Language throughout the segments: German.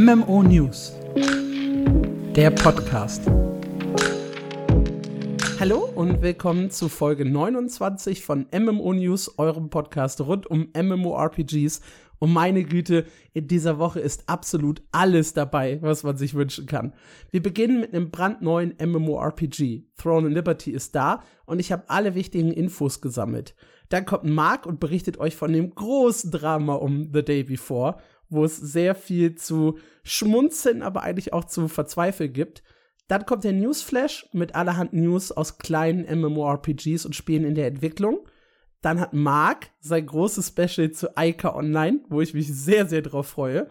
MMO News, der Podcast. Hallo und willkommen zu Folge 29 von MMO News, eurem Podcast rund um MMORPGs. Und meine Güte, in dieser Woche ist absolut alles dabei, was man sich wünschen kann. Wir beginnen mit einem brandneuen MMORPG. Throne and Liberty ist da und ich habe alle wichtigen Infos gesammelt. Dann kommt Mark und berichtet euch von dem großen Drama um The Day Before, wo es sehr viel zu schmunzeln, aber eigentlich auch zu verzweifeln gibt. Dann kommt der Newsflash mit allerhand News aus kleinen MMORPGs und Spielen in der Entwicklung. Dann hat Mark sein großes Special zu Ica Online, wo ich mich sehr, sehr drauf freue.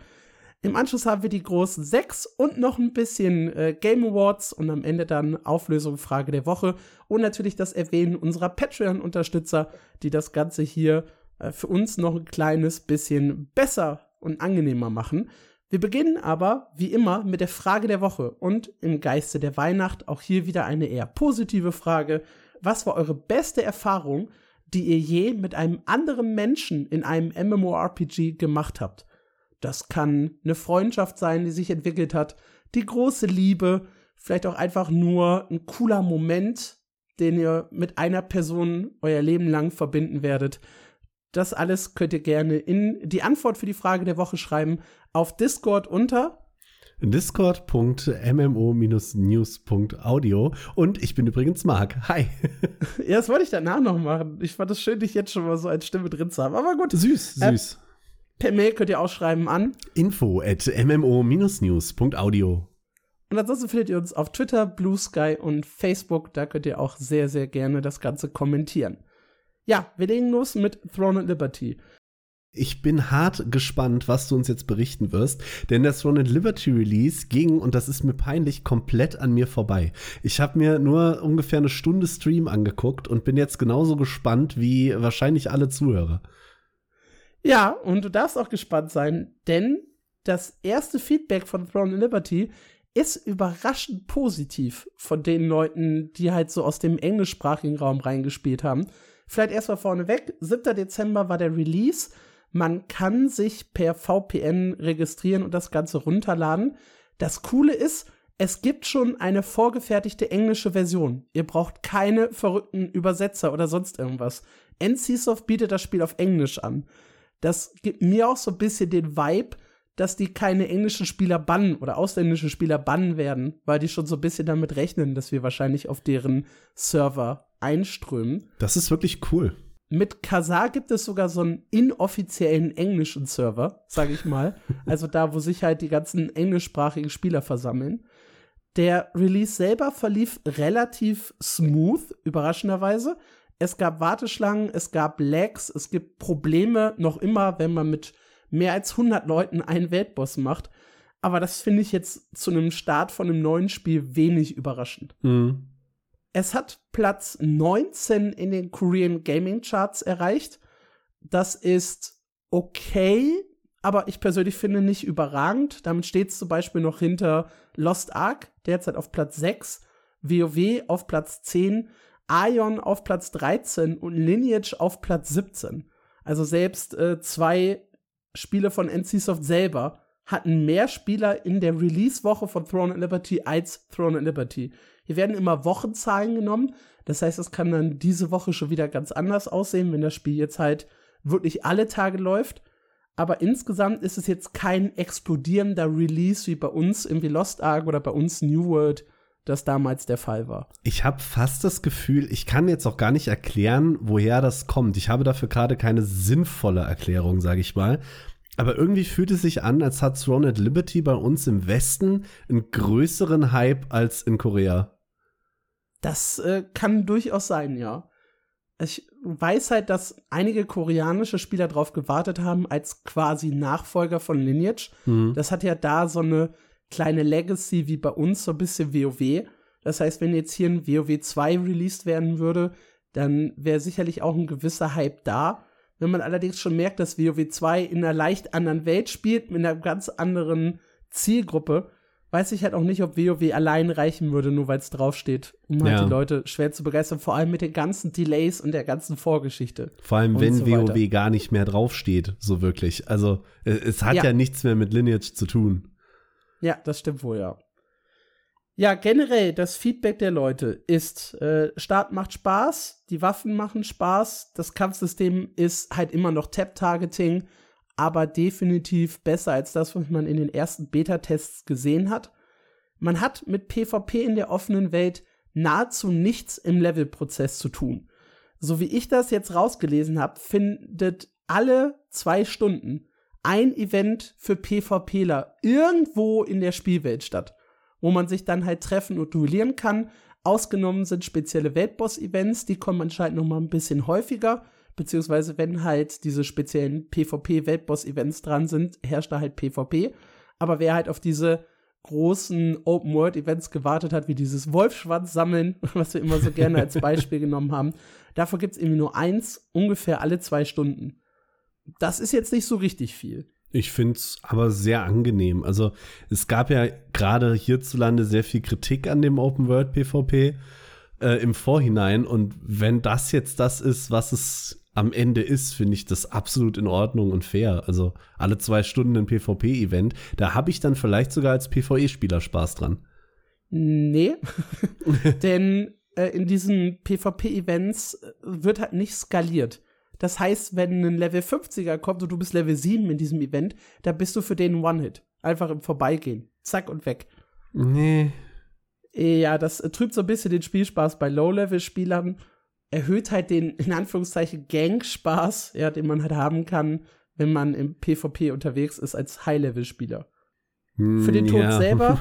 Im Anschluss haben wir die großen sechs und noch ein bisschen äh, Game Awards und am Ende dann Auflösung, Frage der Woche und natürlich das Erwähnen unserer Patreon-Unterstützer, die das Ganze hier äh, für uns noch ein kleines bisschen besser und angenehmer machen. Wir beginnen aber, wie immer, mit der Frage der Woche und im Geiste der Weihnacht auch hier wieder eine eher positive Frage. Was war eure beste Erfahrung, die ihr je mit einem anderen Menschen in einem MMORPG gemacht habt? Das kann eine Freundschaft sein, die sich entwickelt hat, die große Liebe, vielleicht auch einfach nur ein cooler Moment, den ihr mit einer Person euer Leben lang verbinden werdet. Das alles könnt ihr gerne in die Antwort für die Frage der Woche schreiben auf Discord unter discord.mmo-news.audio und ich bin übrigens Marc. Hi. ja, das wollte ich danach noch machen. Ich fand es schön, dich jetzt schon mal so als Stimme drin zu haben. Aber gut. Süß, süß. Äh, per Mail könnt ihr auch schreiben an info at mmo-news.audio. Und ansonsten findet ihr uns auf Twitter, Blue Sky und Facebook. Da könnt ihr auch sehr, sehr gerne das Ganze kommentieren. Ja, wir legen los mit Throne and Liberty. Ich bin hart gespannt, was du uns jetzt berichten wirst, denn das Throne and Liberty Release ging, und das ist mir peinlich, komplett an mir vorbei. Ich habe mir nur ungefähr eine Stunde Stream angeguckt und bin jetzt genauso gespannt wie wahrscheinlich alle Zuhörer. Ja, und du darfst auch gespannt sein, denn das erste Feedback von Throne and Liberty ist überraschend positiv von den Leuten, die halt so aus dem englischsprachigen Raum reingespielt haben. Vielleicht erstmal vorneweg, 7. Dezember war der Release. Man kann sich per VPN registrieren und das Ganze runterladen. Das Coole ist, es gibt schon eine vorgefertigte englische Version. Ihr braucht keine verrückten Übersetzer oder sonst irgendwas. NCSoft bietet das Spiel auf Englisch an. Das gibt mir auch so ein bisschen den Vibe, dass die keine englischen Spieler bannen oder ausländische Spieler bannen werden, weil die schon so ein bisschen damit rechnen, dass wir wahrscheinlich auf deren Server einströmen. Das ist wirklich cool. Mit Kazaa gibt es sogar so einen inoffiziellen englischen Server, sage ich mal. also da, wo sich halt die ganzen englischsprachigen Spieler versammeln. Der Release selber verlief relativ smooth, überraschenderweise. Es gab Warteschlangen, es gab Lags, es gibt Probleme noch immer, wenn man mit mehr als 100 Leuten einen Weltboss macht. Aber das finde ich jetzt zu einem Start von einem neuen Spiel wenig überraschend. Mhm. Es hat Platz 19 in den Korean Gaming Charts erreicht. Das ist okay, aber ich persönlich finde nicht überragend. Damit steht es zum Beispiel noch hinter Lost Ark, derzeit auf Platz 6, WoW auf Platz 10, Ion auf Platz 13 und Lineage auf Platz 17. Also selbst äh, zwei Spiele von NCSoft selber hatten mehr Spieler in der Release-Woche von Throne and Liberty als Throne and Liberty. Hier werden immer Wochenzahlen genommen. Das heißt, es kann dann diese Woche schon wieder ganz anders aussehen, wenn das Spiel jetzt halt wirklich alle Tage läuft. Aber insgesamt ist es jetzt kein explodierender Release wie bei uns irgendwie Lost Ark oder bei uns New World, das damals der Fall war. Ich habe fast das Gefühl, ich kann jetzt auch gar nicht erklären, woher das kommt. Ich habe dafür gerade keine sinnvolle Erklärung, sage ich mal. Aber irgendwie fühlt es sich an, als hat Throne at Liberty bei uns im Westen einen größeren Hype als in Korea. Das äh, kann durchaus sein, ja. Ich weiß halt, dass einige koreanische Spieler darauf gewartet haben, als quasi Nachfolger von Lineage. Mhm. Das hat ja da so eine kleine Legacy wie bei uns, so ein bisschen WoW. Das heißt, wenn jetzt hier ein WoW 2 released werden würde, dann wäre sicherlich auch ein gewisser Hype da. Wenn man allerdings schon merkt, dass WoW 2 in einer leicht anderen Welt spielt, mit einer ganz anderen Zielgruppe, weiß ich halt auch nicht, ob WoW allein reichen würde, nur weil es draufsteht, um halt ja. die Leute schwer zu begeistern, vor allem mit den ganzen Delays und der ganzen Vorgeschichte. Vor allem, wenn so WoW weiter. gar nicht mehr draufsteht, so wirklich. Also, es hat ja. ja nichts mehr mit Lineage zu tun. Ja, das stimmt wohl, ja. Ja, generell, das Feedback der Leute ist, äh, Start macht Spaß, die Waffen machen Spaß, das Kampfsystem ist halt immer noch Tap-Targeting, aber definitiv besser als das, was man in den ersten Beta-Tests gesehen hat. Man hat mit PvP in der offenen Welt nahezu nichts im Levelprozess zu tun. So wie ich das jetzt rausgelesen habe, findet alle zwei Stunden ein Event für PvPler irgendwo in der Spielwelt statt wo man sich dann halt treffen und duellieren kann. Ausgenommen sind spezielle Weltboss-Events, die kommen anscheinend noch mal ein bisschen häufiger, beziehungsweise wenn halt diese speziellen PvP-Weltboss-Events dran sind, herrscht da halt PvP. Aber wer halt auf diese großen Open-World-Events gewartet hat, wie dieses Wolfschwanz sammeln, was wir immer so gerne als Beispiel genommen haben, dafür gibt es irgendwie nur eins, ungefähr alle zwei Stunden. Das ist jetzt nicht so richtig viel. Ich finde es aber sehr angenehm. Also es gab ja gerade hierzulande sehr viel Kritik an dem Open World PvP äh, im Vorhinein. Und wenn das jetzt das ist, was es am Ende ist, finde ich das absolut in Ordnung und fair. Also alle zwei Stunden ein PvP-Event, da habe ich dann vielleicht sogar als PvE-Spieler Spaß dran. Nee, denn äh, in diesen PvP-Events äh, wird halt nicht skaliert. Das heißt, wenn ein Level 50er kommt und du bist Level 7 in diesem Event, dann bist du für den One-Hit. Einfach im Vorbeigehen. Zack und weg. Nee. Ja, das trübt so ein bisschen den Spielspaß bei Low-Level-Spielern. Erhöht halt den, in Anführungszeichen, Gang-Spaß, ja, den man halt haben kann, wenn man im PvP unterwegs ist als High-Level-Spieler. Hm, Für den Tod ja. selber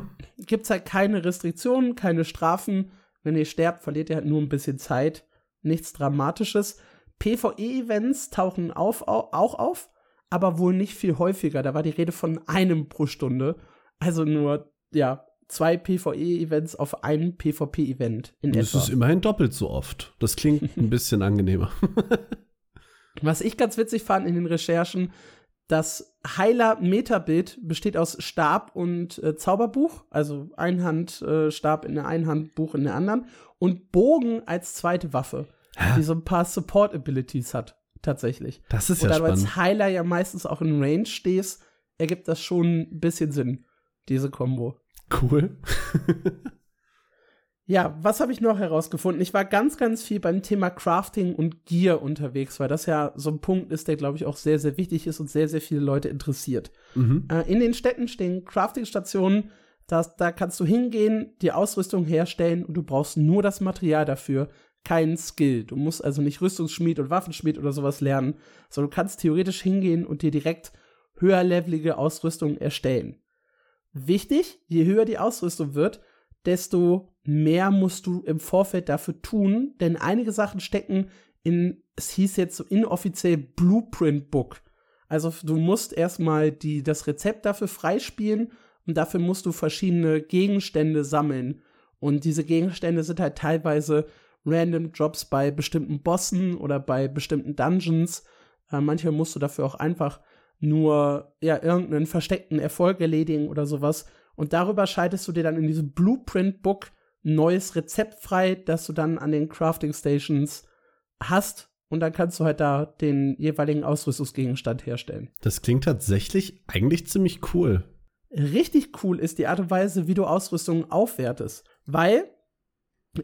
gibt's halt keine Restriktionen, keine Strafen. Wenn ihr sterbt, verliert ihr halt nur ein bisschen Zeit. Nichts Dramatisches. PvE-Events tauchen auf, au, auch auf, aber wohl nicht viel häufiger. Da war die Rede von einem pro Stunde. Also nur, ja, zwei PvE-Events auf ein PvP-Event in Das etwa. ist immerhin doppelt so oft. Das klingt ein bisschen angenehmer. Was ich ganz witzig fand in den Recherchen, das Heiler Metabild besteht aus Stab und äh, Zauberbuch, also Einhand äh, Stab in der einen Hand, Buch in der anderen und Bogen als zweite Waffe, die so ein paar Support Abilities hat tatsächlich. Das ist und ja da du als spannend. Heiler ja meistens auch in Range stehst, ergibt das schon ein bisschen Sinn, diese Kombo. Cool. Ja, was habe ich noch herausgefunden? Ich war ganz, ganz viel beim Thema Crafting und Gear unterwegs, weil das ja so ein Punkt ist, der, glaube ich, auch sehr, sehr wichtig ist und sehr, sehr viele Leute interessiert. Mhm. Äh, in den Städten stehen Crafting-Stationen, das, da kannst du hingehen, die Ausrüstung herstellen und du brauchst nur das Material dafür, keinen Skill. Du musst also nicht Rüstungsschmied und Waffenschmied oder sowas lernen, sondern du kannst theoretisch hingehen und dir direkt höherlevelige Ausrüstung erstellen. Wichtig, je höher die Ausrüstung wird, desto mehr musst du im Vorfeld dafür tun, denn einige Sachen stecken in, es hieß jetzt so inoffiziell Blueprint Book. Also du musst erstmal die, das Rezept dafür freispielen und dafür musst du verschiedene Gegenstände sammeln. Und diese Gegenstände sind halt teilweise random Drops bei bestimmten Bossen oder bei bestimmten Dungeons. Äh, manchmal musst du dafür auch einfach nur ja irgendeinen versteckten Erfolg erledigen oder sowas. Und darüber schaltest du dir dann in diesem Blueprint Book ein neues Rezept frei, das du dann an den Crafting Stations hast. Und dann kannst du halt da den jeweiligen Ausrüstungsgegenstand herstellen. Das klingt tatsächlich eigentlich ziemlich cool. Richtig cool ist die Art und Weise, wie du Ausrüstung aufwertest. Weil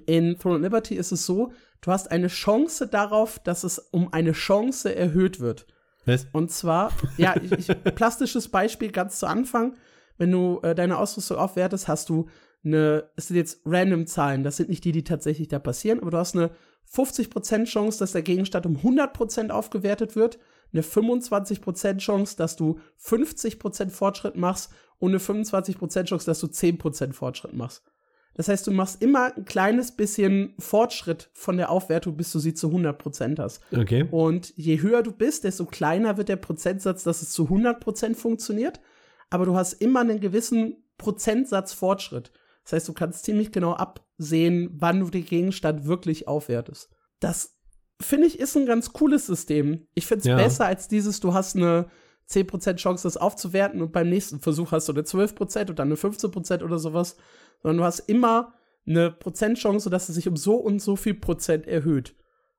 in Throne of Liberty ist es so, du hast eine Chance darauf, dass es um eine Chance erhöht wird. Was? Und zwar, ja, ich, ich, plastisches Beispiel ganz zu Anfang. Wenn du äh, deine Ausrüstung aufwertest, hast du eine, es sind jetzt random Zahlen, das sind nicht die, die tatsächlich da passieren, aber du hast eine 50% Chance, dass der Gegenstand um 100% aufgewertet wird, eine 25% Chance, dass du 50% Fortschritt machst und eine 25% Chance, dass du 10% Fortschritt machst. Das heißt, du machst immer ein kleines bisschen Fortschritt von der Aufwertung, bis du sie zu 100% hast. Okay. Und je höher du bist, desto kleiner wird der Prozentsatz, dass es zu 100% funktioniert. Aber du hast immer einen gewissen Prozentsatz Fortschritt. Das heißt, du kannst ziemlich genau absehen, wann du den Gegenstand wirklich aufwertest. Das finde ich ist ein ganz cooles System. Ich finde es Ja. besser als dieses, du hast eine 10% Chance, das aufzuwerten und beim nächsten Versuch hast du eine 12% und dann eine 15% oder sowas. Sondern du hast immer eine Prozentchance, sodass es sich um so und so viel Prozent erhöht.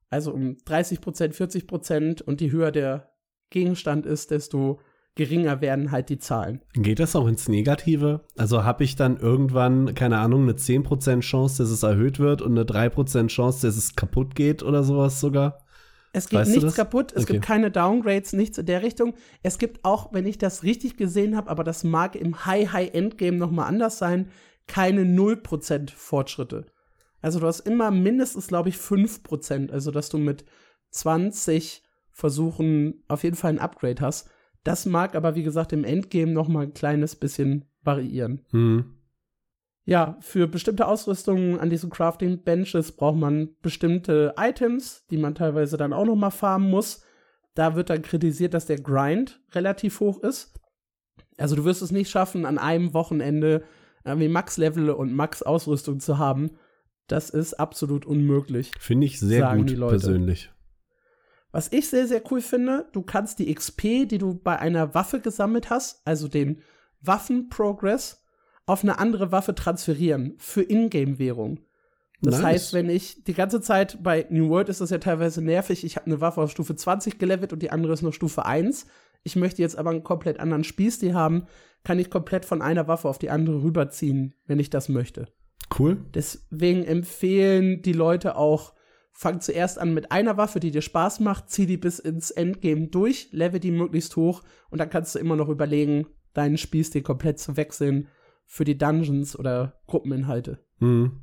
Also um 30 Prozent, 40 Prozent und je höher der Gegenstand ist, desto geringer werden halt die Zahlen. Geht das auch ins Negative? Also habe ich dann irgendwann, keine Ahnung, eine 10% Chance, dass es erhöht wird und eine 3% Chance, dass es kaputt geht oder sowas sogar? Es geht weißt nichts kaputt, es okay. gibt keine Downgrades, nichts in der Richtung. Es gibt auch, wenn ich das richtig gesehen habe, aber das mag im High-High-End-Game nochmal anders sein, keine 0% Fortschritte. Also du hast immer mindestens, glaube ich, 5%. Also dass du mit 20 Versuchen auf jeden Fall ein Upgrade hast. Das mag aber, wie gesagt, im Endgame noch mal ein kleines bisschen variieren. Mhm. Ja, für bestimmte Ausrüstungen an diesen Crafting Benches braucht man bestimmte Items, die man teilweise dann auch noch mal farmen muss. Da wird dann kritisiert, dass der Grind relativ hoch ist. Also du wirst es nicht schaffen, an einem Wochenende irgendwie Max-Level und Max-Ausrüstung zu haben. Das ist absolut unmöglich. Finde ich sehr gut persönlich. Was ich sehr, sehr cool finde, du kannst die XP, die du bei einer Waffe gesammelt hast, also den Waffen-Progress, auf eine andere Waffe transferieren für Ingame-Währung. Das nice. heißt, wenn ich die ganze Zeit bei New World ist das ja teilweise nervig, ich habe eine Waffe auf Stufe 20 gelevelt und die andere ist noch Stufe 1. Ich möchte jetzt aber einen komplett anderen Spielstil haben, kann ich komplett von einer Waffe auf die andere rüberziehen, wenn ich das möchte. Cool. Deswegen empfehlen die Leute auch fang zuerst an mit einer Waffe, die dir Spaß macht, zieh die bis ins Endgame durch, level die möglichst hoch und dann kannst du immer noch überlegen, deinen Spielstil komplett zu wechseln für die Dungeons oder Gruppeninhalte. Mhm.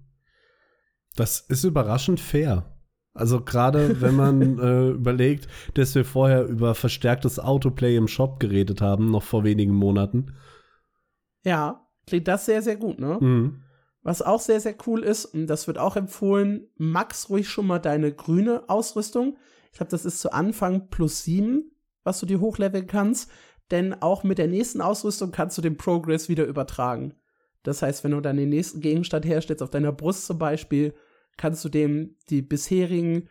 Das ist überraschend fair. Also gerade wenn man äh, überlegt, dass wir vorher über verstärktes Autoplay im Shop geredet haben, noch vor wenigen Monaten. Ja, klingt das sehr, sehr gut, ne? Mhm. Was auch sehr, sehr cool ist, und das wird auch empfohlen, max ruhig schon mal deine grüne Ausrüstung. Ich glaube, das ist zu Anfang plus sieben, was du dir hochleveln kannst. Denn auch mit der nächsten Ausrüstung kannst du den Progress wieder übertragen. Das heißt, wenn du dann den nächsten Gegenstand herstellst, auf deiner Brust zum Beispiel, kannst du dem die bisherigen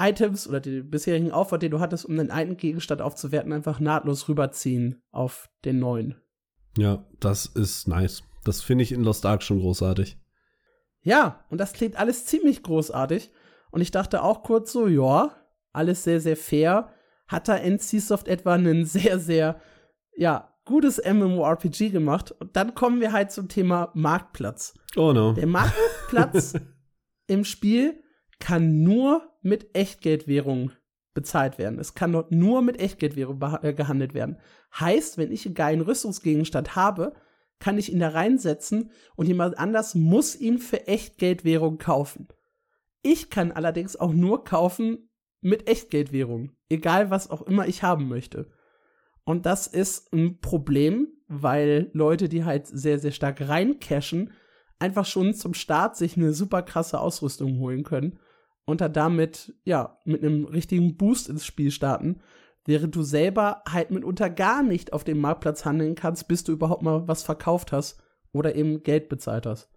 Items oder den bisherigen Aufwand, den du hattest, um den alten Gegenstand aufzuwerten, einfach nahtlos rüberziehen auf den neuen. Ja, das ist nice. Das finde ich in Lost Ark schon großartig. Ja, und das klingt alles ziemlich großartig. Und ich dachte auch kurz so, ja, alles sehr, sehr fair. Hat da NCSoft etwa einen sehr, sehr, ja, gutes MMORPG gemacht? Und dann kommen wir halt zum Thema Marktplatz. Oh no. Der Marktplatz im Spiel kann nur mit Echtgeldwährung bezahlt werden. Es kann dort nur mit Echtgeldwährung äh, gehandelt werden. Heißt, wenn ich einen geilen Rüstungsgegenstand habe, kann ich ihn da reinsetzen und jemand anders muss ihn für Echtgeldwährung kaufen. Ich kann allerdings auch nur kaufen mit Echtgeldwährung, egal was auch immer ich haben möchte. Und das ist ein Problem, weil Leute, die halt sehr, sehr stark reincashen, einfach schon zum Start sich eine super krasse Ausrüstung holen können und da damit, ja, mit einem richtigen Boost ins Spiel starten während du selber halt mitunter gar nicht auf dem Marktplatz handeln kannst, bis du überhaupt mal was verkauft hast oder eben Geld bezahlt hast.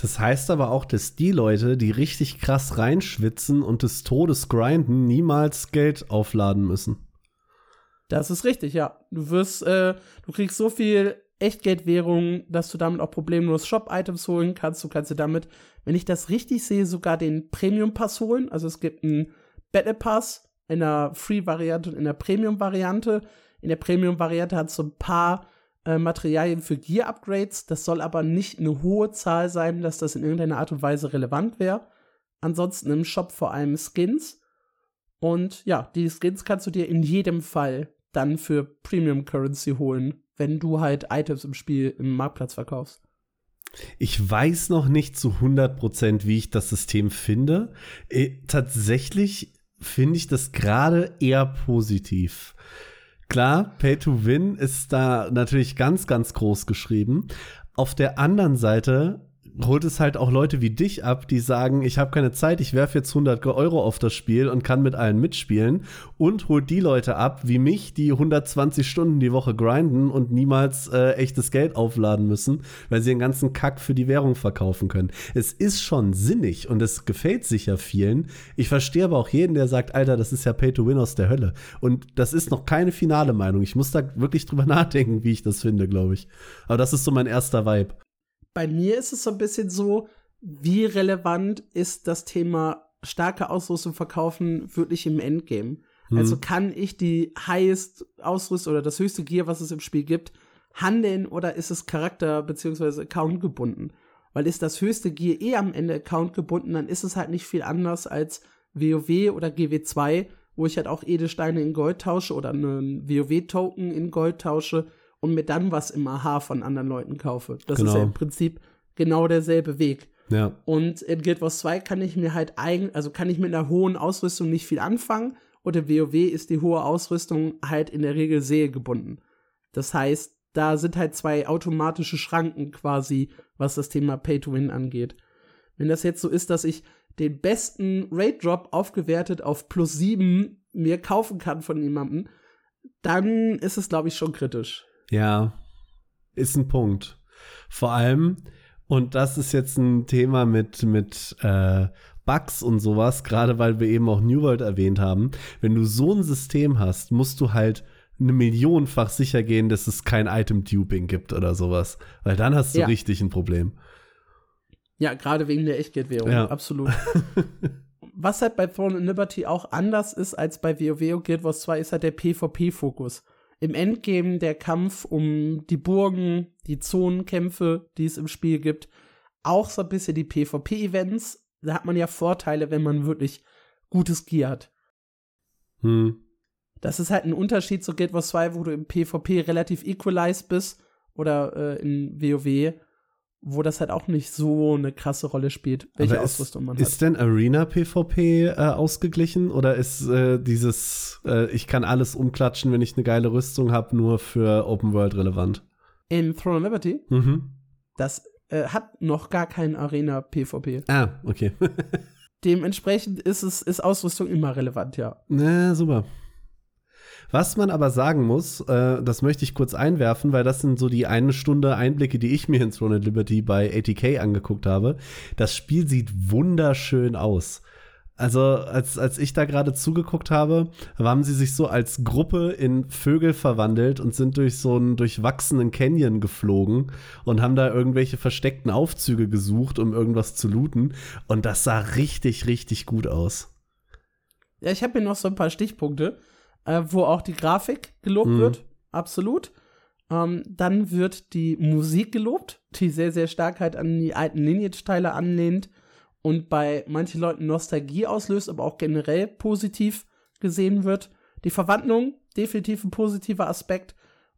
Das heißt aber auch, dass die Leute, die richtig krass reinschwitzen und des Todes grinden, niemals Geld aufladen müssen. Das ist richtig, ja. Du wirst, äh, du kriegst so viel Echtgeldwährung, dass du damit auch problemlos Shop-Items holen kannst. Du kannst dir damit, wenn ich das richtig sehe, sogar den Premium-Pass holen. Also es gibt einen Battle Pass, in der Free-Variante und in der Premium-Variante. In der Premium-Variante hat so ein paar äh, Materialien für Gear-Upgrades. Das soll aber nicht eine hohe Zahl sein, dass das in irgendeiner Art und Weise relevant wäre. Ansonsten im Shop vor allem Skins. Und ja, die Skins kannst du dir in jedem Fall dann für Premium Currency holen, wenn du halt Items im Spiel im Marktplatz verkaufst. Ich weiß noch nicht zu 100%, wie ich das System finde. Äh, tatsächlich finde ich das gerade eher positiv. Klar, Pay to Win ist da natürlich ganz, ganz groß geschrieben. Auf der anderen Seite holt es halt auch Leute wie dich ab, die sagen, ich habe keine Zeit, ich werfe jetzt 100 Euro auf das Spiel und kann mit allen mitspielen und holt die Leute ab wie mich, die 120 Stunden die Woche grinden und niemals äh, echtes Geld aufladen müssen, weil sie den ganzen Kack für die Währung verkaufen können. Es ist schon sinnig und es gefällt sicher vielen. Ich verstehe aber auch jeden, der sagt, Alter, das ist ja Pay to Win aus der Hölle. Und das ist noch keine finale Meinung. Ich muss da wirklich drüber nachdenken, wie ich das finde, glaube ich. Aber das ist so mein erster Vibe bei mir ist es so ein bisschen so, wie relevant ist das Thema starke Ausrüstung verkaufen wirklich im Endgame? Mhm. Also kann ich die highest Ausrüstung oder das höchste Gear, was es im Spiel gibt, handeln oder ist es Charakter- bzw. Account gebunden? Weil ist das höchste Gear eh am Ende Account gebunden, dann ist es halt nicht viel anders als WoW oder GW2, wo ich halt auch Edelsteine in Gold tausche oder einen WoW-Token in Gold tausche und mir dann was im AHA von anderen Leuten kaufe. Das genau. ist ja im Prinzip genau derselbe Weg. Ja. Und in Guild Wars 2 kann ich mir halt eigen, also kann ich mit einer hohen Ausrüstung nicht viel anfangen. Und in WoW ist die hohe Ausrüstung halt in der Regel sehr gebunden. Das heißt, da sind halt zwei automatische Schranken quasi, was das Thema Pay to Win angeht. Wenn das jetzt so ist, dass ich den besten Raid Drop aufgewertet auf plus 7 mir kaufen kann von jemandem, dann ist es, glaube ich, schon kritisch. Ja, ist ein Punkt. Vor allem, und das ist jetzt ein Thema mit, mit äh, Bugs und sowas, gerade weil wir eben auch New World erwähnt haben. Wenn du so ein System hast, musst du halt eine Millionenfach sicher gehen, dass es kein Item-Duping gibt oder sowas. Weil dann hast du ja. richtig ein Problem. Ja, gerade wegen der Echtgeldwährung, ja. absolut. Was halt bei Throne and Liberty auch anders ist als bei WoW und Guild Wars 2, ist halt der PvP-Fokus. Im Endgame der Kampf um die Burgen, die Zonenkämpfe, die es im Spiel gibt, auch so ein bisschen die PvP-Events. Da hat man ja Vorteile, wenn man wirklich gutes Gear hat. Hm. Das ist halt ein Unterschied zu Guild Wars 2, wo du im PvP relativ equalized bist oder äh, in WoW wo das halt auch nicht so eine krasse Rolle spielt, welche Aber Ausrüstung man ist, hat. Ist denn Arena PvP äh, ausgeglichen oder ist äh, dieses, äh, ich kann alles umklatschen, wenn ich eine geile Rüstung habe, nur für Open World relevant? In Throne of Liberty? Mhm. Das äh, hat noch gar kein Arena PvP. Ah, okay. Dementsprechend ist es ist Ausrüstung immer relevant, ja. Na, super. Was man aber sagen muss, äh, das möchte ich kurz einwerfen, weil das sind so die eine Stunde Einblicke, die ich mir in Throne and Liberty bei ATK angeguckt habe. Das Spiel sieht wunderschön aus. Also, als, als ich da gerade zugeguckt habe, haben sie sich so als Gruppe in Vögel verwandelt und sind durch so einen durchwachsenen Canyon geflogen und haben da irgendwelche versteckten Aufzüge gesucht, um irgendwas zu looten. Und das sah richtig, richtig gut aus. Ja, ich habe hier noch so ein paar Stichpunkte äh, wo auch die Grafik gelobt mhm. wird, absolut. Ähm, dann wird die Musik gelobt, die sehr, sehr stark halt an die alten Lineage-Teile anlehnt und bei manchen Leuten Nostalgie auslöst, aber auch generell positiv gesehen wird. Die Verwandlung, definitiv ein positiver Aspekt.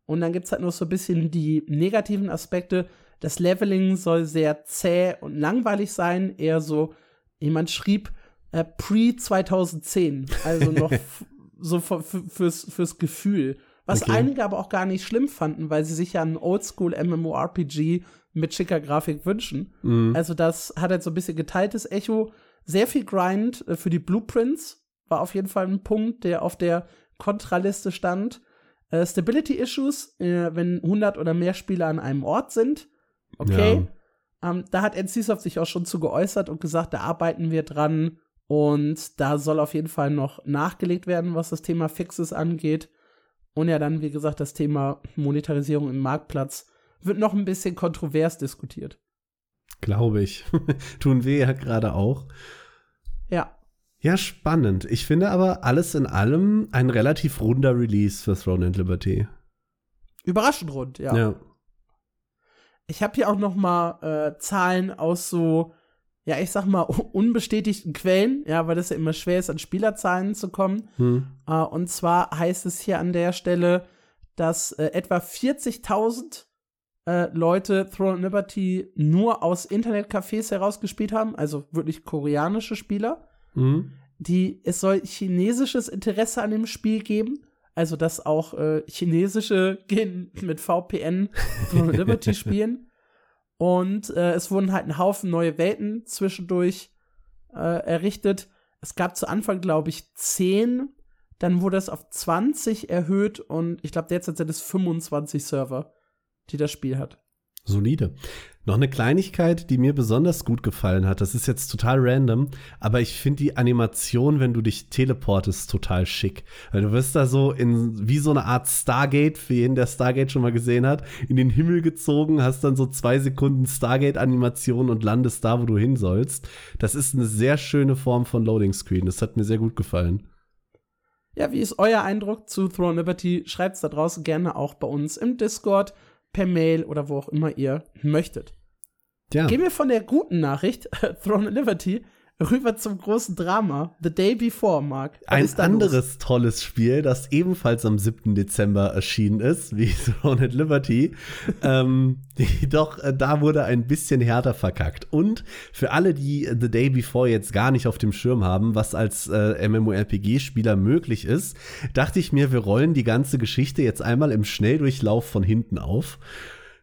Und dann gibt es halt noch so ein bisschen die negativen Aspekte. Das Leveling soll sehr zäh und langweilig sein. Eher so, jemand schrieb äh, pre-2010, also noch so fürs, fürs Gefühl. Was okay. einige aber auch gar nicht schlimm fanden, weil sie sich ja einen Oldschool MMORPG mit schicker Grafik wünschen. Mhm. Also das hat halt so ein bisschen geteiltes Echo. Sehr viel Grind äh, für die Blueprints war auf jeden Fall ein Punkt, der auf der Kontraliste stand. Äh, Stability Issues, äh, wenn 100 oder mehr Spieler an einem Ort sind. Okay. Ja. Ähm, da hat NCSoft sich auch schon zu geäußert und gesagt, da arbeiten wir dran. Und da soll auf jeden Fall noch nachgelegt werden, was das Thema Fixes angeht. Und ja, dann, wie gesagt, das Thema Monetarisierung im Marktplatz wird noch ein bisschen kontrovers diskutiert. Glaube ich. Tun wir ja gerade auch. Ja. Ja, spannend. Ich finde aber alles in allem ein relativ runder Release für Throne and Liberty. Überraschend rund, ja. Ja. Ich habe hier auch noch mal äh, Zahlen aus so ja, ich sag mal, unbestätigten Quellen, ja, weil das ja immer schwer ist, an Spielerzahlen zu kommen. Hm. Äh, und zwar heißt es hier an der Stelle, dass äh, etwa 40.000 äh, Leute Throne Liberty nur aus Internetcafés herausgespielt haben, also wirklich koreanische Spieler. Hm. Die, es soll chinesisches Interesse an dem Spiel geben. Also, dass auch äh, chinesische gehen mit VPN Throne Liberty spielen. Und äh, es wurden halt ein Haufen neue Welten zwischendurch äh, errichtet. Es gab zu Anfang, glaube ich, 10. Dann wurde es auf 20 erhöht und ich glaube, derzeit sind es 25 Server, die das Spiel hat. Solide. Noch eine Kleinigkeit, die mir besonders gut gefallen hat. Das ist jetzt total random, aber ich finde die Animation, wenn du dich teleportest, total schick. Weil du wirst da so in wie so eine Art Stargate, für jeden, der Stargate schon mal gesehen hat, in den Himmel gezogen, hast dann so zwei Sekunden Stargate-Animation und landest da, wo du hin sollst. Das ist eine sehr schöne Form von Loading Screen. Das hat mir sehr gut gefallen. Ja, wie ist euer Eindruck zu Throne Liberty? Schreibt's da draußen gerne auch bei uns im Discord, per Mail oder wo auch immer ihr möchtet. Ja. Gehen wir von der guten Nachricht, Throne Liberty, rüber zum großen Drama, The Day Before, Mark. Was Ein anderes los? tolles Spiel, das ebenfalls am 7. Dezember erschienen ist, wie Throne at Liberty. ähm, doch äh, da wurde ein bisschen härter verkackt. Und für alle, die The Day Before jetzt gar nicht auf dem Schirm haben, was als äh, MMORPG-Spieler möglich ist, dachte ich mir, wir rollen die ganze Geschichte jetzt einmal im Schnelldurchlauf von hinten auf.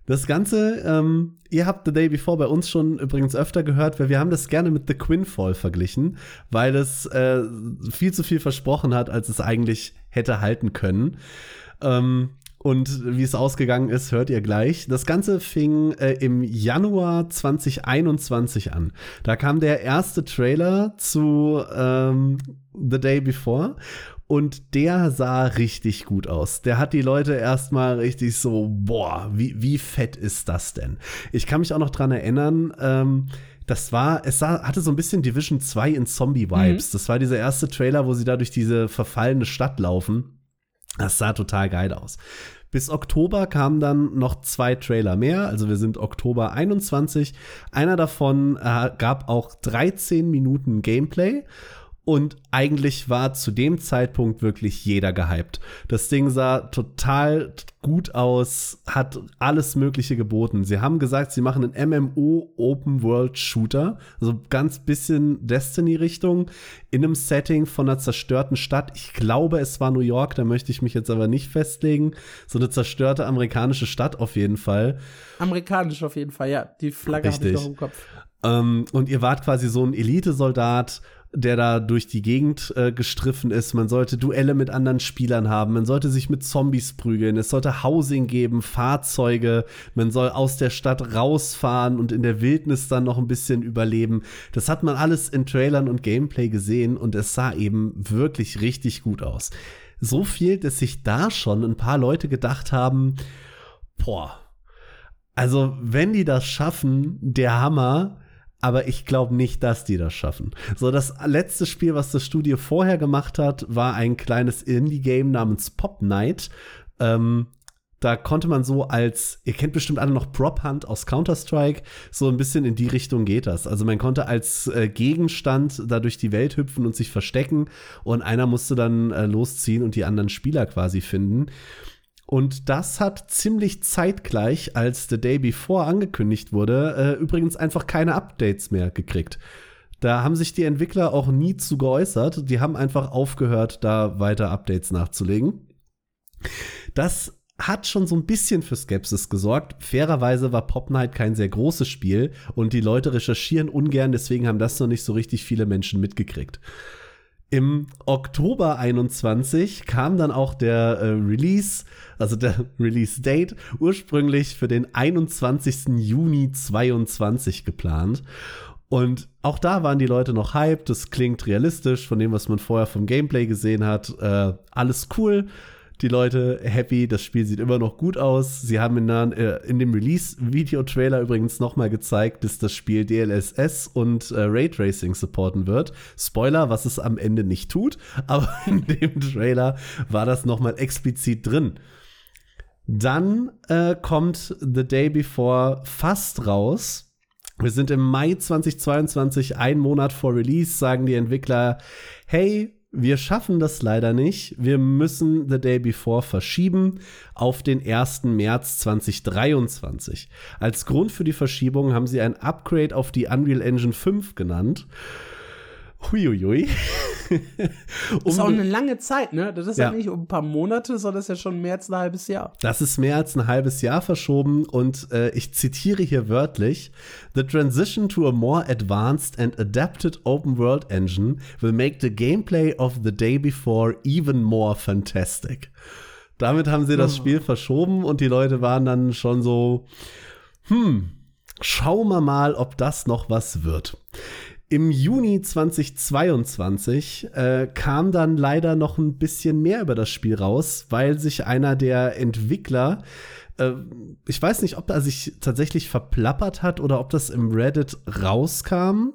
Das Ganze, ähm, ihr habt The Day Before bei uns schon übrigens öfter gehört, weil wir haben das gerne mit The Quinfall verglichen, weil es äh, viel zu viel versprochen hat, als es eigentlich hätte halten können. Ähm, und wie es ausgegangen ist, hört ihr gleich. Das Ganze fing äh, im Januar 2021 an. Da kam der erste Trailer zu ähm, The Day Before und der sah richtig gut aus. Der hat die Leute erstmal richtig so, boah, wie, wie fett ist das denn? Ich kann mich auch noch dran erinnern, ähm, das war, es sah, hatte so ein bisschen Division 2 in Zombie-Vibes. Mhm. Das war dieser erste Trailer, wo sie da durch diese verfallene Stadt laufen. Das sah total geil aus. Bis Oktober kamen dann noch zwei Trailer mehr, also wir sind Oktober 21. Einer davon äh, gab auch 13 Minuten Gameplay und eigentlich war zu dem Zeitpunkt wirklich jeder gehypt. Das Ding sah total gut aus, hat alles Mögliche geboten. Sie haben gesagt, sie machen einen MMO Open World Shooter, also ganz bisschen Destiny-Richtung, in einem Setting von einer zerstörten Stadt. Ich glaube, es war New York, da möchte ich mich jetzt aber nicht festlegen. So eine zerstörte amerikanische Stadt auf jeden Fall. Amerikanisch auf jeden Fall, ja. Die Flagge habe ich noch im Kopf. Ähm, und ihr wart quasi so ein Elitesoldat der da durch die Gegend äh, gestriffen ist. Man sollte Duelle mit anderen Spielern haben. Man sollte sich mit Zombies prügeln. Es sollte Housing geben, Fahrzeuge. Man soll aus der Stadt rausfahren und in der Wildnis dann noch ein bisschen überleben. Das hat man alles in Trailern und Gameplay gesehen und es sah eben wirklich richtig gut aus. So viel, dass sich da schon ein paar Leute gedacht haben, boah, also wenn die das schaffen, der Hammer, aber ich glaube nicht, dass die das schaffen. So, das letzte Spiel, was das Studio vorher gemacht hat, war ein kleines Indie-Game namens Pop Night. Ähm, da konnte man so als, ihr kennt bestimmt alle noch Prop Hunt aus Counter-Strike, so ein bisschen in die Richtung geht das. Also man konnte als äh, Gegenstand da durch die Welt hüpfen und sich verstecken und einer musste dann äh, losziehen und die anderen Spieler quasi finden. Und das hat ziemlich zeitgleich, als The Day Before angekündigt wurde, äh, übrigens einfach keine Updates mehr gekriegt. Da haben sich die Entwickler auch nie zu geäußert. Die haben einfach aufgehört, da weiter Updates nachzulegen. Das hat schon so ein bisschen für Skepsis gesorgt. Fairerweise war Pop Night kein sehr großes Spiel und die Leute recherchieren ungern, deswegen haben das noch nicht so richtig viele Menschen mitgekriegt. Im Oktober 21 kam dann auch der äh, Release, also der Release-Date, ursprünglich für den 21. Juni 22 geplant. Und auch da waren die Leute noch hyped. Das klingt realistisch von dem, was man vorher vom Gameplay gesehen hat. Äh, alles cool die Leute happy. Das Spiel sieht immer noch gut aus. Sie haben in, äh, in dem Release-Video-Trailer übrigens nochmal gezeigt, dass das Spiel DLSS und äh, Raytracing supporten wird. Spoiler, was es am Ende nicht tut, aber in dem Trailer war das nochmal explizit drin. Dann äh, kommt The Day Before fast raus. Wir sind im Mai 2022, ein Monat vor Release, sagen die Entwickler, hey, wir schaffen das leider nicht. Wir müssen The Day Before verschieben auf den 1. März 2023. Als Grund für die Verschiebung haben sie ein Upgrade auf die Unreal Engine 5 genannt. Huiuiui. um, das ist auch eine lange Zeit, ne? Das ist ja. ja nicht um ein paar Monate, sondern das ist ja schon mehr als ein halbes Jahr. Das ist mehr als ein halbes Jahr verschoben und äh, ich zitiere hier wörtlich: The transition to a more advanced and adapted open world engine will make the gameplay of the day before even more fantastic. Damit haben sie das oh. Spiel verschoben und die Leute waren dann schon so, hm, schauen wir mal, ob das noch was wird. Im Juni 2022 äh, kam dann leider noch ein bisschen mehr über das Spiel raus, weil sich einer der Entwickler, äh, ich weiß nicht, ob er sich tatsächlich verplappert hat oder ob das im Reddit rauskam,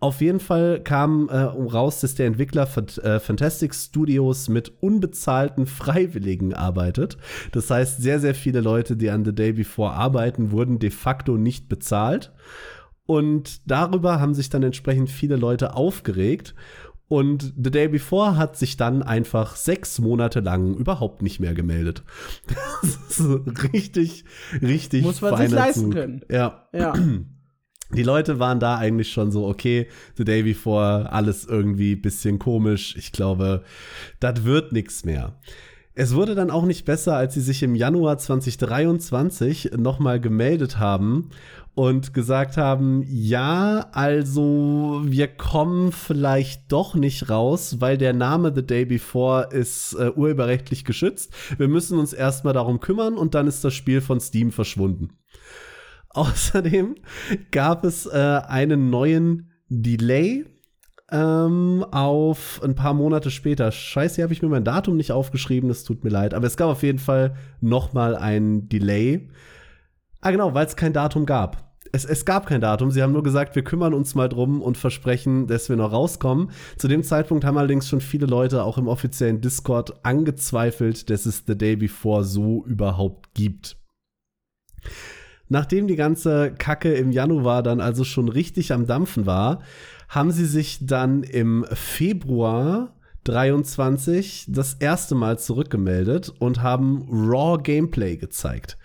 Auf jeden Fall kam äh, raus, dass der Entwickler von äh, Fantastic Studios mit unbezahlten Freiwilligen arbeitet. Das heißt, sehr, sehr viele Leute, die an The Day Before arbeiten, wurden de facto nicht bezahlt. Und darüber haben sich dann entsprechend viele Leute aufgeregt. Und The Day Before hat sich dann einfach sechs Monate lang überhaupt nicht mehr gemeldet. Das ist richtig, richtig. Muss man sich leisten Zug. können. Ja. Ja. Die Leute waren da eigentlich schon so, okay, The Day Before, alles irgendwie bisschen komisch. Ich glaube, das wird nichts mehr. Es wurde dann auch nicht besser, als sie sich im Januar 2023 nochmal gemeldet haben und gesagt haben, ja, also wir kommen vielleicht doch nicht raus, weil der Name The Day Before ist äh, urheberrechtlich geschützt. Wir müssen uns erstmal darum kümmern und dann ist das Spiel von Steam verschwunden. Außerdem gab es äh, einen neuen Delay ähm, auf ein paar Monate später. Scheiße, hier habe ich mir mein Datum nicht aufgeschrieben, das tut mir leid. Aber es gab auf jeden Fall noch mal ein Delay. Ah, genau, weil es kein Datum gab es, es gab kein Datum. Sie haben nur gesagt, wir kümmern uns mal drum und versprechen, dass wir noch rauskommen. Zu dem Zeitpunkt haben allerdings schon viele Leute auch im offiziellen Discord angezweifelt, dass es The Day Before so überhaupt gibt. Nachdem die ganze Kacke im Januar dann also schon richtig am Dampfen war, haben sie sich dann im Februar 23 das erste Mal zurückgemeldet und haben Raw Gameplay gezeigt.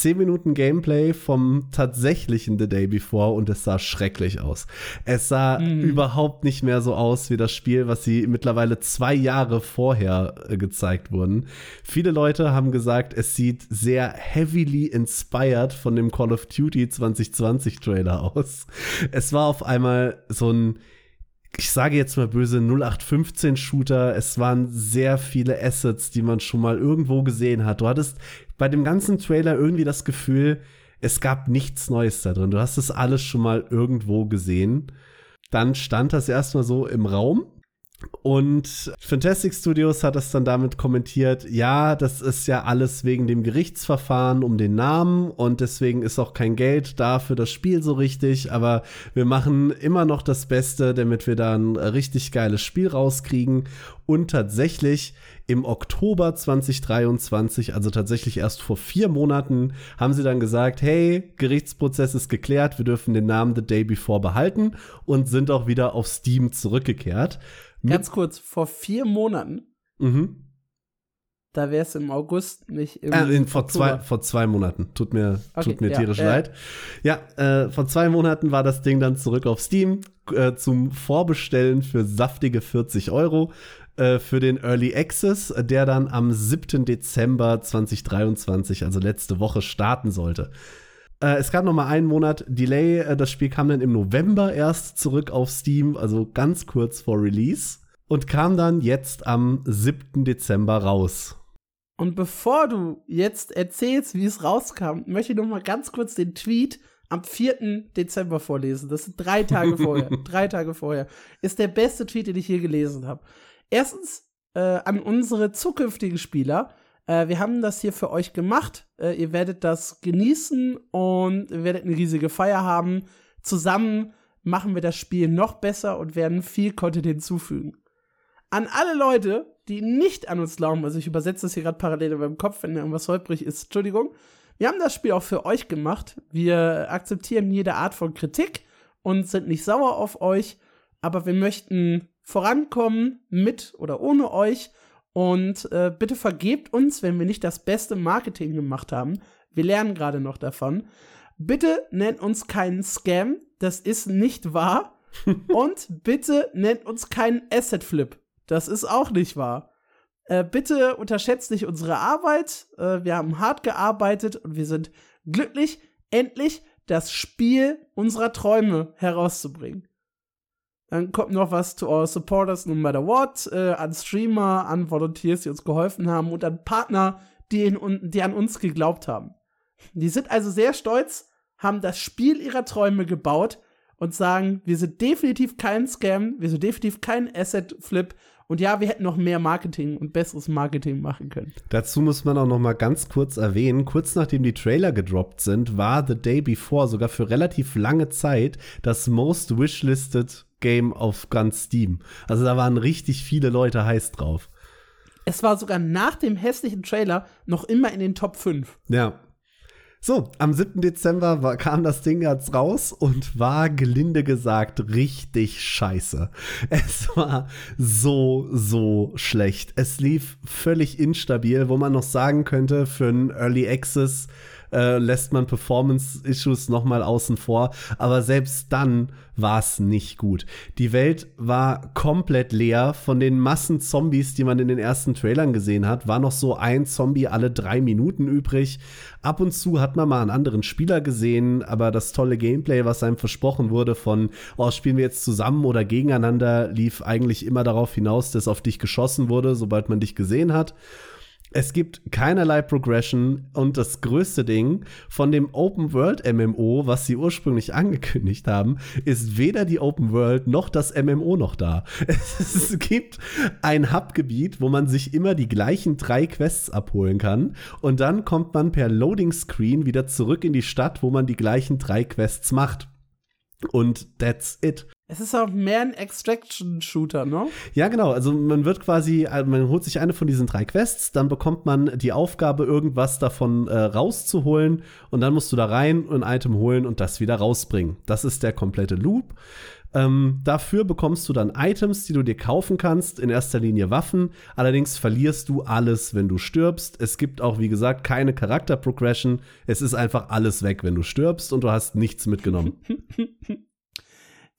10 Minuten Gameplay vom tatsächlichen The Day Before und es sah schrecklich aus. Es sah mhm. überhaupt nicht mehr so aus wie das Spiel, was sie mittlerweile zwei Jahre vorher äh, gezeigt wurden. Viele Leute haben gesagt, es sieht sehr heavily inspired von dem Call of Duty 2020 Trailer aus. Es war auf einmal so ein ich sage jetzt mal böse 0815 Shooter. Es waren sehr viele Assets, die man schon mal irgendwo gesehen hat. Du hattest bei dem ganzen Trailer irgendwie das Gefühl, es gab nichts Neues da drin. Du hast es alles schon mal irgendwo gesehen. Dann stand das erstmal so im Raum und Fantastic Studios hat es dann damit kommentiert, ja, das ist ja alles wegen dem Gerichtsverfahren um den Namen und deswegen ist auch kein Geld da für das Spiel so richtig, aber wir machen immer noch das Beste, damit wir da ein richtig geiles Spiel rauskriegen. Und tatsächlich im Oktober 2023, also tatsächlich erst vor vier Monaten, haben sie dann gesagt, hey, Gerichtsprozess ist geklärt, wir dürfen den Namen The Day Before behalten und sind auch wieder auf Steam zurückgekehrt. Ganz kurz, vor vier Monaten. Mhm. Da wäre es im August, nicht im äh, vor, zwei, vor zwei Monaten. Tut mir, okay, tut mir ja, tierisch äh. leid. Ja, äh, vor zwei Monaten war das Ding dann zurück auf Steam äh, zum Vorbestellen für saftige 40 Euro äh, für den Early Access, der dann am 7. Dezember 2023, also letzte Woche, starten sollte. Äh, es gab noch mal einen Monat Delay. Äh, das Spiel kam dann im November erst zurück auf Steam, also ganz kurz vor Release. Und kam dann jetzt am 7. Dezember raus. Und bevor du jetzt erzählst, wie es rauskam, möchte ich noch mal ganz kurz den Tweet am 4. Dezember vorlesen. Das sind drei Tage vorher. drei Tage vorher. Ist der beste Tweet, den ich je gelesen habe. Erstens äh, an unsere zukünftigen Spieler. Äh, wir haben das hier für euch gemacht. Äh, ihr werdet das genießen und ihr werdet eine riesige Feier haben. Zusammen machen wir das Spiel noch besser und werden viel Content hinzufügen. An alle Leute, die nicht an uns glauben, also ich übersetze das hier gerade parallel in meinem Kopf, wenn irgendwas holprig ist, Entschuldigung. Wir haben das Spiel auch für euch gemacht. Wir akzeptieren jede Art von Kritik und sind nicht sauer auf euch, aber wir möchten vorankommen mit oder ohne euch und äh, bitte vergebt uns, wenn wir nicht das beste Marketing gemacht haben. Wir lernen gerade noch davon. Bitte nennt uns keinen Scam. Das ist nicht wahr. und bitte nennt uns keinen Asset Flip. Das ist auch nicht wahr. Äh, bitte unterschätzt nicht unsere Arbeit. Äh, wir haben hart gearbeitet und wir sind glücklich, endlich das Spiel unserer Träume herauszubringen. Dann kommt noch was to our supporters no matter what, äh, an Streamer, an Volunteers, die uns geholfen haben und an Partner, die, in, die an uns geglaubt haben. Die sind also sehr stolz, haben das Spiel ihrer Träume gebaut und sagen, wir sind definitiv kein Scam, wir sind definitiv kein Asset-Flip und ja, wir hätten noch mehr Marketing und besseres Marketing machen können. Dazu muss man auch noch mal ganz kurz erwähnen, kurz nachdem die Trailer gedroppt sind, war The Day Before sogar für relativ lange Zeit das most wishlisted Game auf ganz Steam. Also da waren richtig viele Leute heiß drauf. Es war sogar nach dem hässlichen Trailer noch immer in den Top 5. Ja. So, am 7. Dezember war, kam das Ding jetzt raus und war gelinde gesagt richtig scheiße. Es war so, so schlecht. Es lief völlig instabil, wo man noch sagen könnte, für einen Early Access äh, lässt man Performance-Issues nochmal außen vor. Aber selbst dann war es nicht gut. Die Welt war komplett leer. Von den Massen Zombies, die man in den ersten Trailern gesehen hat, war noch so ein Zombie alle drei Minuten übrig. Ab und zu hat man mal einen anderen Spieler gesehen, aber das tolle Gameplay, was einem versprochen wurde von, oh, spielen wir jetzt zusammen oder gegeneinander, lief eigentlich immer darauf hinaus, dass auf dich geschossen wurde, sobald man dich gesehen hat. Es gibt keinerlei Progression und das größte Ding von dem Open World MMO, was sie ursprünglich angekündigt haben, ist weder die Open World noch das MMO noch da. Es gibt ein Hubgebiet, wo man sich immer die gleichen drei Quests abholen kann und dann kommt man per Loading Screen wieder zurück in die Stadt, wo man die gleichen drei Quests macht. Und that's it. Es ist auch mehr ein Extraction-Shooter, ne? Ja, genau. Also man wird quasi, äh, man holt sich eine von diesen drei Quests, dann bekommt man die Aufgabe, irgendwas davon äh, rauszuholen und dann musst du da rein und ein Item holen und das wieder rausbringen. Das ist der komplette Loop. Ähm, dafür bekommst du dann Items, die du dir kaufen kannst, in erster Linie Waffen. Allerdings verlierst du alles, wenn du stirbst. Es gibt auch, wie gesagt, keine Charakter-Progression. Es ist einfach alles weg, wenn du stirbst und du hast nichts mitgenommen.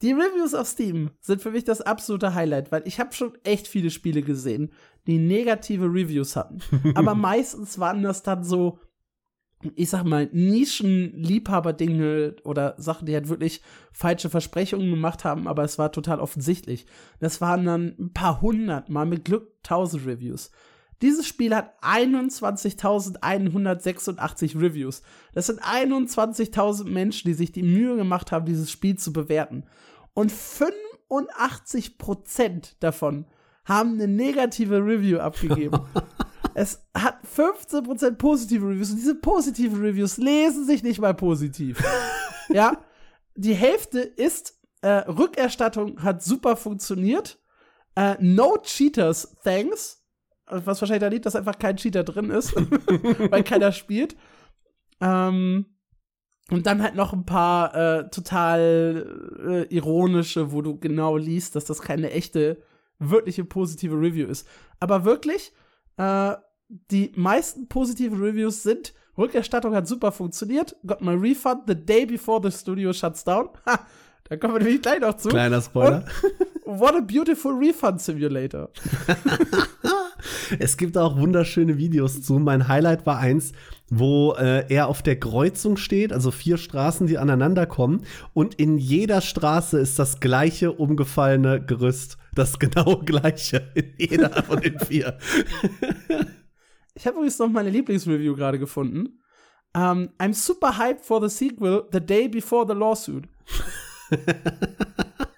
Die Reviews auf Steam sind für mich das absolute Highlight, weil ich habe schon echt viele Spiele gesehen, die negative Reviews hatten. Aber meistens waren das dann so, ich sag mal, Nischen-Liebhaber-Dinge oder Sachen, die halt wirklich falsche Versprechungen gemacht haben, aber es war total offensichtlich. Das waren dann ein paar hundert, mal mit Glück tausend Reviews. Dieses Spiel hat 21.186 Reviews. Das sind 21.000 Menschen, die sich die Mühe gemacht haben, dieses Spiel zu bewerten. Und 85% davon haben eine negative Review abgegeben. es hat 15% positive Reviews und diese positiven Reviews lesen sich nicht mal positiv. ja, die Hälfte ist äh, Rückerstattung hat super funktioniert. Äh, no Cheaters, thanks was wahrscheinlich da liegt, dass einfach kein Cheater drin ist, weil keiner spielt. Ähm, und dann halt noch ein paar äh, total äh, ironische, wo du genau liest, dass das keine echte, wirkliche positive Review ist. Aber wirklich, äh, die meisten positiven Reviews sind, Rückerstattung hat super funktioniert, got my refund the day before the studio shuts down. Ha, da kommen wir nämlich gleich noch zu. Kleiner Spoiler. Und what a beautiful refund simulator. Es gibt auch wunderschöne Videos zu. Mein Highlight war eins, wo äh, er auf der Kreuzung steht, also vier Straßen, die aneinander kommen. Und in jeder Straße ist das gleiche umgefallene Gerüst. Das genau gleiche in jeder von den vier. ich habe übrigens noch meine Lieblingsreview gerade gefunden. Um, ähm, I'm super hyped for the sequel the day before the lawsuit.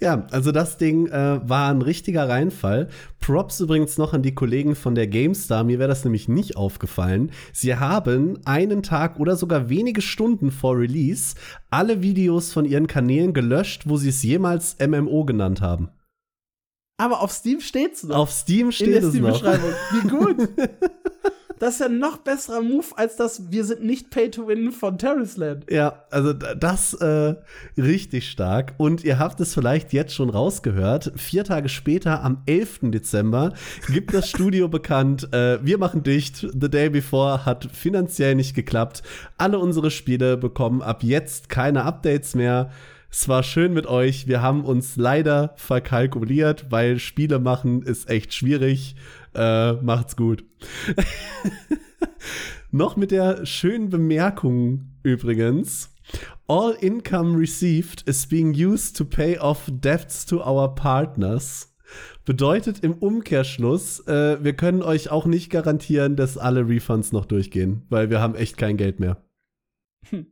Ja, also das Ding äh, war ein richtiger Reinfall. Props übrigens noch an die Kollegen von der GameStar. Mir wäre das nämlich nicht aufgefallen. Sie haben einen Tag oder sogar wenige Stunden vor Release alle Videos von ihren Kanälen gelöscht, wo sie es jemals MMO genannt haben. Aber auf Steam steht's noch. Auf Steam steht In der es Steam noch. Wie gut. Das ist ja ein noch besserer Move als das Wir sind nicht Pay to Win von Terraceland. Ja, also das äh, richtig stark. Und ihr habt es vielleicht jetzt schon rausgehört. Vier Tage später, am 11. Dezember, gibt das Studio bekannt, äh, wir machen dicht. The Day Before hat finanziell nicht geklappt. Alle unsere Spiele bekommen ab jetzt keine Updates mehr. Es war schön mit euch. Wir haben uns leider verkalkuliert, weil Spiele machen ist echt schwierig. Äh, macht's gut. Noch mit der schönen Bemerkung übrigens. All income received is being used to pay off debts to our partners. Bedeutet im Umkehrschluss, äh, wir können euch auch nicht garantieren, dass alle Refunds noch durchgehen, weil wir haben echt kein Geld mehr. Hm.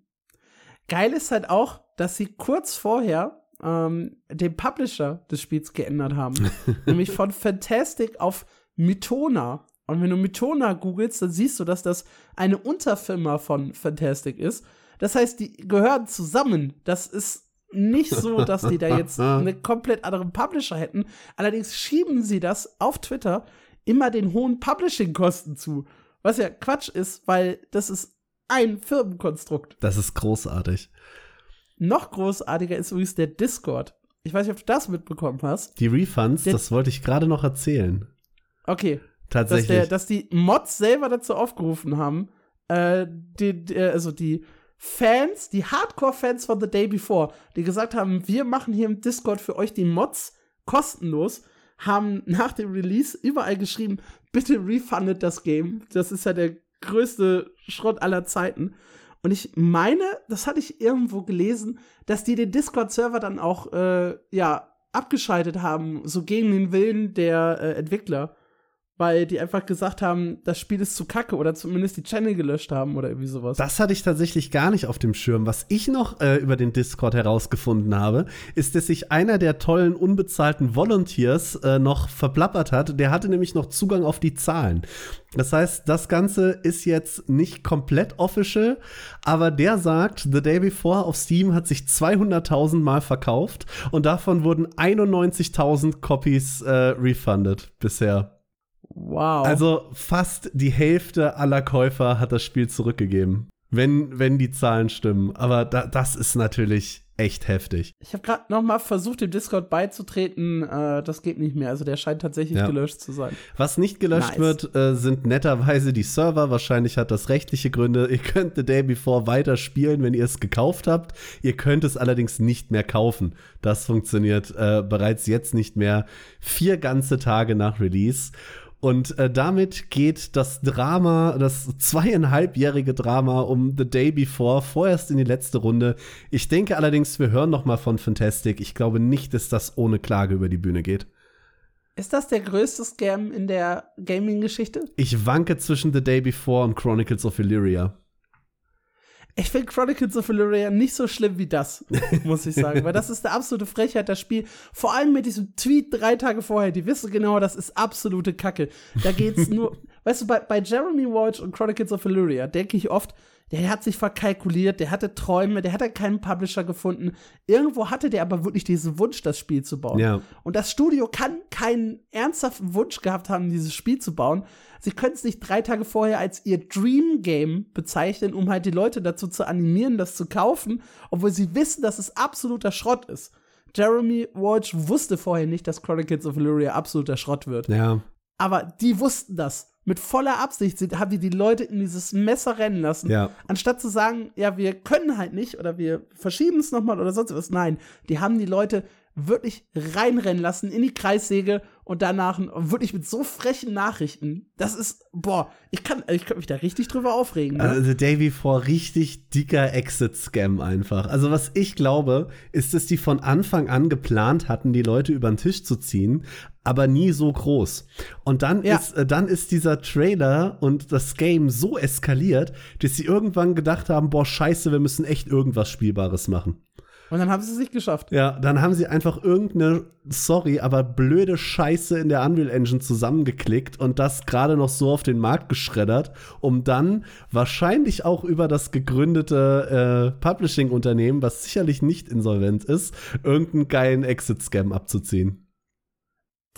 Geil ist halt auch, dass sie kurz vorher ähm, den Publisher des Spiels geändert haben. Nämlich von Fantastic auf Mitona. Und wenn du Mitona googelst, dann siehst du, dass das eine Unterfirma von Fantastic ist. Das heißt, die gehören zusammen. Das ist nicht so, dass die da jetzt einen komplett anderen Publisher hätten. Allerdings schieben sie das auf Twitter immer den hohen Publishing-Kosten zu. Was ja Quatsch ist, weil das ist ein Firmenkonstrukt. Das ist großartig. Noch großartiger ist übrigens der Discord. Ich weiß nicht, ob du das mitbekommen hast. Die Refunds, der das wollte ich gerade noch erzählen. Okay. Tatsächlich. Dass, der, dass, die Mods selber dazu aufgerufen haben, äh, die, die, also die Fans, die Hardcore-Fans von The Day Before, die gesagt haben, wir machen hier im Discord für euch die Mods kostenlos, haben nach dem Release überall geschrieben, bitte refundet das Game. Das ist ja der größte Schrott aller Zeiten. Und ich meine, das hatte ich irgendwo gelesen, dass die den Discord-Server dann auch, äh, ja, abgeschaltet haben, so gegen den Willen der äh, Entwickler weil die einfach gesagt haben, das Spiel ist zu kacke oder zumindest die Channel gelöscht haben oder irgendwie sowas. Das hatte ich tatsächlich gar nicht auf dem Schirm. Was ich noch äh, über den Discord herausgefunden habe, ist, dass sich einer der tollen unbezahlten Volunteers äh, noch verplappert hat. Der hatte nämlich noch Zugang auf die Zahlen. Das heißt, das Ganze ist jetzt nicht komplett official, aber der sagt, The Day Before auf Steam hat sich 200.000 Mal verkauft und davon wurden 91.000 Copies äh, refunded bisher. Wow. Also fast die Hälfte aller Käufer hat das Spiel zurückgegeben. Wenn, wenn die Zahlen stimmen. Aber da, das ist natürlich echt heftig. Ich habe gerade noch mal versucht, dem Discord beizutreten. Äh, das geht nicht mehr. Also der scheint tatsächlich ja. gelöscht zu sein. Was nicht gelöscht nice. wird, äh, sind netterweise die Server. Wahrscheinlich hat das rechtliche Gründe. Ihr könnt The Day Before weiter spielen, wenn ihr es gekauft habt. Ihr könnt es allerdings nicht mehr kaufen. Das funktioniert äh, bereits jetzt nicht mehr. Vier ganze Tage nach Release. Und äh, damit geht das Drama, das zweieinhalbjährige Drama um The Day Before vorerst in die letzte Runde. Ich denke allerdings, wir hören noch mal von Fantastic. Ich glaube nicht, dass das ohne Klage über die Bühne geht. Ist das der größte Scam in der Gaming-Geschichte? Ich wanke zwischen The Day Before und Chronicles of Illyria. Ich finde Chronicles of Illyria nicht so schlimm wie das, muss ich sagen. weil das ist eine absolute Frechheit, das Spiel. Vor allem mit diesem Tweet drei Tage vorher. Die wissen genau, das ist absolute Kacke. Da geht's nur. weißt du, bei, bei Jeremy Walsh und Chronicles of Illyria denke ich oft, der hat sich verkalkuliert, der hatte Träume, der hatte keinen Publisher gefunden. Irgendwo hatte der aber wirklich diesen Wunsch, das Spiel zu bauen. Ja. Und das Studio kann keinen ernsthaften Wunsch gehabt haben, dieses Spiel zu bauen. Sie können es nicht drei Tage vorher als ihr Dream Game bezeichnen, um halt die Leute dazu zu animieren, das zu kaufen, obwohl sie wissen, dass es absoluter Schrott ist. Jeremy Walsh wusste vorher nicht, dass Chronicles of Illyria absoluter Schrott wird. Ja. Aber die wussten das mit voller Absicht sind, haben die die Leute in dieses Messer rennen lassen. Ja. Anstatt zu sagen, ja, wir können halt nicht oder wir verschieben es nochmal oder sonst was. Nein, die haben die Leute wirklich reinrennen lassen in die Kreissäge und danach wirklich mit so frechen Nachrichten. Das ist, boah, ich kann, ich könnte mich da richtig drüber aufregen. Ne? Also Day Before richtig dicker Exit-Scam einfach. Also was ich glaube, ist, dass die von Anfang an geplant hatten, die Leute über den Tisch zu ziehen, aber nie so groß. Und dann ja. ist, äh, dann ist dieser Trailer und das Game so eskaliert, dass sie irgendwann gedacht haben, boah, scheiße, wir müssen echt irgendwas Spielbares machen. Und dann haben sie es nicht geschafft. Ja, dann haben sie einfach irgendeine, sorry, aber blöde Scheiße in der Unreal Engine zusammengeklickt und das gerade noch so auf den Markt geschreddert, um dann wahrscheinlich auch über das gegründete äh, Publishing-Unternehmen, was sicherlich nicht insolvent ist, irgendeinen geilen Exit-Scam abzuziehen.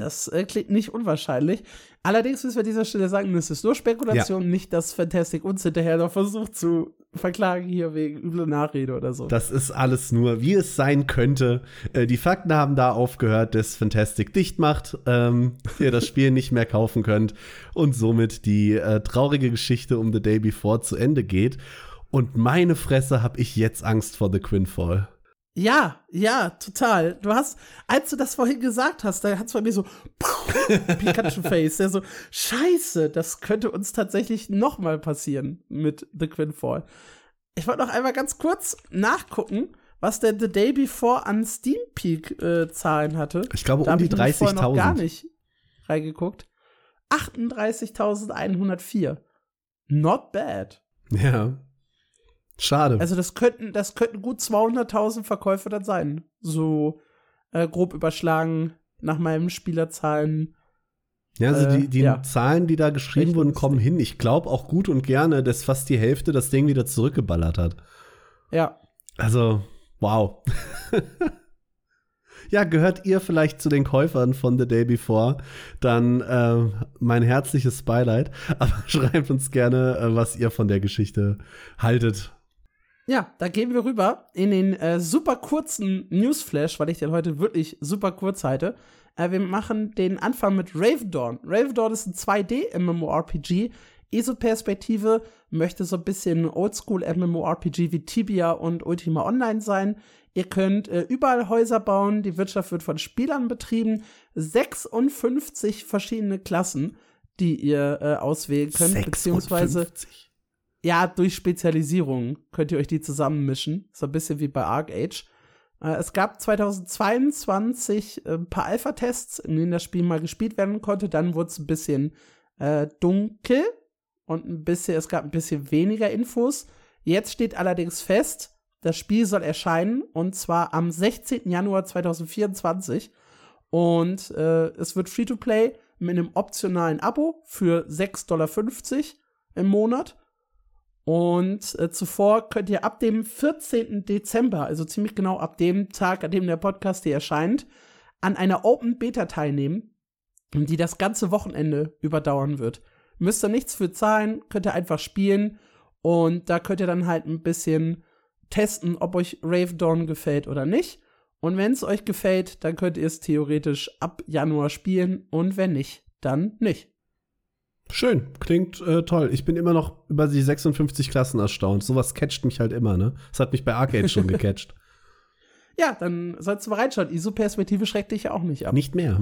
Das äh, klingt nicht unwahrscheinlich. Allerdings müssen wir an dieser Stelle sagen, das ist nur Spekulation, ja. nicht, dass Fantastic uns hinterher noch versucht zu verklagen hier wegen übler Nachrede oder so. Das ist alles nur, wie es sein könnte. Äh, die Fakten haben da aufgehört, dass Fantastic dicht macht, ähm, ihr das Spiel nicht mehr kaufen könnt und somit die äh, traurige Geschichte um The Day Before zu Ende geht. Und meine Fresse habe ich jetzt Angst vor The Quinfall. Ja, ja, total. Du hast, als du das vorhin gesagt hast, da hat es bei mir so Pikachu-Face, der so, scheiße, das könnte uns tatsächlich noch mal passieren mit The Quinfall. Ich wollte noch einmal ganz kurz nachgucken, was der The Day Before an Steam Peak äh, Zahlen hatte. Ich glaube da um die 30.000. noch gar nicht reingeguckt. 38.104. Not bad. Ja. Schade. Also das könnten, das könnten gut 200.000 Verkäufe dann sein. So äh, grob überschlagen nach meinen Spielerzahlen. Ja, also die, die äh, ja. Zahlen, die da geschrieben wurden, kommen hin. Ich glaube auch gut und gerne, dass fast die Hälfte das Ding wieder zurückgeballert hat. Ja. Also, Wow. ja, gehört ihr vielleicht zu den Käufern von The Day Before, dann äh, mein herzliches Beileid. Aber schreibt uns gerne, äh, was ihr von der Geschichte haltet. Ja, da gehen wir rüber in den äh, super kurzen Newsflash, weil ich den heute wirklich super kurz halte. Äh, wir machen den Anfang mit Raven Dawn. Raven Dawn ist ein 2D-MMORPG. ESO-Perspektive möchte so ein bisschen Oldschool-MMORPG wie Tibia und Ultima Online sein. Ihr könnt äh, überall Häuser bauen, die Wirtschaft wird von Spielern betrieben. 56 verschiedene Klassen, die ihr äh, auswählen könnt, 56. beziehungsweise ja, durch Spezialisierung könnt ihr euch die zusammenmischen. So ein bisschen wie bei Arc Age. Äh, es gab 2022 äh, ein paar Alpha-Tests, in denen das Spiel mal gespielt werden konnte. Dann wurde es ein bisschen äh, dunkel und ein bisschen, es gab ein bisschen weniger Infos. Jetzt steht allerdings fest, das Spiel soll erscheinen und zwar am 16. Januar 2024. Und äh, es wird Free-to-Play mit einem optionalen Abo für 6,50 Dollar im Monat. Und äh, zuvor könnt ihr ab dem 14. Dezember, also ziemlich genau ab dem Tag, an dem der Podcast hier erscheint, an einer Open Beta teilnehmen, die das ganze Wochenende überdauern wird. Müsst ihr nichts für zahlen, könnt ihr einfach spielen und da könnt ihr dann halt ein bisschen testen, ob euch Rave Dawn gefällt oder nicht. Und wenn es euch gefällt, dann könnt ihr es theoretisch ab Januar spielen und wenn nicht, dann nicht. Schön, klingt äh, toll. Ich bin immer noch über die 56 Klassen erstaunt. Sowas catcht mich halt immer, ne? Das hat mich bei Arcade schon gecatcht. Ja, dann sollst du mal reinschauen. ISO-Perspektive schreckt dich ja auch nicht ab. Nicht mehr.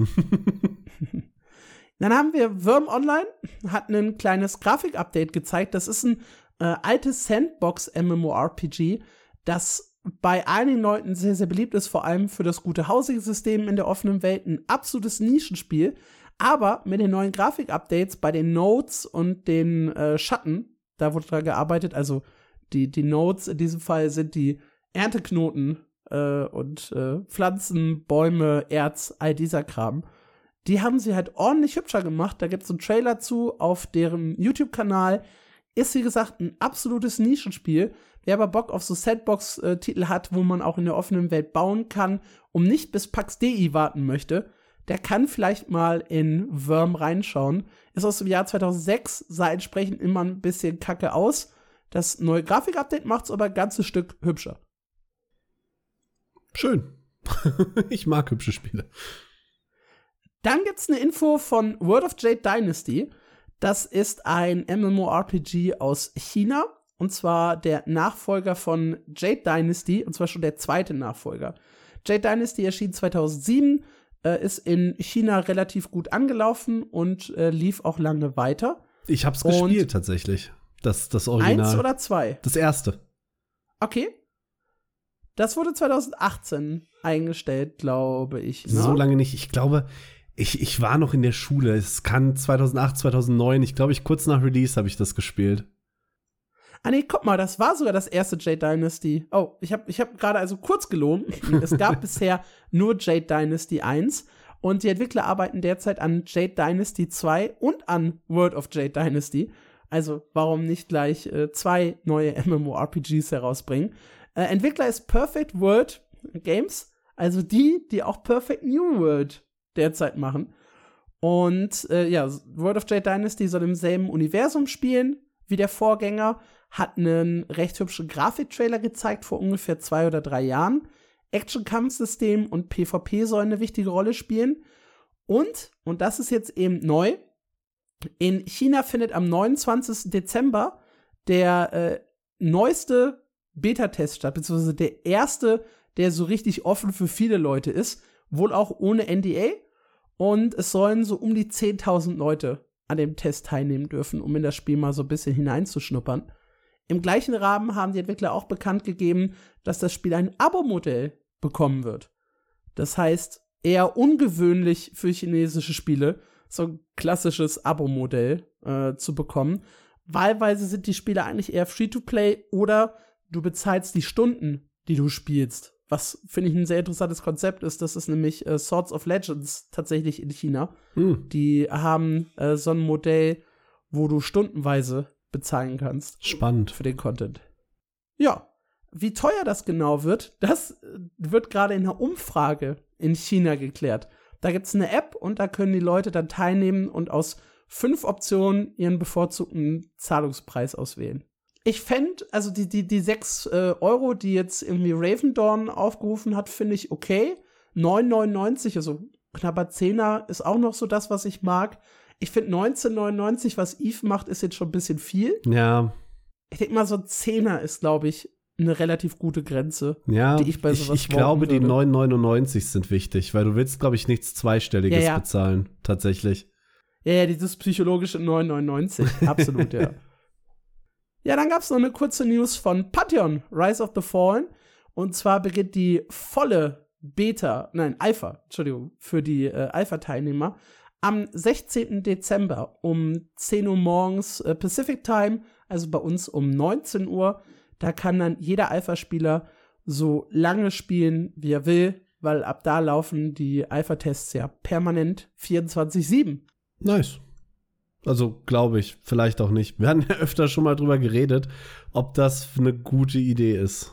dann haben wir Worm Online, hat ein kleines Grafik-Update gezeigt. Das ist ein äh, altes Sandbox-MMORPG, das bei einigen Leuten sehr, sehr beliebt ist, vor allem für das gute Housing-System in der offenen Welt. Ein absolutes Nischenspiel. Aber mit den neuen Grafik-Updates bei den Nodes und den äh, Schatten, da wurde dran gearbeitet. Also die, die Nodes in diesem Fall sind die Ernteknoten äh, und äh, Pflanzen, Bäume, Erz, all dieser Kram. Die haben sie halt ordentlich hübscher gemacht. Da gibt es einen Trailer zu auf deren YouTube-Kanal. Ist, wie gesagt, ein absolutes Nischenspiel. Wer aber Bock auf so Sandbox-Titel hat, wo man auch in der offenen Welt bauen kann, um nicht bis Pax Dei warten möchte, der kann vielleicht mal in Worm reinschauen. Ist aus dem Jahr 2006, sah entsprechend immer ein bisschen kacke aus. Das neue Grafik-Update macht es aber ein ganzes Stück hübscher. Schön. ich mag hübsche Spiele. Dann gibt es eine Info von World of Jade Dynasty. Das ist ein MMORPG aus China. Und zwar der Nachfolger von Jade Dynasty. Und zwar schon der zweite Nachfolger. Jade Dynasty erschien 2007 äh, ist in China relativ gut angelaufen und äh, lief auch lange weiter. Ich hab's und gespielt tatsächlich. Das, das Original. Eins oder zwei? Das erste. Okay. Das wurde 2018 eingestellt, glaube ich. Ne? So lange nicht. Ich glaube, ich, ich war noch in der Schule. Es kann 2008, 2009. Ich glaube, ich kurz nach Release habe ich das gespielt. Ah nee, guck mal, das war sogar das erste Jade Dynasty. Oh, ich habe ich hab gerade also kurz gelogen. es gab bisher nur Jade Dynasty 1 und die Entwickler arbeiten derzeit an Jade Dynasty 2 und an World of Jade Dynasty. Also warum nicht gleich äh, zwei neue MMORPGs herausbringen? Äh, Entwickler ist Perfect World Games, also die, die auch Perfect New World derzeit machen. Und äh, ja, World of Jade Dynasty soll im selben Universum spielen wie der Vorgänger, hat einen recht hübschen Grafiktrailer gezeigt vor ungefähr zwei oder drei Jahren. Action-Kampfsystem und PvP sollen eine wichtige Rolle spielen. Und, und das ist jetzt eben neu, in China findet am 29. Dezember der äh, neueste Beta-Test statt, beziehungsweise der erste, der so richtig offen für viele Leute ist, wohl auch ohne NDA. Und es sollen so um die 10.000 Leute an dem Test teilnehmen dürfen, um in das Spiel mal so ein bisschen hineinzuschnuppern. Im gleichen Rahmen haben die Entwickler auch bekannt gegeben, dass das Spiel ein Abo-Modell bekommen wird. Das heißt, eher ungewöhnlich für chinesische Spiele, so ein klassisches Abo-Modell äh, zu bekommen. Wahlweise sind die Spiele eigentlich eher Free-to-Play oder du bezahlst die Stunden, die du spielst. Was finde ich ein sehr interessantes Konzept ist, das ist nämlich äh, Swords of Legends tatsächlich in China. Mhm. Die haben äh, so ein Modell, wo du stundenweise bezahlen kannst. Spannend. Für den Content. Ja. Wie teuer das genau wird, das äh, wird gerade in einer Umfrage in China geklärt. Da gibt es eine App und da können die Leute dann teilnehmen und aus fünf Optionen ihren bevorzugten Zahlungspreis auswählen. Ich fände, also die, die, die 6 äh, Euro, die jetzt irgendwie Raven Dawn aufgerufen hat, finde ich okay. 9,99, also knapper Zehner, ist auch noch so das, was ich mag. Ich finde 19,99, was Eve macht, ist jetzt schon ein bisschen viel. Ja. Ich denke mal, so ein Zehner ist, glaube ich, eine relativ gute Grenze, ja, die ich bei sowas Ich, ich glaube, die 9,99 sind wichtig, weil du willst, glaube ich, nichts Zweistelliges ja, ja. bezahlen, tatsächlich. Ja, ja, dieses psychologische 9,99, absolut, ja. Ja, dann gab es noch eine kurze News von Pantheon, Rise of the Fallen. Und zwar beginnt die volle Beta, nein, Alpha, Entschuldigung, für die äh, Alpha-Teilnehmer am 16. Dezember um 10 Uhr morgens äh, Pacific Time, also bei uns um 19 Uhr. Da kann dann jeder Alpha-Spieler so lange spielen, wie er will, weil ab da laufen die Alpha-Tests ja permanent 24-7. Nice. Also glaube ich, vielleicht auch nicht. Wir hatten ja öfter schon mal drüber geredet, ob das eine gute Idee ist.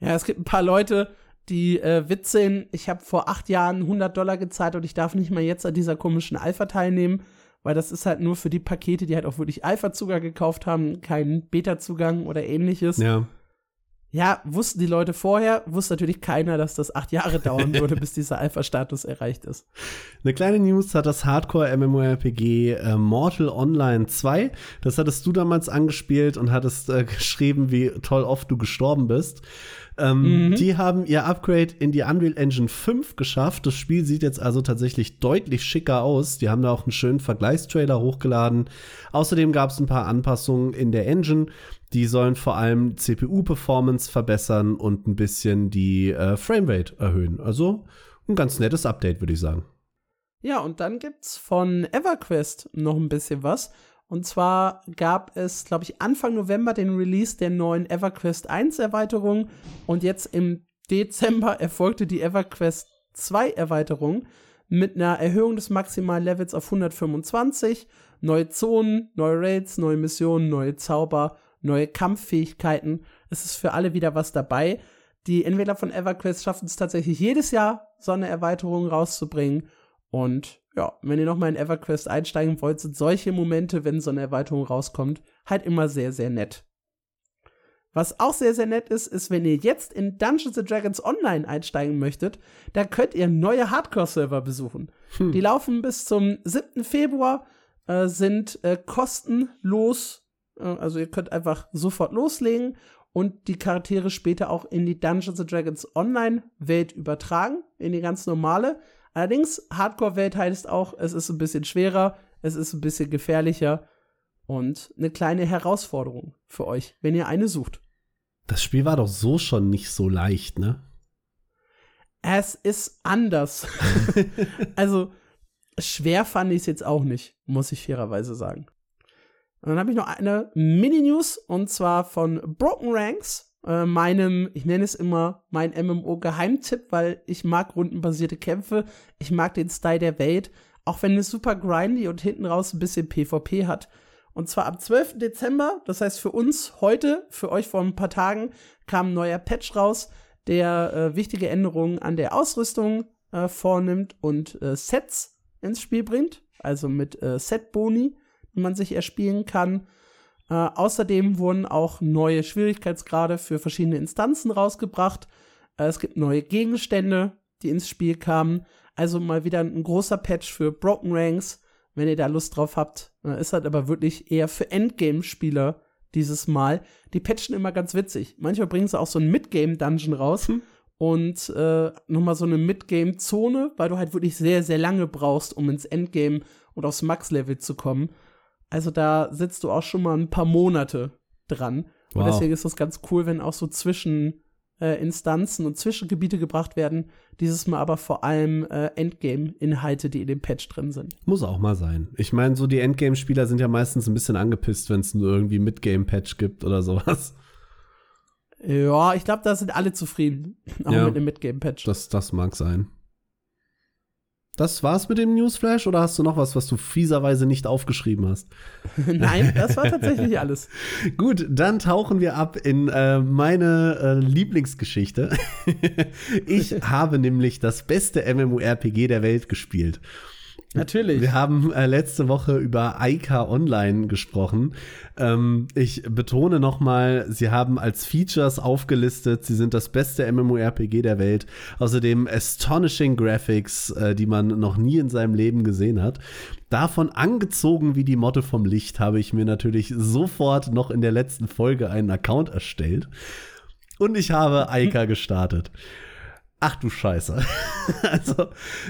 Ja, es gibt ein paar Leute, die äh, witzeln, ich habe vor acht Jahren 100 Dollar gezahlt und ich darf nicht mal jetzt an dieser komischen Alpha teilnehmen, weil das ist halt nur für die Pakete, die halt auch wirklich Alpha-Zugang gekauft haben, keinen Beta-Zugang oder ähnliches. Ja. Ja, wussten die Leute vorher, wusste natürlich keiner, dass das acht Jahre dauern würde, bis dieser Alpha-Status erreicht ist. Eine kleine News hat das Hardcore-MMORPG äh, Mortal Online 2. Das hattest du damals angespielt und hattest äh, geschrieben, wie toll oft du gestorben bist. Ähm, mhm. Die haben ihr Upgrade in die Unreal Engine 5 geschafft. Das Spiel sieht jetzt also tatsächlich deutlich schicker aus. Die haben da auch einen schönen Vergleichstrailer hochgeladen. Außerdem gab es ein paar Anpassungen in der Engine. Die sollen vor allem CPU-Performance verbessern und ein bisschen die äh, Framerate erhöhen. Also ein ganz nettes Update, würde ich sagen. Ja, und dann gibt's von EverQuest noch ein bisschen was. Und zwar gab es, glaube ich, Anfang November den Release der neuen EverQuest 1 Erweiterung und jetzt im Dezember erfolgte die EverQuest 2 Erweiterung mit einer Erhöhung des maximalen Levels auf 125, neue Zonen, neue Raids, neue Missionen, neue Zauber, neue Kampffähigkeiten. Es ist für alle wieder was dabei. Die Entwickler von EverQuest schaffen es tatsächlich jedes Jahr, so eine Erweiterung rauszubringen. Und ja, wenn ihr nochmal in EverQuest einsteigen wollt, sind solche Momente, wenn so eine Erweiterung rauskommt, halt immer sehr, sehr nett. Was auch sehr, sehr nett ist, ist, wenn ihr jetzt in Dungeons Dragons Online einsteigen möchtet, da könnt ihr neue Hardcore-Server besuchen. Hm. Die laufen bis zum 7. Februar, äh, sind äh, kostenlos, äh, also ihr könnt einfach sofort loslegen und die Charaktere später auch in die Dungeons Dragons Online-Welt übertragen, in die ganz normale. Allerdings, Hardcore-Welt heißt auch, es ist ein bisschen schwerer, es ist ein bisschen gefährlicher und eine kleine Herausforderung für euch, wenn ihr eine sucht. Das Spiel war doch so schon nicht so leicht, ne? Es ist anders. also, schwer fand ich es jetzt auch nicht, muss ich fairerweise sagen. Und dann habe ich noch eine Mini-News und zwar von Broken Ranks äh, meinem, ich nenne es immer mein MMO-Geheimtipp, weil ich mag rundenbasierte Kämpfe, ich mag den Style der Welt, auch wenn es super grindy und hinten raus ein bisschen PvP hat. Und zwar am 12. Dezember, das heißt für uns heute, für euch vor ein paar Tagen, kam ein neuer Patch raus, der äh, wichtige Änderungen an der Ausrüstung äh, vornimmt und äh, Sets ins Spiel bringt, also mit äh, Set-Boni, die man sich erspielen kann. Äh, außerdem wurden auch neue Schwierigkeitsgrade für verschiedene Instanzen rausgebracht. Äh, es gibt neue Gegenstände, die ins Spiel kamen. Also mal wieder ein großer Patch für Broken Ranks, wenn ihr da Lust drauf habt. Äh, ist halt aber wirklich eher für Endgame-Spieler dieses Mal. Die patchen immer ganz witzig. Manchmal bringen sie auch so einen Midgame-Dungeon raus. Hm. Und äh, nochmal so eine Midgame-Zone, weil du halt wirklich sehr, sehr lange brauchst, um ins Endgame und aufs Max-Level zu kommen. Also da sitzt du auch schon mal ein paar Monate dran. Wow. Und deswegen ist das ganz cool, wenn auch so zwischen äh, Instanzen und Zwischengebiete gebracht werden. Dieses Mal aber vor allem äh, Endgame-Inhalte, die in dem Patch drin sind. Muss auch mal sein. Ich meine, so die Endgame-Spieler sind ja meistens ein bisschen angepisst, wenn es nur irgendwie Midgame-Patch gibt oder sowas. Ja, ich glaube, da sind alle zufrieden. Auch ja, mit dem Midgame-Patch. Das, das mag sein. Das war's mit dem Newsflash oder hast du noch was, was du fieserweise nicht aufgeschrieben hast? Nein, das war tatsächlich alles. Gut, dann tauchen wir ab in äh, meine äh, Lieblingsgeschichte. ich habe nämlich das beste MMORPG der Welt gespielt. Natürlich. Wir haben äh, letzte Woche über Aika Online gesprochen. Ähm, ich betone nochmal, sie haben als Features aufgelistet, sie sind das beste MMORPG der Welt. Außerdem astonishing Graphics, äh, die man noch nie in seinem Leben gesehen hat. Davon angezogen wie die Motte vom Licht habe ich mir natürlich sofort noch in der letzten Folge einen Account erstellt. Und ich habe Aika gestartet. Ach du Scheiße. also,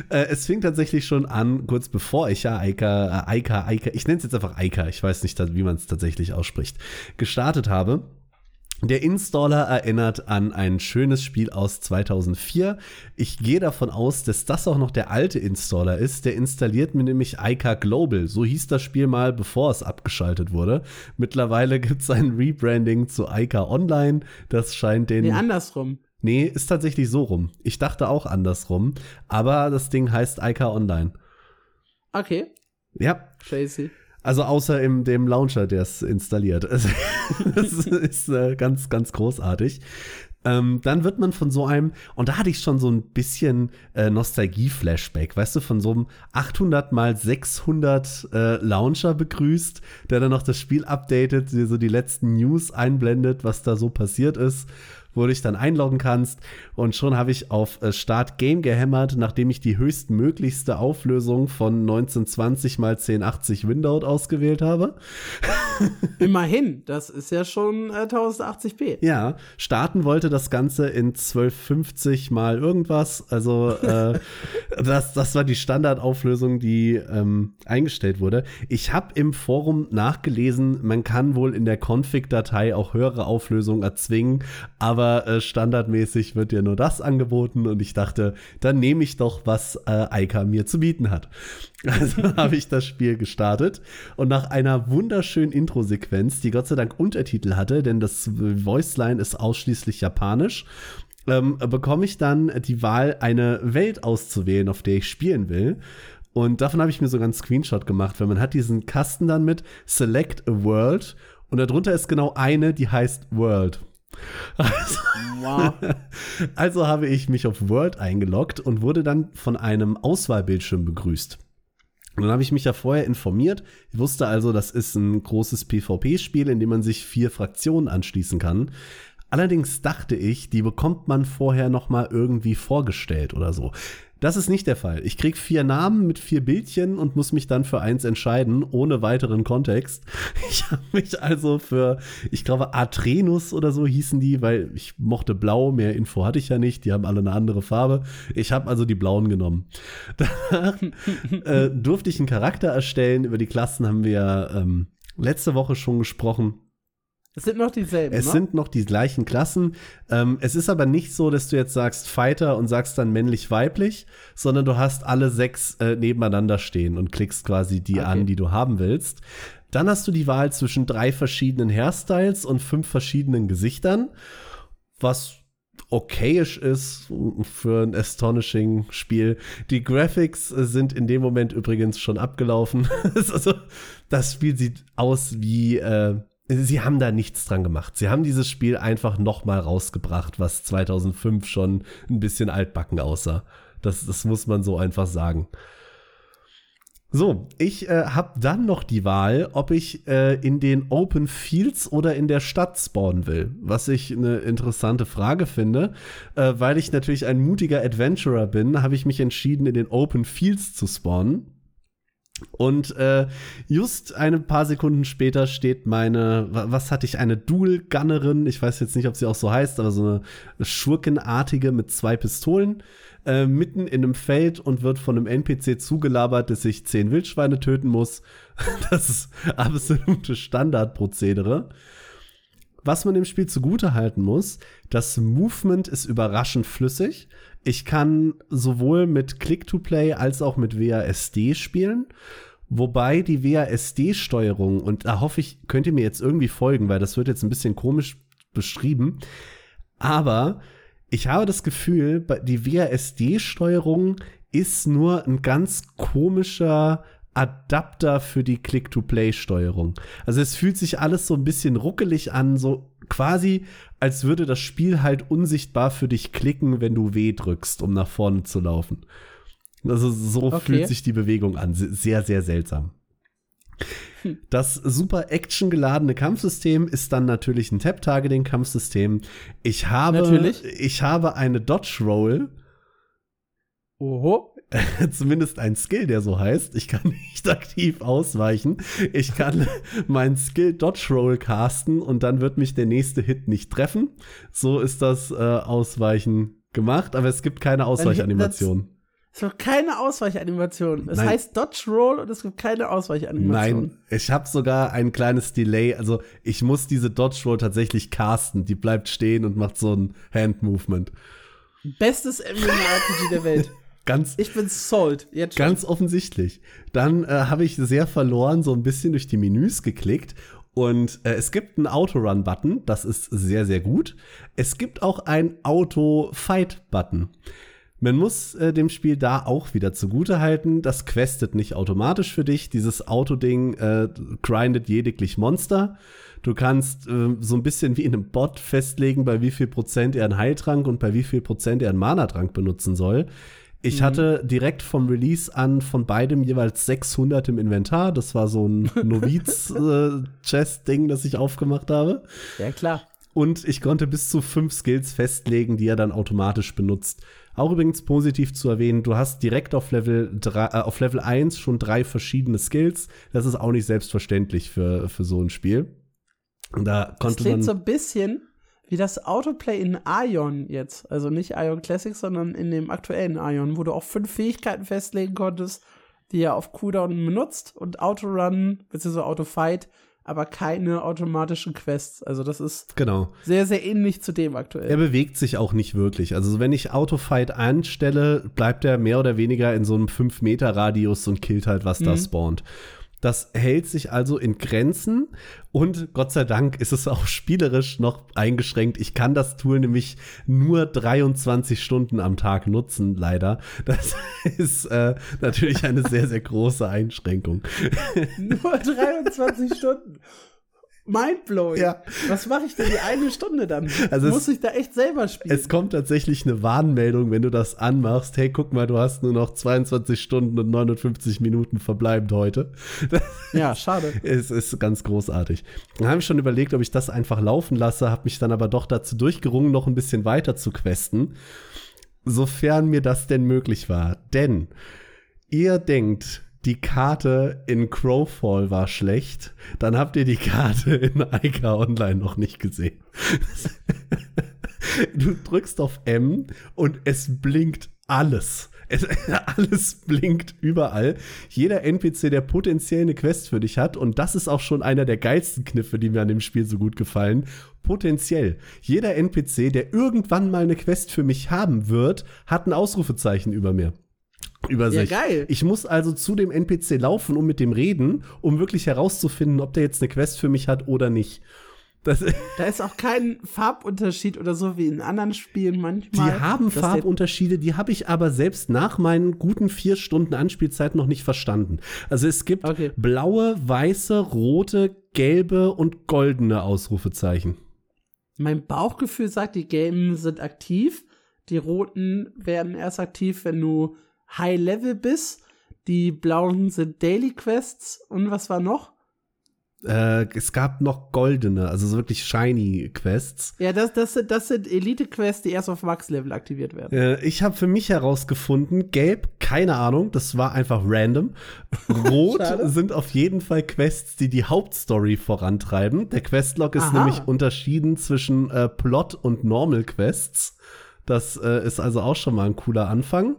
äh, es fing tatsächlich schon an, kurz bevor ich ja Eika, äh, Eika, Eika, ich nenne es jetzt einfach Eika, ich weiß nicht, wie man es tatsächlich ausspricht, gestartet habe. Der Installer erinnert an ein schönes Spiel aus 2004. Ich gehe davon aus, dass das auch noch der alte Installer ist. Der installiert mir nämlich Ica Global. So hieß das Spiel mal, bevor es abgeschaltet wurde. Mittlerweile gibt es ein Rebranding zu Ica Online. Das scheint den. Nee, andersrum. Nee, ist tatsächlich so rum. Ich dachte auch andersrum, aber das Ding heißt Ica Online. Okay. Ja. Crazy. Also außer in dem Launcher, der es installiert. das ist äh, ganz, ganz großartig. Ähm, dann wird man von so einem, und da hatte ich schon so ein bisschen äh, Nostalgie-Flashback, weißt du, von so einem 800 mal 600 äh, Launcher begrüßt, der dann noch das Spiel updatet, dir so die letzten News einblendet, was da so passiert ist wo du dich dann einloggen kannst. Und schon habe ich auf äh, Start Game gehämmert, nachdem ich die höchstmöglichste Auflösung von 1920 x 1080 Windows ausgewählt habe. Immerhin, das ist ja schon äh, 1080p. Ja, starten wollte das Ganze in 1250 mal irgendwas. Also äh, das, das war die Standardauflösung, die ähm, eingestellt wurde. Ich habe im Forum nachgelesen, man kann wohl in der Config-Datei auch höhere Auflösungen erzwingen, aber aber äh, standardmäßig wird dir nur das angeboten und ich dachte, dann nehme ich doch, was äh, Eika mir zu bieten hat. Also habe ich das Spiel gestartet und nach einer wunderschönen Intro-Sequenz, die Gott sei Dank Untertitel hatte, denn das Voiceline ist ausschließlich japanisch, ähm, bekomme ich dann die Wahl, eine Welt auszuwählen, auf der ich spielen will. Und davon habe ich mir sogar einen Screenshot gemacht, weil man hat diesen Kasten dann mit Select a World und darunter ist genau eine, die heißt World. Also, wow. also habe ich mich auf Word eingeloggt und wurde dann von einem Auswahlbildschirm begrüßt. Und dann habe ich mich ja vorher informiert. Ich wusste also, das ist ein großes PvP-Spiel, in dem man sich vier Fraktionen anschließen kann. Allerdings dachte ich, die bekommt man vorher noch mal irgendwie vorgestellt oder so. Das ist nicht der Fall. Ich krieg vier Namen mit vier Bildchen und muss mich dann für eins entscheiden, ohne weiteren Kontext. Ich habe mich also für, ich glaube, Atrenus oder so hießen die, weil ich mochte blau, mehr Info hatte ich ja nicht, die haben alle eine andere Farbe. Ich habe also die blauen genommen. Danach äh, durfte ich einen Charakter erstellen. Über die Klassen haben wir ähm, letzte Woche schon gesprochen. Es sind noch dieselben. Es ne? sind noch die gleichen Klassen. Ähm, es ist aber nicht so, dass du jetzt sagst Fighter und sagst dann männlich-weiblich, sondern du hast alle sechs äh, nebeneinander stehen und klickst quasi die okay. an, die du haben willst. Dann hast du die Wahl zwischen drei verschiedenen Hairstyles und fünf verschiedenen Gesichtern, was okayisch ist für ein Astonishing-Spiel. Die Graphics sind in dem Moment übrigens schon abgelaufen. also, das Spiel sieht aus wie äh, sie haben da nichts dran gemacht. Sie haben dieses Spiel einfach noch mal rausgebracht, was 2005 schon ein bisschen altbacken aussah. Das, das muss man so einfach sagen. So, ich äh, habe dann noch die Wahl, ob ich äh, in den Open Fields oder in der Stadt spawnen will. Was ich eine interessante Frage finde. Äh, weil ich natürlich ein mutiger Adventurer bin, habe ich mich entschieden, in den Open Fields zu spawnen. Und äh, just ein paar Sekunden später steht meine, was hatte ich, eine Dual-Gunnerin, ich weiß jetzt nicht, ob sie auch so heißt, aber so eine Schurkenartige mit zwei Pistolen, äh, mitten in einem Feld und wird von einem NPC zugelabert, dass ich zehn Wildschweine töten muss. das ist absolute Standardprozedere. Was man dem Spiel zugute halten muss, das Movement ist überraschend flüssig. Ich kann sowohl mit Click-to-Play als auch mit WASD spielen. Wobei die WASD-Steuerung, und da hoffe ich, könnt ihr mir jetzt irgendwie folgen, weil das wird jetzt ein bisschen komisch beschrieben. Aber ich habe das Gefühl, die WASD-Steuerung ist nur ein ganz komischer Adapter für die Click-to-Play-Steuerung. Also es fühlt sich alles so ein bisschen ruckelig an, so quasi als würde das Spiel halt unsichtbar für dich klicken, wenn du W drückst, um nach vorne zu laufen. Also so okay. fühlt sich die Bewegung an. Sehr, sehr seltsam. Hm. Das super actiongeladene Kampfsystem ist dann natürlich ein Tap-Targeting-Kampfsystem. Ich habe, natürlich. ich habe eine Dodge Roll. Oho. Zumindest ein Skill, der so heißt. Ich kann nicht aktiv ausweichen. Ich kann meinen Skill Dodge Roll casten und dann wird mich der nächste Hit nicht treffen. So ist das äh, Ausweichen gemacht, aber es gibt keine Ausweichanimation. Es gibt keine Ausweichanimation. Es Nein. heißt Dodge Roll und es gibt keine Ausweichanimation. Nein, ich habe sogar ein kleines Delay. Also ich muss diese Dodge Roll tatsächlich casten. Die bleibt stehen und macht so ein Hand Movement. Bestes MMORPG der Welt. Ganz, ich bin sold. Jetzt schon. Ganz offensichtlich. Dann äh, habe ich sehr verloren so ein bisschen durch die Menüs geklickt und äh, es gibt einen Autorun-Button, das ist sehr, sehr gut. Es gibt auch einen Auto-Fight-Button. Man muss äh, dem Spiel da auch wieder zugute halten, das questet nicht automatisch für dich. Dieses Autoding äh, grindet lediglich Monster. Du kannst äh, so ein bisschen wie in einem Bot festlegen, bei wie viel Prozent er einen Heiltrank und bei wie viel Prozent er einen Mana-Trank benutzen soll. Ich mhm. hatte direkt vom Release an von beidem jeweils 600 im Inventar. Das war so ein Noviz-Chest-Ding, äh, das ich aufgemacht habe. Ja, klar. Und ich konnte bis zu fünf Skills festlegen, die er dann automatisch benutzt. Auch übrigens positiv zu erwähnen, du hast direkt auf Level, 3, äh, auf Level 1 schon drei verschiedene Skills. Das ist auch nicht selbstverständlich für, für so ein Spiel. Und da konnte das klingt man so ein bisschen wie das Autoplay in Ion jetzt. Also nicht Ion Classic, sondern in dem aktuellen Ion, wo du auch fünf Fähigkeiten festlegen konntest, die er auf Cooldown benutzt und Autorun bzw. Autofight aber keine automatischen Quests. Also das ist genau. sehr, sehr ähnlich zu dem aktuell. Er bewegt sich auch nicht wirklich. Also wenn ich Autofight anstelle, bleibt er mehr oder weniger in so einem 5-Meter-Radius und killt halt, was mhm. da spawnt. Das hält sich also in Grenzen und Gott sei Dank ist es auch spielerisch noch eingeschränkt. Ich kann das Tool nämlich nur 23 Stunden am Tag nutzen, leider. Das ist äh, natürlich eine sehr, sehr große Einschränkung. Nur 23 Stunden mindblowing. Ja. Was mache ich denn die eine Stunde dann? Also Muss ich da echt selber spielen? Es kommt tatsächlich eine Warnmeldung, wenn du das anmachst. Hey, guck mal, du hast nur noch 22 Stunden und 59 Minuten verbleibend heute. Ja, schade. es ist ganz großartig. Dann habe ich schon überlegt, ob ich das einfach laufen lasse, habe mich dann aber doch dazu durchgerungen, noch ein bisschen weiter zu questen. Sofern mir das denn möglich war. Denn ihr denkt, die Karte in Crowfall war schlecht, dann habt ihr die Karte in Ica Online noch nicht gesehen. du drückst auf M und es blinkt alles. Es, alles blinkt überall. Jeder NPC, der potenziell eine Quest für dich hat, und das ist auch schon einer der geilsten Kniffe, die mir an dem Spiel so gut gefallen. Potenziell. Jeder NPC, der irgendwann mal eine Quest für mich haben wird, hat ein Ausrufezeichen über mir über sich. Ja, geil. Ich muss also zu dem NPC laufen und mit dem reden, um wirklich herauszufinden, ob der jetzt eine Quest für mich hat oder nicht. Das da ist auch kein Farbunterschied oder so wie in anderen Spielen manchmal. Die haben Farbunterschiede, die habe ich aber selbst nach meinen guten vier Stunden Anspielzeit noch nicht verstanden. Also es gibt okay. blaue, weiße, rote, gelbe und goldene Ausrufezeichen. Mein Bauchgefühl sagt, die gelben sind aktiv, die roten werden erst aktiv, wenn du High Level bist. Die blauen sind Daily Quests. Und was war noch? Äh, es gab noch goldene, also so wirklich shiny Quests. Ja, das, das, sind, das sind Elite-Quests, die erst auf Max-Level aktiviert werden. Äh, ich habe für mich herausgefunden, gelb, keine Ahnung, das war einfach random. Rot sind auf jeden Fall Quests, die die Hauptstory vorantreiben. Der Questlog ist Aha. nämlich unterschieden zwischen äh, Plot und Normal Quests. Das äh, ist also auch schon mal ein cooler Anfang.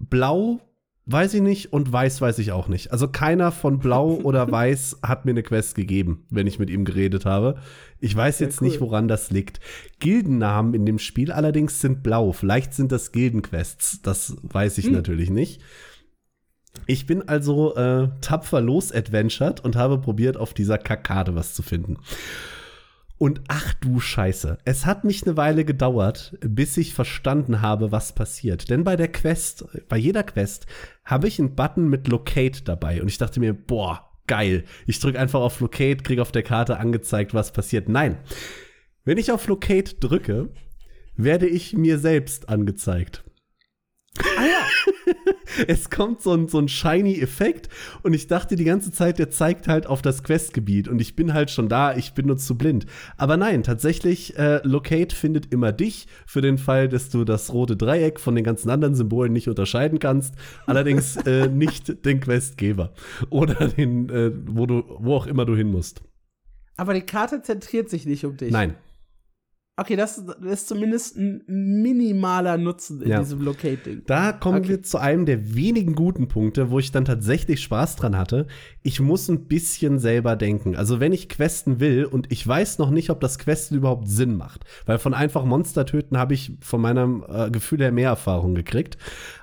Blau weiß ich nicht und weiß weiß ich auch nicht. Also keiner von Blau oder Weiß hat mir eine Quest gegeben, wenn ich mit ihm geredet habe. Ich weiß Sehr jetzt cool. nicht, woran das liegt. Gildennamen in dem Spiel allerdings sind blau. Vielleicht sind das Gildenquests. Das weiß ich hm. natürlich nicht. Ich bin also äh, tapfer losadventured und habe probiert, auf dieser Kakade was zu finden. Und ach du Scheiße, es hat mich eine Weile gedauert, bis ich verstanden habe, was passiert. Denn bei der Quest, bei jeder Quest, habe ich einen Button mit Locate dabei. Und ich dachte mir, boah, geil. Ich drücke einfach auf Locate, kriege auf der Karte angezeigt, was passiert. Nein. Wenn ich auf Locate drücke, werde ich mir selbst angezeigt. Ah ja. es kommt so ein, so ein shiny Effekt und ich dachte die ganze Zeit, der zeigt halt auf das Questgebiet und ich bin halt schon da, ich bin nur zu blind. Aber nein, tatsächlich, äh, Locate findet immer dich für den Fall, dass du das rote Dreieck von den ganzen anderen Symbolen nicht unterscheiden kannst. Allerdings äh, nicht den Questgeber oder den, äh, wo du, wo auch immer du hin musst. Aber die Karte zentriert sich nicht um dich. Nein. Okay, das ist zumindest ein minimaler Nutzen in Ja. diesem Locate-Ding. Da kommen Okay. wir zu einem der wenigen guten Punkte, wo ich dann tatsächlich Spaß dran hatte. Ich muss ein bisschen selber denken. Also wenn ich questen will und ich weiß noch nicht, ob das Questen überhaupt Sinn macht, weil von einfach Monster töten habe ich von meinem äh, Gefühl her mehr Erfahrung gekriegt.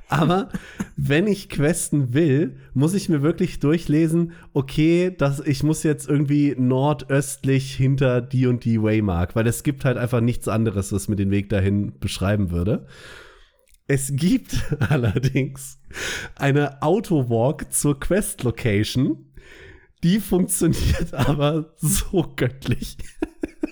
Aber wenn ich questen will, muss ich mir wirklich durchlesen, okay, dass ich muss jetzt irgendwie nordöstlich hinter die und die Waymark, weil es gibt halt einfach nichts anderes, was mir den Weg dahin beschreiben würde. Es gibt allerdings eine Autowalk zur Quest Location. Die funktioniert aber so göttlich.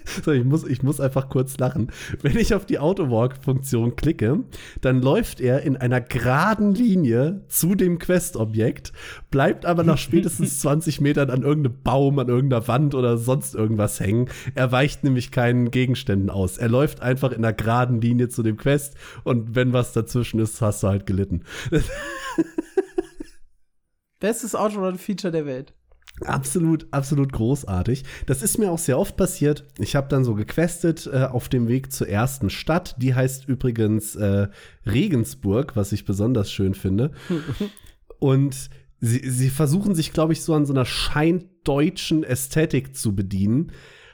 so, ich, muss, ich muss einfach kurz lachen. Wenn ich auf die Autowalk-Funktion klicke, dann läuft er in einer geraden Linie zu dem Quest-Objekt, bleibt aber nach spätestens 20 Metern an irgendeinem Baum, an irgendeiner Wand oder sonst irgendwas hängen. Er weicht nämlich keinen Gegenständen aus. Er läuft einfach in einer geraden Linie zu dem Quest und wenn was dazwischen ist, hast du halt gelitten. Bestes Outrun-Feature der Welt. Absolut, absolut großartig. Das ist mir auch sehr oft passiert. Ich habe dann so gequestet äh, auf dem Weg zur ersten Stadt. Die heißt übrigens äh, Regensburg, was ich besonders schön finde. Und sie, sie versuchen sich, glaube ich, so an so einer scheindeutschen Ästhetik zu bedienen,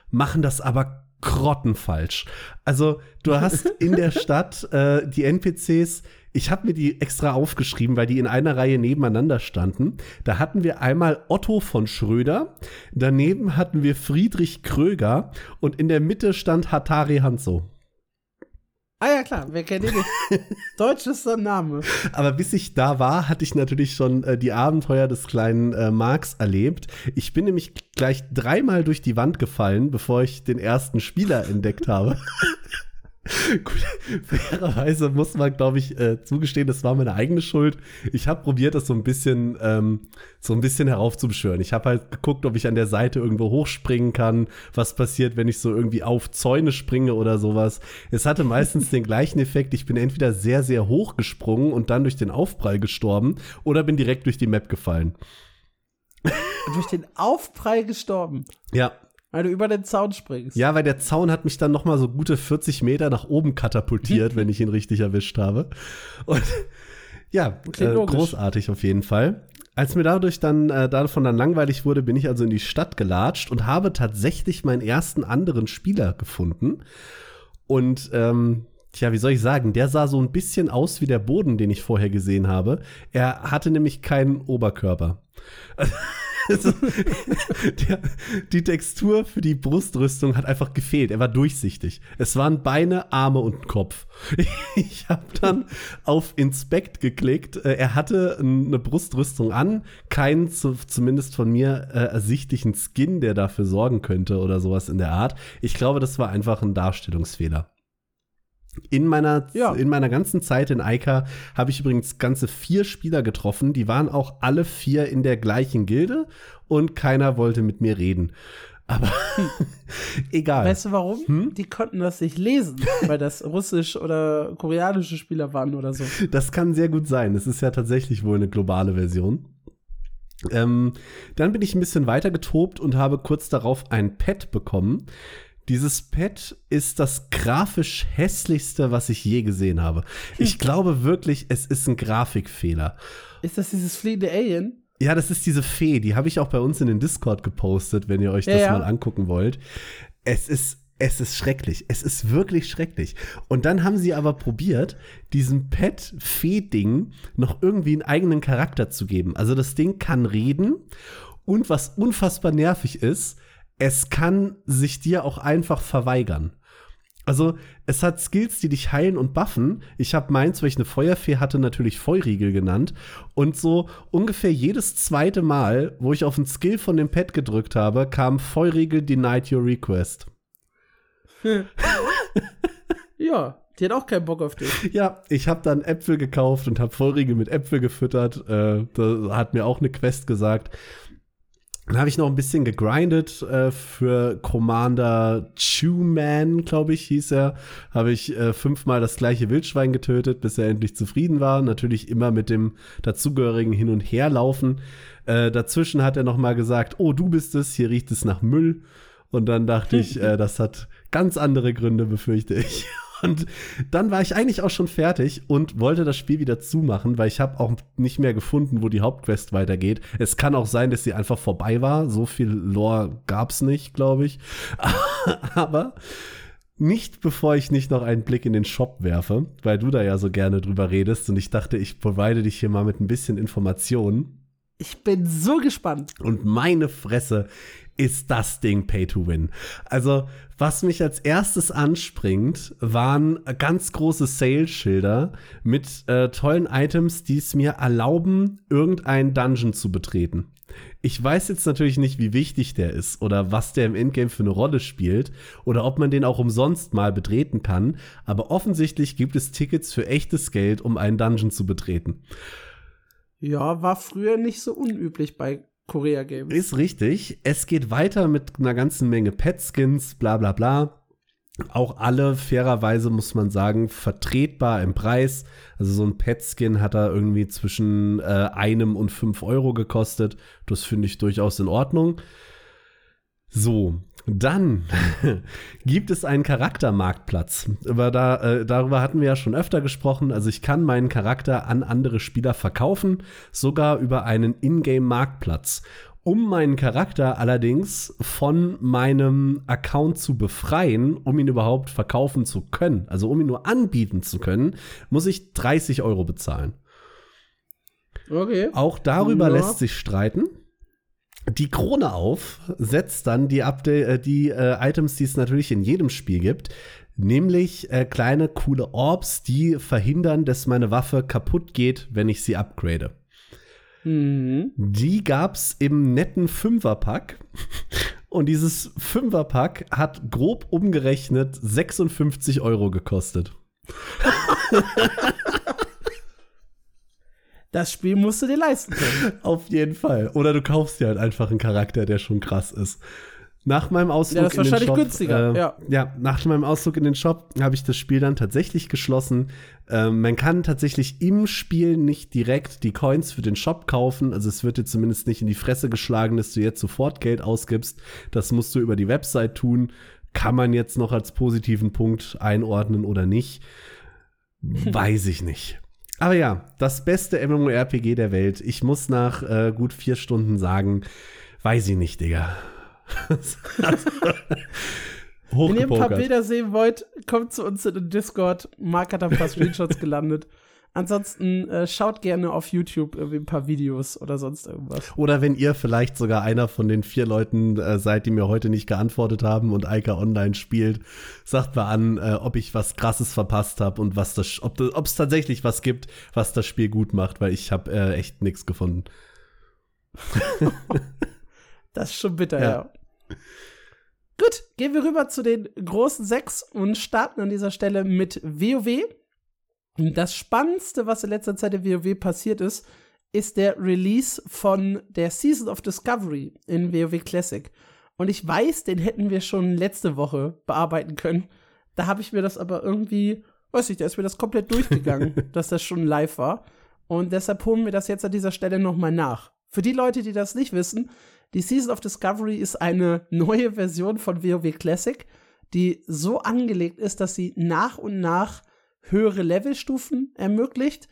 machen das aber grottenfalsch. Also du hast in der Stadt äh, die NPCs, ich habe mir die extra aufgeschrieben, weil die in einer Reihe nebeneinander standen. Da hatten wir einmal Otto von Schröder, daneben hatten wir Friedrich Kröger und in der Mitte stand Hatari Hanzo. Ah ja, klar, wer kennt ihn nicht? Deutsch ist sein Name. Aber bis ich da war, hatte ich natürlich schon äh, die Abenteuer des kleinen äh, Marx erlebt. Ich bin nämlich gleich dreimal durch die Wand gefallen, bevor ich den ersten Spieler entdeckt habe. Gut, fairerweise muss man, glaube ich, äh, zugestehen, das war meine eigene Schuld. Ich habe probiert, das so ein bisschen, ähm, so ein bisschen heraufzubeschwören. Ich habe halt geguckt, ob ich an der Seite irgendwo hochspringen kann, was passiert, wenn ich so irgendwie auf Zäune springe oder sowas. Es hatte meistens den gleichen Effekt. Ich bin entweder sehr, sehr hoch gesprungen und dann durch den Aufprall gestorben oder bin direkt durch die Map gefallen. Durch den Aufprall gestorben, Ja, weil du über den Zaun springst. Ja, weil der Zaun hat mich dann noch mal so gute 40 Meter nach oben katapultiert, wenn ich ihn richtig erwischt habe. Und ja, Klingt äh, großartig auf jeden Fall. Als mir dadurch dann äh, davon dann langweilig wurde, bin ich also in die Stadt gelatscht und habe tatsächlich meinen ersten anderen Spieler gefunden. Und ähm, tja, wie soll ich sagen, der sah so ein bisschen aus wie der Boden, den ich vorher gesehen habe. Er hatte nämlich keinen Oberkörper. Der, die Textur für die Brustrüstung hat einfach gefehlt. Er war durchsichtig. Es waren Beine, Arme und Kopf. Ich habe dann auf Inspect geklickt. Äh, Er hatte eine Brustrüstung an, keinen zu, zumindest von mir äh, ersichtlichen Skin, der dafür sorgen könnte oder sowas in der Art. Ich glaube, das war einfach ein Darstellungsfehler. In meiner, Ja. in meiner ganzen Zeit in Ica habe ich übrigens ganze vier Spieler getroffen. Die waren auch alle vier in der gleichen Gilde und keiner wollte mit mir reden. Aber egal. Weißt du warum? Hm? Die konnten das nicht lesen, weil das russisch oder koreanische Spieler waren oder so. Das kann sehr gut sein. Es ist ja tatsächlich wohl eine globale Version. Ähm, dann bin ich ein bisschen weiter getobt und habe kurz darauf ein Pad bekommen. Dieses Pad ist das grafisch hässlichste, was ich je gesehen habe. Ich glaube wirklich, es ist ein Grafikfehler. Ist das dieses fliegende Alien? Ja, das ist diese Fee, die habe ich auch bei uns in den Discord gepostet, wenn ihr euch Ja, das ja. mal angucken wollt. Es ist, es ist schrecklich. Es ist wirklich schrecklich. Und dann haben sie aber probiert, diesem Pet-Fee-Ding noch irgendwie einen eigenen Charakter zu geben. Also das Ding kann reden und was unfassbar nervig ist, es kann sich dir auch einfach verweigern. Also, es hat Skills, die dich heilen und buffen. Ich habe meins, weil ich eine Feuerfee hatte, natürlich Feuriegel genannt. Und so ungefähr jedes zweite Mal, wo ich auf den Skill von dem Pad gedrückt habe, kam Feuriegel denied your request. ja, die hat auch keinen Bock auf dich. Ja, ich habe dann Äpfel gekauft und habe Feuriegel mit Äpfel gefüttert. Äh, da hat mir auch eine Quest gesagt. Dann habe ich noch ein bisschen gegrindet äh, für Commander Chew-Man, glaube ich, hieß er. Habe ich äh, fünfmal das gleiche Wildschwein getötet, bis er endlich zufrieden war. Natürlich immer mit dem dazugehörigen Hin- und Herlaufen. Äh, dazwischen hat er noch mal gesagt, oh, du bist es, hier riecht es nach Müll. Und dann dachte ich, äh, das hat ganz andere Gründe, befürchte ich. Und dann war ich eigentlich auch schon fertig und wollte das Spiel wieder zumachen, weil ich habe auch nicht mehr gefunden, wo die Hauptquest weitergeht. Es kann auch sein, dass sie einfach vorbei war. So viel Lore gab's nicht, glaube ich. Aber nicht bevor ich nicht noch einen Blick in den Shop werfe, weil du da ja so gerne drüber redest und ich dachte, ich provide dich hier mal mit ein bisschen Informationen. Ich bin so gespannt. Und meine Fresse ist das Ding Pay to Win. Also, was mich als erstes anspringt, waren ganz große Sales-Schilder mit äh, tollen Items, die es mir erlauben, irgendeinen Dungeon zu betreten. Ich weiß jetzt natürlich nicht, wie wichtig der ist oder was der im Endgame für eine Rolle spielt oder ob man den auch umsonst mal betreten kann, aber offensichtlich gibt es Tickets für echtes Geld, um einen Dungeon zu betreten. Ja, war früher nicht so unüblich bei Korea Games. Ist richtig. Es geht weiter mit einer ganzen Menge Pet-Skins, bla bla bla. Auch alle fairerweise muss man sagen, vertretbar im Preis. Also so ein Pet-Skin hat da irgendwie zwischen äh, einem und fünf Euro gekostet. Das finde ich durchaus in Ordnung. So, dann gibt es einen Charaktermarktplatz. Über da, äh, darüber hatten wir ja schon öfter gesprochen. Also ich kann meinen Charakter an andere Spieler verkaufen, sogar über einen Ingame-Marktplatz. Um meinen Charakter allerdings von meinem Account zu befreien, um ihn überhaupt verkaufen zu können, also um ihn nur anbieten zu können, muss ich 30 Euro bezahlen. Okay. Auch darüber ja. lässt sich streiten die Krone auf, setzt dann die, Update, äh, die äh, Items, die es natürlich in jedem Spiel gibt, nämlich äh, kleine coole Orbs, die verhindern, dass meine Waffe kaputt geht, wenn ich sie upgrade. Mhm. Die gab's im netten Fünferpack. Und dieses Fünferpack hat grob umgerechnet 56 Euro gekostet. das Spiel musst du dir leisten können. Auf jeden Fall. Oder du kaufst dir halt einfach einen Charakter, der schon krass ist. Nach meinem Ausflug ja, in den Shop, günstiger. Äh, ja. ja, nach meinem Ausflug in den Shop habe ich das Spiel dann tatsächlich geschlossen. Ähm, man kann tatsächlich im Spiel nicht direkt die Coins für den Shop kaufen. Also es wird dir zumindest nicht in die Fresse geschlagen, dass du jetzt sofort Geld ausgibst. Das musst du über die Website tun. Kann man jetzt noch als positiven Punkt einordnen oder nicht? Weiß ich nicht. Aber ja, das beste MMORPG der Welt. Ich muss nach äh, gut vier Stunden sagen, weiß ich nicht, Digga. Wenn ihr ein paar Bilder sehen wollt, kommt zu uns in den Discord. Mark hat ein paar Screenshots gelandet. Ansonsten äh, schaut gerne auf YouTube irgendwie ein paar Videos oder sonst irgendwas. Oder wenn ihr vielleicht sogar einer von den vier Leuten äh, seid, die mir heute nicht geantwortet haben und Eika Online spielt, sagt mal an, äh, ob ich was Krasses verpasst habe und was das, ob es tatsächlich was gibt, was das Spiel gut macht, weil ich habe äh, echt nichts gefunden. das ist schon bitter, ja. ja. Gut, gehen wir rüber zu den großen sechs und starten an dieser Stelle mit WoW. Das Spannendste, was in letzter Zeit in WoW passiert ist, ist der Release von der Season of Discovery in WoW Classic. Und ich weiß, den hätten wir schon letzte Woche bearbeiten können. Da habe ich mir das aber irgendwie, weiß ich, da ist mir das komplett durchgegangen, dass das schon live war. Und deshalb holen wir das jetzt an dieser Stelle nochmal nach. Für die Leute, die das nicht wissen, die Season of Discovery ist eine neue Version von WoW Classic, die so angelegt ist, dass sie nach und nach höhere Levelstufen ermöglicht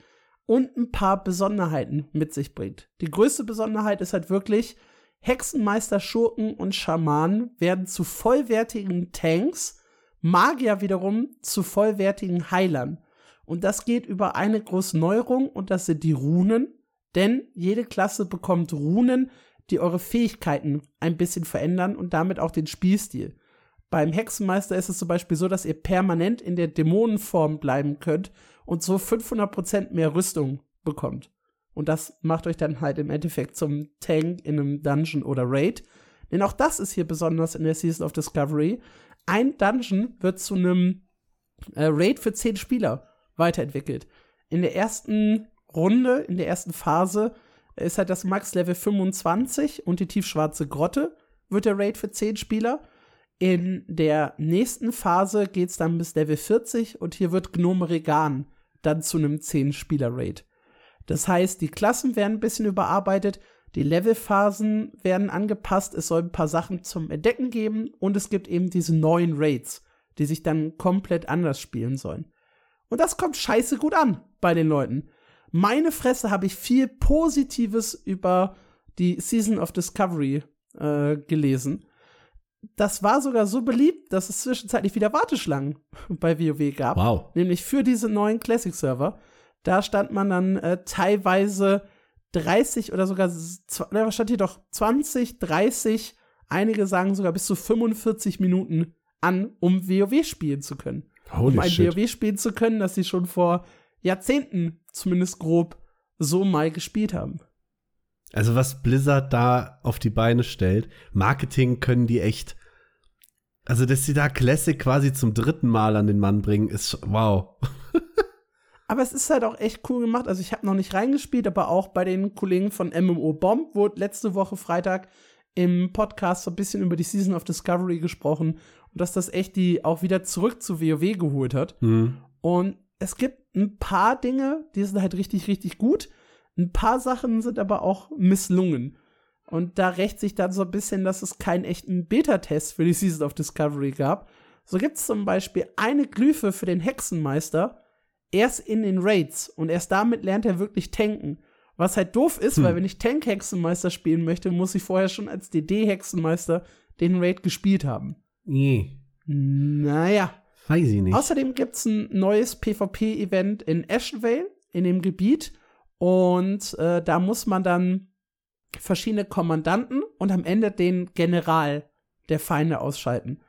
und ein paar Besonderheiten mit sich bringt. Die größte Besonderheit ist halt wirklich, Hexenmeister, Schurken und Schamanen werden zu vollwertigen Tanks, Magier wiederum zu vollwertigen Heilern. Und das geht über eine große Neuerung und das sind die Runen, denn jede Klasse bekommt Runen, die eure Fähigkeiten ein bisschen verändern und damit auch den Spielstil. Beim Hexenmeister ist es zum Beispiel so, dass ihr permanent in der Dämonenform bleiben könnt und so 500% mehr Rüstung bekommt. Und das macht euch dann halt im Endeffekt zum Tank in einem Dungeon oder Raid. Denn auch das ist hier besonders in der Season of Discovery. Ein Dungeon wird zu einem äh, Raid für 10 Spieler weiterentwickelt. In der ersten Runde, in der ersten Phase, ist halt das Max-Level 25 und die tiefschwarze Grotte wird der Raid für 10 Spieler. In der nächsten Phase geht es dann bis Level 40 und hier wird Gnome Regan dann zu einem 10-Spieler-Raid. Das heißt, die Klassen werden ein bisschen überarbeitet, die Levelphasen werden angepasst, es soll ein paar Sachen zum Entdecken geben und es gibt eben diese neuen Raids, die sich dann komplett anders spielen sollen. Und das kommt scheiße gut an bei den Leuten. Meine Fresse habe ich viel Positives über die Season of Discovery äh, gelesen. Das war sogar so beliebt, dass es zwischenzeitlich wieder Warteschlangen bei WoW gab. Wow. Nämlich für diese neuen Classic-Server. Da stand man dann äh, teilweise 30 oder sogar, ne, was stand hier doch, 20, 30, einige sagen sogar bis zu 45 Minuten an, um WoW spielen zu können. Holy um ein shit. WoW spielen zu können, das sie schon vor Jahrzehnten zumindest grob so mal gespielt haben. Also was Blizzard da auf die Beine stellt, Marketing können die echt. Also, dass sie da Classic quasi zum dritten Mal an den Mann bringen, ist wow. Aber es ist halt auch echt cool gemacht. Also ich habe noch nicht reingespielt, aber auch bei den Kollegen von MMO Bomb wurde letzte Woche Freitag im Podcast so ein bisschen über die Season of Discovery gesprochen und dass das echt die auch wieder zurück zu WoW geholt hat. Hm. Und es gibt ein paar Dinge, die sind halt richtig, richtig gut. Ein paar Sachen sind aber auch misslungen. Und da rächt sich dann so ein bisschen, dass es keinen echten Beta-Test für die Season of Discovery gab. So gibt es zum Beispiel eine Glyphe für den Hexenmeister erst in den Raids und erst damit lernt er wirklich tanken. Was halt doof ist, Hm. weil wenn ich Tank-Hexenmeister spielen möchte, muss ich vorher schon als DD-Hexenmeister den Raid gespielt haben. Nee, Naja. weiß ich nicht. Außerdem gibt es ein neues PvP-Event in Ashenvale, in dem Gebiet. Und äh, da muss man dann verschiedene Kommandanten und am Ende den General der Feinde ausschalten.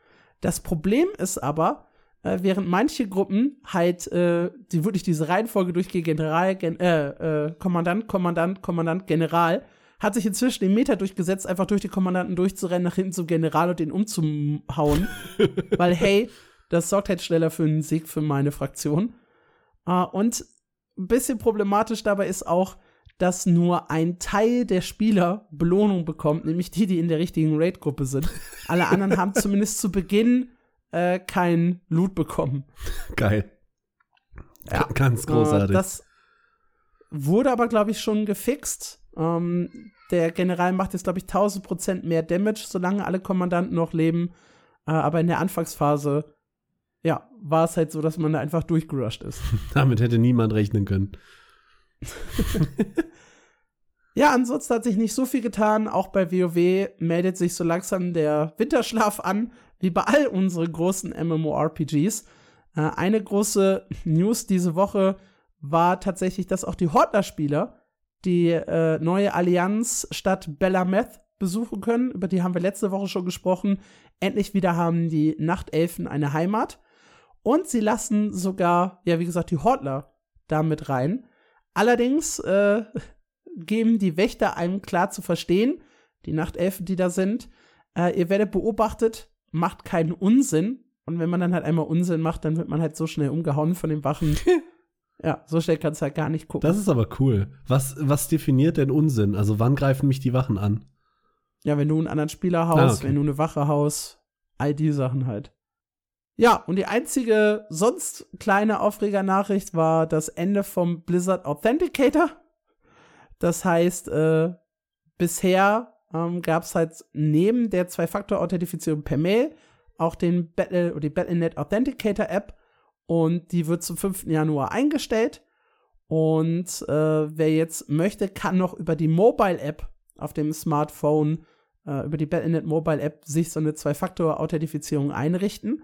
Das Problem ist aber, äh, während manche Gruppen halt äh, die wirklich diese Reihenfolge durchgehen, General, Gen äh, äh, Kommandant, Kommandant, Kommandant, General, hat sich inzwischen den Meter durchgesetzt, einfach durch die Kommandanten durchzurennen, nach hinten zum General und den umzuhauen. Weil, hey, das sorgt halt schneller für einen Sieg für meine Fraktion. Äh, und ein bisschen problematisch dabei ist auch, dass nur ein Teil der Spieler Belohnung bekommt, nämlich die, die in der richtigen Raid-Gruppe sind. Alle anderen haben zumindest zu Beginn äh, kein Loot bekommen. Geil. Ja. Ganz Äh, großartig. das wurde aber, glaube ich, schon gefixt. Ähm, der General macht jetzt, glaube ich, 1000% mehr Damage, solange alle Kommandanten noch leben. Äh, aber in der Anfangsphase, ja, war es halt so, dass man da einfach durchgerusht ist. Damit hätte niemand rechnen können. Ja, ansonsten hat sich nicht so viel getan. Auch bei WoW meldet sich so langsam der Winterschlaf an, wie bei all unseren großen MMORPGs. Äh, eine große News diese Woche war tatsächlich, dass auch die Hortler-Spieler die äh, neue Allianz statt Bellameth besuchen können. Über die haben wir letzte Woche schon gesprochen. Endlich wieder haben die Nachtelfen eine Heimat. Und sie lassen sogar, ja, wie gesagt, die Hortler da mit rein. Allerdings äh, geben die Wächter einem klar zu verstehen, die Nachtelfen, die da sind, äh, ihr werdet beobachtet, macht keinen Unsinn. Und wenn man dann halt einmal Unsinn macht, dann wird man halt so schnell umgehauen von den Wachen. ja, so schnell kannst du halt gar nicht gucken. Das ist aber cool. Was, was definiert denn Unsinn? Also wann greifen mich die Wachen an? ja, wenn du einen anderen Spieler haust, Ah, okay. wenn du eine Wache haust, all die Sachen halt. Ja, und die einzige sonst kleine Aufreger-Nachricht war das Ende vom Blizzard Authenticator. Das heißt, äh, bisher ähm, gab es halt neben der Zwei-Faktor-Authentifizierung per Mail auch den Battle oder die Battle.net Authenticator App und die wird zum 5. Januar eingestellt. Und äh, wer jetzt möchte, kann noch über die Mobile App auf dem Smartphone, äh, über die Battle.net Mobile App sich so eine Zwei-Faktor-Authentifizierung einrichten.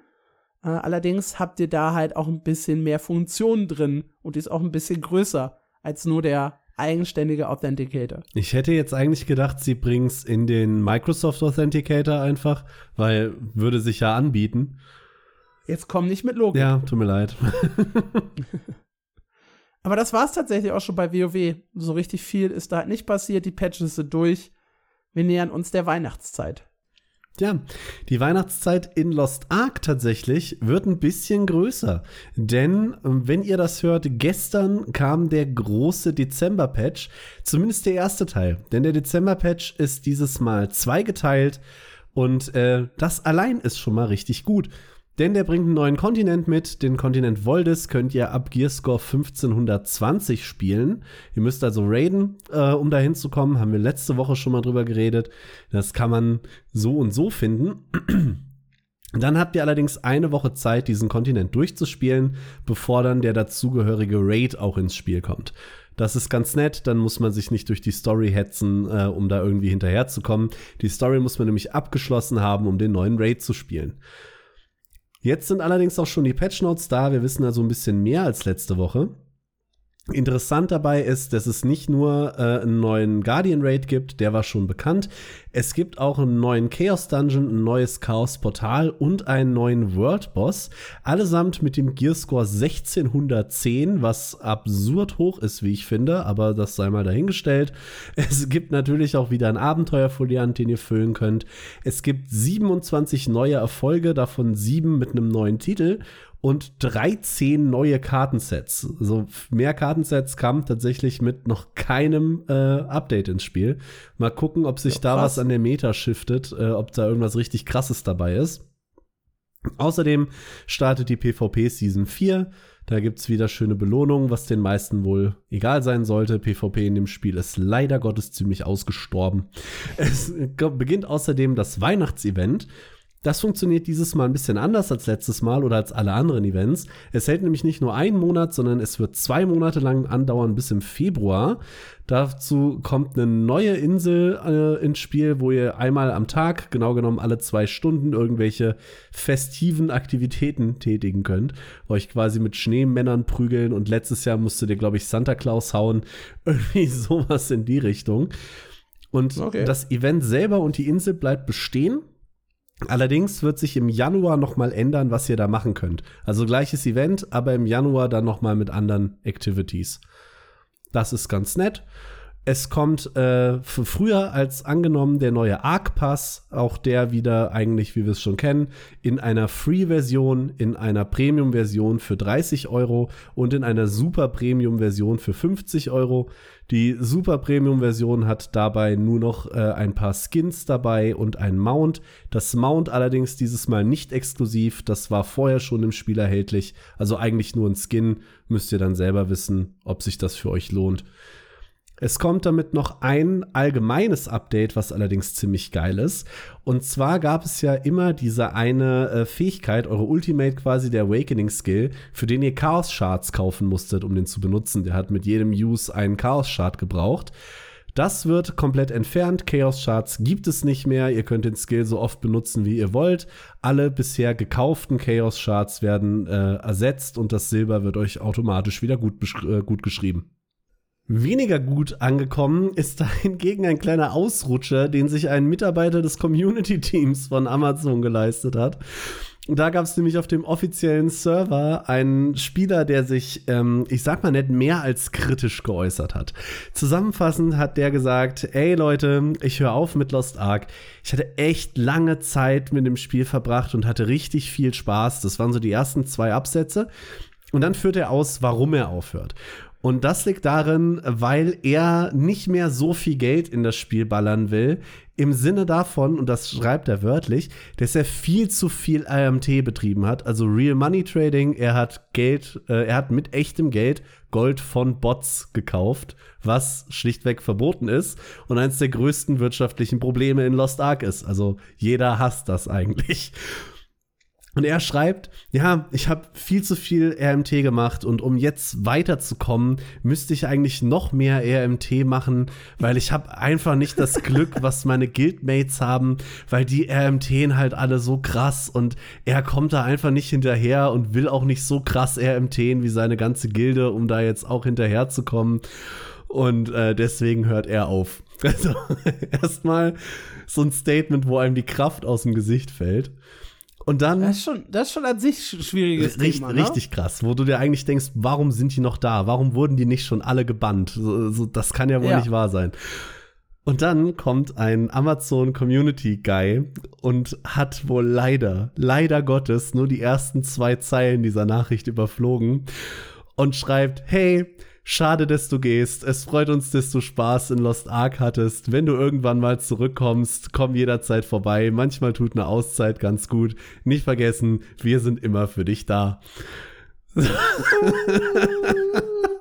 Äh, allerdings habt ihr da halt auch ein bisschen mehr Funktionen drin und die ist auch ein bisschen größer als nur der eigenständiger Authenticator. Ich hätte jetzt eigentlich gedacht, sie bringen es in den Microsoft Authenticator einfach, weil würde sich ja anbieten. Jetzt komm nicht mit Logik. Ja, tut mir leid. Aber das war es tatsächlich auch schon bei WoW. So richtig viel ist da halt nicht passiert. Die Patches sind durch. Wir nähern uns der Weihnachtszeit. Ja, die Weihnachtszeit in Lost Ark tatsächlich wird ein bisschen größer. Denn, wenn ihr das hört, gestern kam der große Dezember-Patch, zumindest der erste Teil. Denn der Dezember-Patch ist dieses Mal zweigeteilt und äh, das allein ist schon mal richtig gut. Denn der bringt einen neuen Kontinent mit. Den Kontinent Voldes könnt ihr ab Gearscore 1520 spielen. Ihr müsst also raiden, äh, um da hinzukommen. Haben wir letzte Woche schon mal drüber geredet. Das kann man so und so finden. Dann habt ihr allerdings eine Woche Zeit, diesen Kontinent durchzuspielen, bevor dann der dazugehörige Raid auch ins Spiel kommt. Das ist ganz nett, dann muss man sich nicht durch die Story hetzen, äh, um da irgendwie hinterherzukommen. Die Story muss man nämlich abgeschlossen haben, um den neuen Raid zu spielen. Jetzt sind allerdings auch schon die Patch Notes da. Wir wissen also ein bisschen mehr als letzte Woche. Interessant dabei ist, dass es nicht nur äh, einen neuen Guardian Raid gibt, der war schon bekannt. Es gibt auch einen neuen Chaos Dungeon, ein neues Chaos Portal und einen neuen World Boss. Allesamt mit dem Gearscore 1610, was absurd hoch ist, wie ich finde, aber das sei mal dahingestellt. Es gibt natürlich auch wieder einen Abenteuerfoliant, den ihr füllen könnt. Es gibt 27 neue Erfolge, davon sieben mit einem neuen Titel und 13 neue Kartensets. Also mehr Kartensets kamen tatsächlich mit noch keinem äh, Update ins Spiel. Mal gucken, ob sich ja, da was an der Meta shiftet, äh, ob da irgendwas richtig krasses dabei ist. Außerdem startet die PvP Season 4. Da gibt es wieder schöne Belohnungen, was den meisten wohl egal sein sollte. PvP in dem Spiel ist leider Gottes ziemlich ausgestorben. Es beginnt außerdem das Weihnachtsevent. Das funktioniert dieses Mal ein bisschen anders als letztes Mal oder als alle anderen Events. Es hält nämlich nicht nur einen Monat, sondern es wird zwei Monate lang andauern bis im Februar. Dazu kommt eine neue Insel äh, ins Spiel, wo ihr einmal am Tag, genau genommen alle zwei Stunden, irgendwelche festiven Aktivitäten tätigen könnt. Euch quasi mit Schneemännern prügeln und letztes Jahr musstet ihr, glaube ich, Santa Claus hauen. Irgendwie sowas in die Richtung. Und okay. das Event selber und die Insel bleibt bestehen. Allerdings wird sich im Januar noch mal ändern, was ihr da machen könnt. Also gleiches Event, aber im Januar dann noch mal mit anderen Activities. Das ist ganz nett. Es kommt äh, früher als angenommen der neue Arc Pass, auch der wieder eigentlich, wie wir es schon kennen, in einer Free-Version, in einer Premium-Version für 30 Euro und in einer Super Premium-Version für 50 Euro. Die Super Premium-Version hat dabei nur noch äh, ein paar Skins dabei und ein Mount. Das Mount allerdings dieses Mal nicht exklusiv, das war vorher schon im Spiel erhältlich. Also eigentlich nur ein Skin, müsst ihr dann selber wissen, ob sich das für euch lohnt. Es kommt damit noch ein allgemeines Update, was allerdings ziemlich geil ist. Und zwar gab es ja immer diese eine äh, Fähigkeit, eure Ultimate quasi der Awakening Skill, für den ihr Chaos Shards kaufen musstet, um den zu benutzen. Der hat mit jedem Use einen Chaos Shard gebraucht. Das wird komplett entfernt. Chaos Shards gibt es nicht mehr. Ihr könnt den Skill so oft benutzen, wie ihr wollt. Alle bisher gekauften Chaos Shards werden äh, ersetzt und das Silber wird euch automatisch wieder gut, äh, gut geschrieben. Weniger gut angekommen ist da hingegen ein kleiner Ausrutscher, den sich ein Mitarbeiter des Community-Teams von Amazon geleistet hat. Da gab es nämlich auf dem offiziellen Server einen Spieler, der sich, ähm, ich sag mal nicht mehr als kritisch geäußert hat. Zusammenfassend hat der gesagt, ey Leute, ich höre auf mit Lost Ark. Ich hatte echt lange Zeit mit dem Spiel verbracht und hatte richtig viel Spaß. Das waren so die ersten zwei Absätze. Und dann führt er aus, warum er aufhört. Und das liegt darin, weil er nicht mehr so viel Geld in das Spiel ballern will. Im Sinne davon, und das schreibt er wörtlich, dass er viel zu viel AMT betrieben hat, also Real Money Trading. Er hat Geld, äh, er hat mit echtem Geld Gold von Bots gekauft, was schlichtweg verboten ist und eines der größten wirtschaftlichen Probleme in Lost Ark ist. Also jeder hasst das eigentlich. Und er schreibt, ja, ich habe viel zu viel RMT gemacht und um jetzt weiterzukommen, müsste ich eigentlich noch mehr RMT machen, weil ich habe einfach nicht das Glück, was meine Guildmates haben, weil die RMTen halt alle so krass und er kommt da einfach nicht hinterher und will auch nicht so krass RMTen wie seine ganze Gilde, um da jetzt auch hinterherzukommen. Und äh, deswegen hört er auf. Also erstmal so ein Statement, wo einem die Kraft aus dem Gesicht fällt. Und dann. Das ist schon, das ist schon an sich schwieriges richtig, Thema. Ne? Richtig krass, wo du dir eigentlich denkst, warum sind die noch da? Warum wurden die nicht schon alle gebannt? So, so, das kann ja wohl Ja. nicht wahr sein. Und dann kommt ein Amazon Community Guy und hat wohl leider, leider Gottes, nur die ersten zwei Zeilen dieser Nachricht überflogen und schreibt, hey, schade, dass du gehst. Es freut uns, dass du Spaß in Lost Ark hattest. Wenn du irgendwann mal zurückkommst, komm jederzeit vorbei. Manchmal tut eine Auszeit ganz gut. Nicht vergessen, wir sind immer für dich da.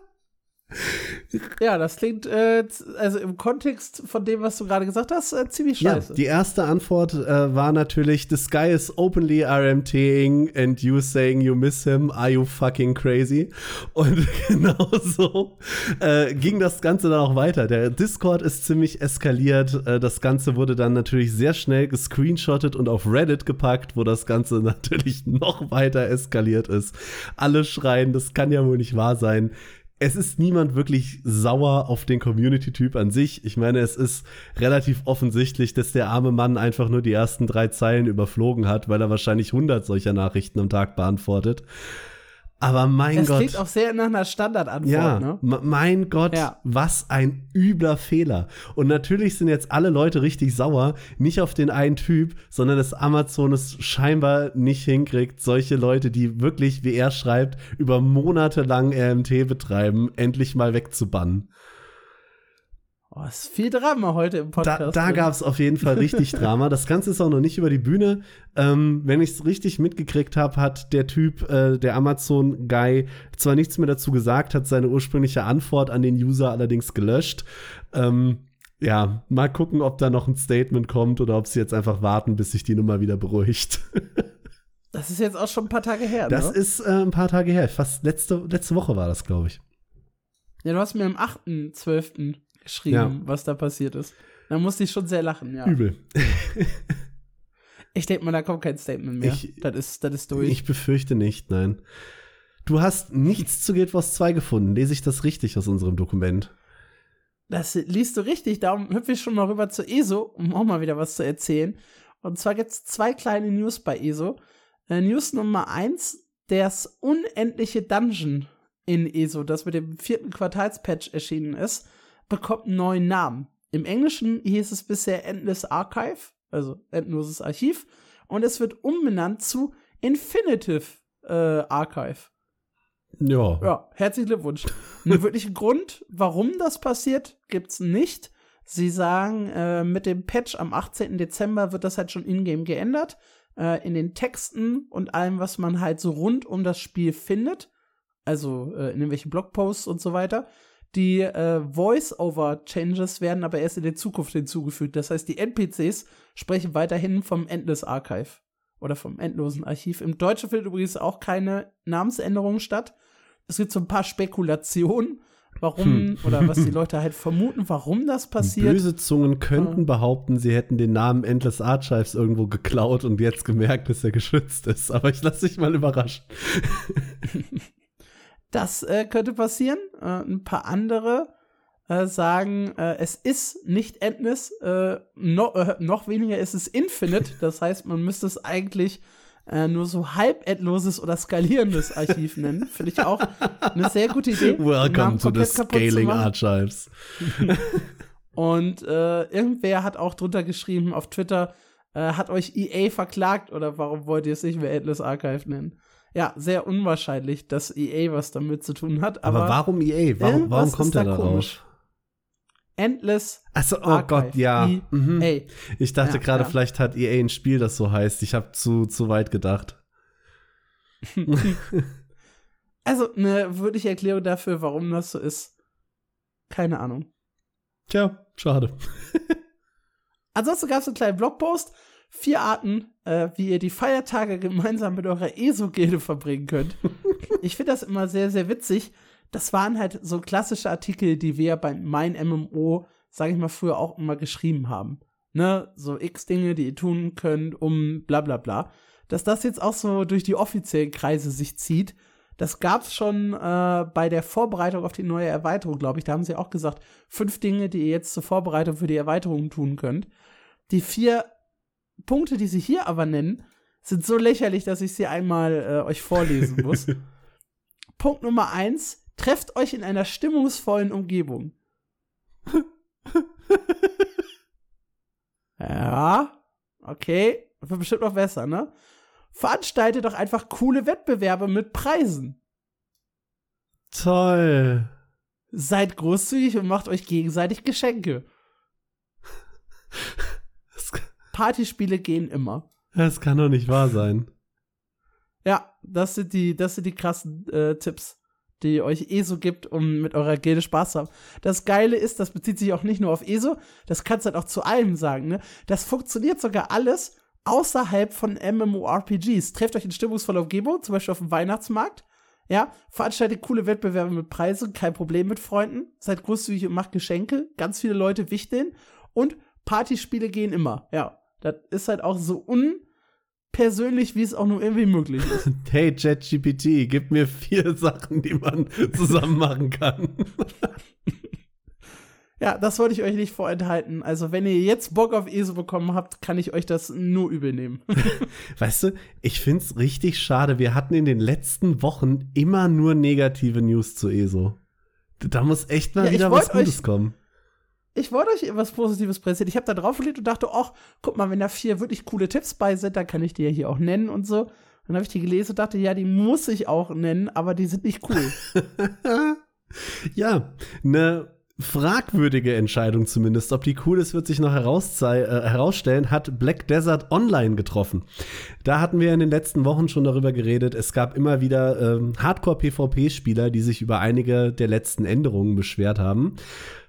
Ja, das klingt, äh, also im Kontext von dem, was du gerade gesagt hast, äh, ziemlich scheiße. Ja, die erste Antwort äh, war natürlich, the sky is openly RMTing and you saying you miss him, are you fucking crazy? Und genauso äh, ging das Ganze dann auch weiter. Der Discord ist ziemlich eskaliert. Äh, das Ganze wurde dann natürlich sehr schnell gescreenshottet und auf Reddit gepackt, wo das Ganze natürlich noch weiter eskaliert ist. Alle schreien, das kann ja wohl nicht wahr sein es ist niemand wirklich sauer auf den Community-Typ an sich. Ich meine, es ist relativ offensichtlich, dass der arme Mann einfach nur die ersten drei Zeilen überflogen hat, weil er wahrscheinlich 100 solcher Nachrichten am Tag beantwortet. Aber mein Es Gott. klingt auch sehr nach einer Standardantwort, Ja, ne? mein Gott, Ja. was ein übler Fehler. Und natürlich sind jetzt alle Leute richtig sauer, nicht auf den einen Typ, sondern dass Amazon es scheinbar nicht hinkriegt, solche Leute, die wirklich, wie er schreibt, über Monate lang RMT betreiben, endlich mal wegzubannen. Oh, ist viel Drama heute im Podcast. Da, da gab es auf jeden Fall richtig Drama. Das Ganze ist auch noch nicht über die Bühne. Ähm, wenn ich es richtig mitgekriegt habe, hat der Typ, äh, der Amazon-Guy, zwar nichts mehr dazu gesagt, hat seine ursprüngliche Antwort an den User allerdings gelöscht. Ähm, ja, mal gucken, ob da noch ein Statement kommt oder ob sie jetzt einfach warten, bis sich die Nummer wieder beruhigt. Das ist jetzt auch schon ein paar Tage her, Das ne? ist äh, ein paar Tage her. Fast letzte, letzte Woche war das, glaube ich. Ja, du hast mir am 8.12. geschrieben, Ja. was da passiert ist. Da musste ich schon sehr lachen, ja. Übel. Ich denke mal, da kommt kein Statement mehr. Ich- das, ist, das ist durch. Ich befürchte nicht, nein. Du hast nichts zu Guild Wars 2 gefunden. Lese ich das richtig aus unserem Dokument? Das liest du richtig, darum hüpfe ich schon mal rüber zu ESO, um auch mal wieder was zu erzählen. Und zwar gibt es zwei kleine News bei ESO. Äh, News Nummer eins: das unendliche Dungeon in ESO, das mit dem vierten Quartalspatch erschienen ist, bekommt einen neuen Namen. Im Englischen hieß es bisher Endless Archive, also endloses Archiv, und es wird umbenannt zu Infinitive äh, Archive. Ja. Ja, herzlichen Glückwunsch. Einen wirklichen Grund, warum das passiert, gibt's nicht. Sie sagen, äh, mit dem Patch am 18. Dezember wird das halt schon in-game geändert. Äh, in den Texten und allem, was man halt so rund um das Spiel findet. Also äh, in irgendwelchen Blogposts und so weiter. Die äh, Voice-Over-Changes werden aber erst in der Zukunft hinzugefügt. Das heißt, die NPCs sprechen weiterhin vom Endless Archive oder vom endlosen Archiv. Im Deutschen findet übrigens auch keine Namensänderung statt. Es gibt so ein paar Spekulationen, warum oder was die Leute halt vermuten, warum das passiert. Böse Zungen könnten behaupten, sie hätten den Namen Endless Archives irgendwo geklaut und jetzt gemerkt, dass er geschützt ist. Aber ich lasse dich mal überraschen. Das äh, könnte passieren. Äh, ein paar andere äh, sagen, äh, es ist nicht Endless, äh, no, äh, noch weniger ist es Infinite. Das heißt, man müsste es eigentlich nur so halb endloses oder skalierendes Archiv nennen. Finde ich auch eine sehr gute Idee. Welcome to the Scaling. Archives. Und irgendwer hat auch drunter geschrieben auf Twitter, hat euch EA verklagt oder warum wollt ihr es nicht mehr Endless Archive nennen? Ja, sehr unwahrscheinlich, dass EA was damit zu tun hat. Aber, Aber, warum EA? Warum, warum kommt da er darauf? komisch. Endless Achso, oh Archive. Gott, ja. EA. Mhm. Ich dachte Ja, gerade, ja. vielleicht hat EA ein Spiel, das so heißt. Ich habe zu, zu weit gedacht. Also eine wirkliche Erklärung dafür, warum das so ist. Keine Ahnung. Tja, schade. Ansonsten gab es einen kleinen Blogpost. Vier Arten, äh, wie ihr die Feiertage gemeinsam mit eurer ESO-Gilde verbringen könnt. ich finde das immer sehr, sehr witzig. Das waren halt so klassische Artikel, die wir bei Mein MMO, sage ich mal, früher auch immer geschrieben haben. Ne, so x Dinge, die ihr tun könnt, um bla bla bla. Dass das jetzt auch so durch die offiziellen Kreise sich zieht, Das gab's schon äh, bei der Vorbereitung auf die neue Erweiterung, glaube ich. Da haben sie auch gesagt, fünf Dinge, die ihr jetzt zur Vorbereitung für die Erweiterung tun könnt. Die vier Punkte, die sie hier aber nennen, sind so lächerlich, dass ich sie einmal äh, euch vorlesen muss. Punkt Nummer eins: Trefft euch in einer stimmungsvollen Umgebung. ja, okay, wird bestimmt noch besser, ne? Veranstaltet doch einfach coole Wettbewerbe mit Preisen. Toll. Seid großzügig und macht euch gegenseitig Geschenke. Partyspiele gehen immer. Das kann doch nicht wahr sein. Ja, das sind die, das sind die krassen äh, Tipps, die euch ESO gibt, um mit eurer Gilde Spaß zu haben. Das Geile ist, das bezieht sich auch nicht nur auf ESO, das kannst du halt auch zu allem sagen, ne? Das funktioniert sogar alles außerhalb von MMORPGs. Trefft euch in stimmungsvoller Umgebung, zum Beispiel auf dem Weihnachtsmarkt. Ja, veranstaltet coole Wettbewerbe mit Preisen, kein Problem mit Freunden. Seid großzügig und macht Geschenke. Ganz viele Leute wichteln. Und Partyspiele gehen immer. Ja, das ist halt auch so unpersönlich, wie es auch nur irgendwie möglich ist. Hey, ChatGPT, gib mir vier Sachen, die man zusammen machen kann. Ja, das wollte ich euch nicht vorenthalten. Also, wenn ihr jetzt Bock auf ESO bekommen habt, kann ich euch das nur übel nehmen. weißt du, ich find's richtig schade. Wir hatten in den letzten Wochen immer nur negative News zu ESO. Da muss echt mal ja, wieder was Gutes kommen. Ich wollte euch etwas Positives präsentieren. Ich habe da drauf gelegt und dachte, ach, guck mal, wenn da vier wirklich coole Tipps bei sind, dann kann ich die ja hier auch nennen und so. Dann habe ich die gelesen und dachte, ja, die muss ich auch nennen, aber die sind nicht cool. ja, ne fragwürdige Entscheidung zumindest. Ob die cool ist, wird sich noch äh, herausstellen, hat Black Desert Online getroffen. Da hatten wir in den letzten Wochen schon darüber geredet. Es gab immer wieder ähm, Hardcore-PvP-Spieler, die sich über einige der letzten Änderungen beschwert haben.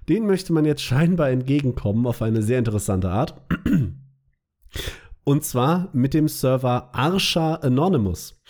Denen möchte man jetzt scheinbar entgegenkommen auf eine sehr interessante Art. Und zwar mit dem Server Arsha Anonymous.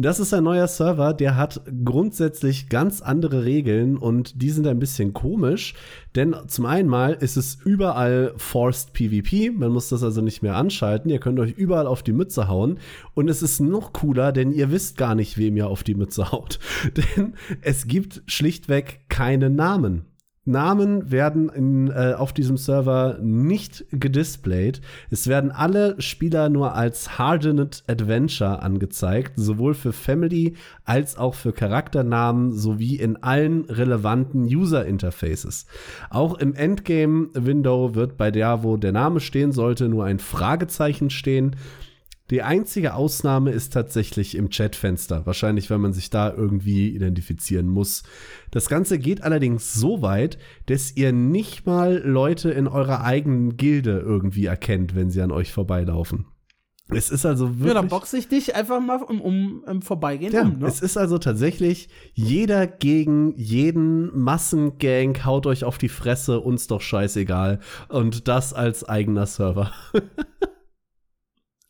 Das ist ein neuer Server, der hat grundsätzlich ganz andere Regeln und die sind ein bisschen komisch, denn zum einen mal ist es überall Forced PvP, man muss das also nicht mehr anschalten, ihr könnt euch überall auf die Mütze hauen und es ist noch cooler, denn ihr wisst gar nicht, wem ihr auf die Mütze haut, denn es gibt schlichtweg keine Namen. Namen werden in, äh, auf diesem Server nicht gedisplayed. Es werden alle Spieler nur als Hardened Adventure angezeigt, sowohl für Family als auch für Charakternamen sowie in allen relevanten User Interfaces. Auch im Endgame Window wird bei der, wo der Name stehen sollte, nur ein Fragezeichen stehen. Die einzige Ausnahme ist tatsächlich im Chatfenster. Wahrscheinlich, weil man sich da irgendwie identifizieren muss. Das Ganze geht allerdings so weit, dass ihr nicht mal Leute in eurer eigenen Gilde irgendwie erkennt, wenn sie an euch vorbeilaufen. Es ist also wirklich. Ja, dann boxe ich dich einfach mal um, um, um Vorbeigehen ja, um, ne? Es ist also tatsächlich jeder gegen jeden Massengang haut euch auf die Fresse, uns doch scheißegal. Und das als eigener Server.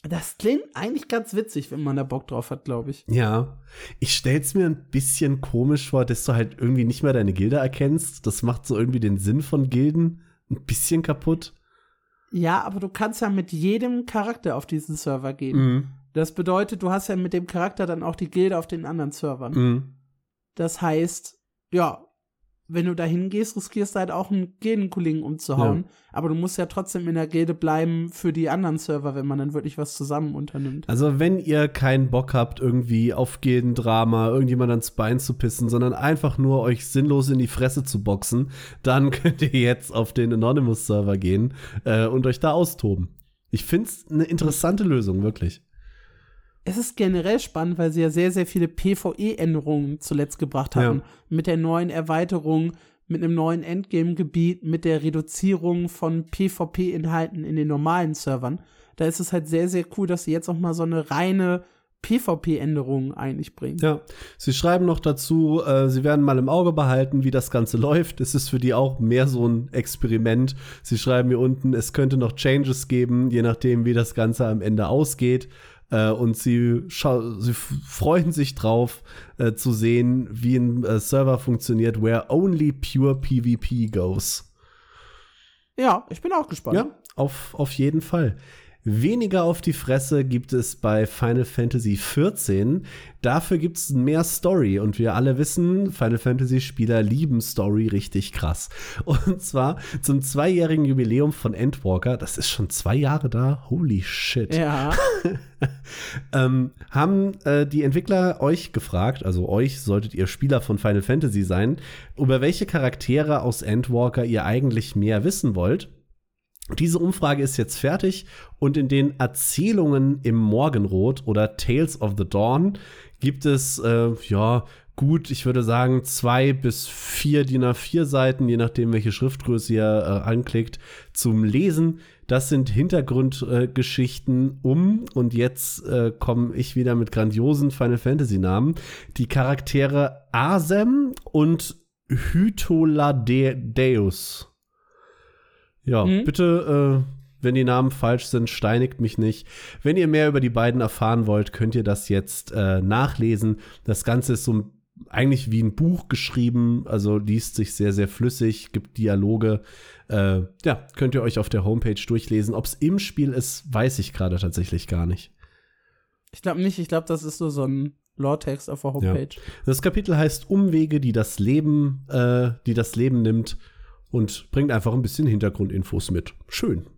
Das klingt eigentlich ganz witzig, wenn man da Bock drauf hat, glaube ich. Ja. Ich stell's mir ein bisschen komisch vor, dass du halt irgendwie nicht mehr deine Gilde erkennst. Das macht so irgendwie den Sinn von Gilden ein bisschen kaputt. Ja, aber du kannst ja mit jedem Charakter auf diesen Server gehen. Mhm. Das bedeutet, du hast ja mit dem Charakter dann auch die Gilde auf den anderen Servern. Mhm. Das heißt, ja, wenn du da hingehst, riskierst du halt auch einen Gildenkollegen umzuhauen. Ja. Aber du musst ja trotzdem in der Gilde bleiben für die anderen Server, wenn man dann wirklich was zusammen unternimmt. Also, wenn ihr keinen Bock habt, irgendwie auf Gildendrama, irgendjemand ans Bein zu pissen, sondern einfach nur euch sinnlos in die Fresse zu boxen, dann könnt ihr jetzt auf den Anonymous-Server gehen äh, und euch da austoben. Ich find's eine interessante Lösung, wirklich es ist generell spannend, weil sie ja sehr, sehr viele PvE-Änderungen zuletzt gebracht haben. Ja. Mit der neuen Erweiterung, mit einem neuen Endgame-Gebiet, mit der Reduzierung von PvP-Inhalten in den normalen Servern. Da ist es halt sehr, sehr cool, dass sie jetzt auch mal so eine reine PvP-Änderungen eigentlich bringen. Ja, sie schreiben noch dazu, äh, sie werden mal im Auge behalten, wie das Ganze läuft. Es ist für die auch mehr so ein Experiment. Sie schreiben hier unten, es könnte noch Changes geben, je nachdem, wie das Ganze am Ende ausgeht. Äh, und sie, sie freuen sich drauf äh, zu sehen, wie ein äh, Server funktioniert, where only pure PvP goes. Ja, ich bin auch gespannt. Ja, auf, auf jeden Fall. Weniger auf die Fresse gibt es bei Final Fantasy XIV. Dafür gibt es mehr Story. Und wir alle wissen, Final Fantasy-Spieler lieben Story richtig krass. Und zwar zum zweijährigen Jubiläum von Endwalker. Das ist schon zwei Jahre da. Holy shit. Ja. ähm, haben äh, die Entwickler euch gefragt, also euch solltet ihr Spieler von Final Fantasy sein, über welche Charaktere aus Endwalker ihr eigentlich mehr wissen wollt. Diese Umfrage ist jetzt fertig und in den Erzählungen im Morgenrot oder Tales of the Dawn gibt es, äh, ja, gut, ich würde sagen, zwei bis vier DIN A4 Seiten, je nachdem, welche Schriftgröße ihr äh, anklickt, zum Lesen. Das sind Hintergrundgeschichten äh, um, und jetzt äh, komme ich wieder mit grandiosen Final Fantasy Namen, die Charaktere Asem und Hytoladeus. Ja, mhm. bitte, äh, wenn die Namen falsch sind, steinigt mich nicht. Wenn ihr mehr über die beiden erfahren wollt, könnt ihr das jetzt äh, nachlesen. Das Ganze ist so eigentlich wie ein Buch geschrieben, also liest sich sehr, sehr flüssig, gibt Dialoge. Äh, ja, könnt ihr euch auf der Homepage durchlesen. Ob es im Spiel ist, weiß ich gerade tatsächlich gar nicht. Ich glaube nicht, ich glaube, das ist nur so ein Lore-Text auf der Homepage. Ja. Das Kapitel heißt Umwege, die das Leben, äh, die das Leben nimmt und bringt einfach ein bisschen Hintergrundinfos mit. Schön.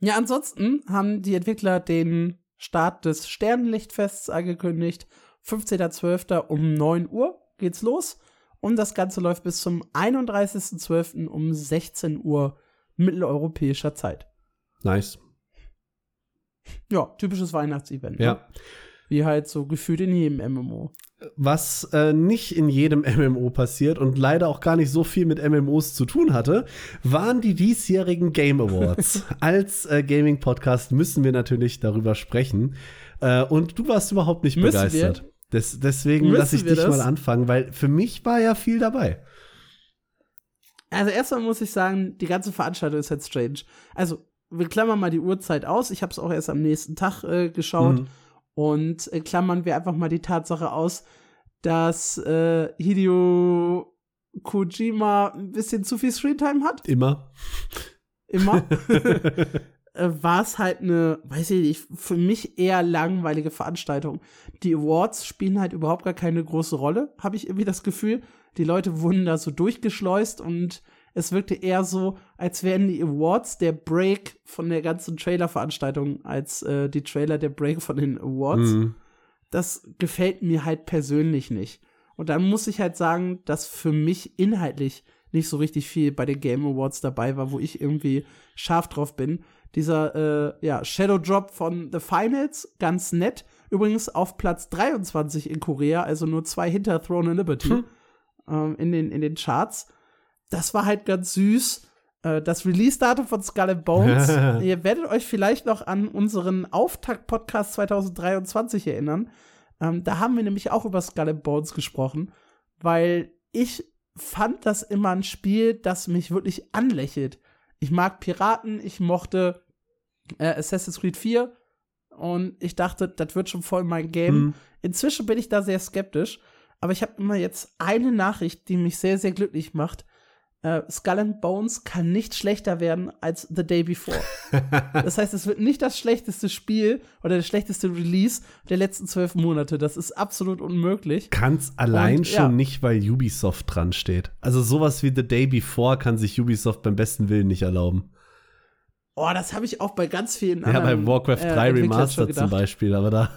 Ja, ansonsten haben die Entwickler den Start des Sternenlichtfests angekündigt. 15.12. um 9 Uhr geht's los. Und das Ganze läuft bis zum 31.12. um 16 Uhr mitteleuropäischer Zeit. Nice. Ja, typisches Weihnachtsevent. Ne? Ja. Ne? Wie halt so gefühlt in jedem MMO was äh, nicht in jedem MMO passiert und leider auch gar nicht so viel mit MMOs zu tun hatte, waren die diesjährigen Game Awards. Als äh, Gaming-Podcast müssen wir natürlich darüber sprechen. Äh, und du warst überhaupt nicht müssen begeistert. Des, deswegen lasse ich dich das? mal anfangen, weil für mich war ja viel dabei. Also erstmal muss ich sagen, die ganze Veranstaltung ist halt strange. Also, wir klammern mal die Uhrzeit aus. Ich habe es auch erst am nächsten Tag äh, geschaut. Mhm und äh, klammern wir einfach mal die Tatsache aus, dass äh, Hideo Kojima ein bisschen zu viel Screentime hat. Immer. Immer. äh, War es halt eine, weiß ich nicht, für mich eher langweilige Veranstaltung. Die Awards spielen halt überhaupt gar keine große Rolle, habe ich irgendwie das Gefühl. Die Leute wurden da so durchgeschleust und es wirkte eher so, als wären die Awards der Break von der ganzen Trailer-Veranstaltung, als äh, die Trailer der Break von den Awards. Mhm. Das gefällt mir halt persönlich nicht. Und dann muss ich halt sagen, dass für mich inhaltlich nicht so richtig viel bei den Game Awards dabei war, wo ich irgendwie scharf drauf bin. Dieser äh, ja, Shadow Drop von The Finals, ganz nett. Übrigens auf Platz 23 in Korea, also nur zwei hinter Throne and Liberty hm. ähm, in, den, in den Charts das war halt ganz süß. Äh, das Release-Datum von Skull and Bones. Ihr werdet euch vielleicht noch an unseren Auftakt-Podcast 2023 erinnern. Ähm, da haben wir nämlich auch über Skull and Bones gesprochen, weil ich fand das immer ein Spiel, das mich wirklich anlächelt. Ich mag Piraten, ich mochte äh, Assassin's Creed 4 und ich dachte, das wird schon voll mein Game. Mhm. Inzwischen bin ich da sehr skeptisch, aber ich habe immer jetzt eine Nachricht, die mich sehr, sehr glücklich macht äh, Skull and Bones kann nicht schlechter werden als The Day Before. das heißt, es wird nicht das schlechteste Spiel oder das schlechteste Release der letzten zwölf Monate. Das ist absolut unmöglich. Kann's allein Und, schon ja. nicht, weil Ubisoft dran steht. Also sowas wie The Day Before kann sich Ubisoft beim besten Willen nicht erlauben. Oh, das habe ich auch bei ganz vielen anderen. Ja, bei Warcraft 3 äh, Remastered zum Beispiel, aber da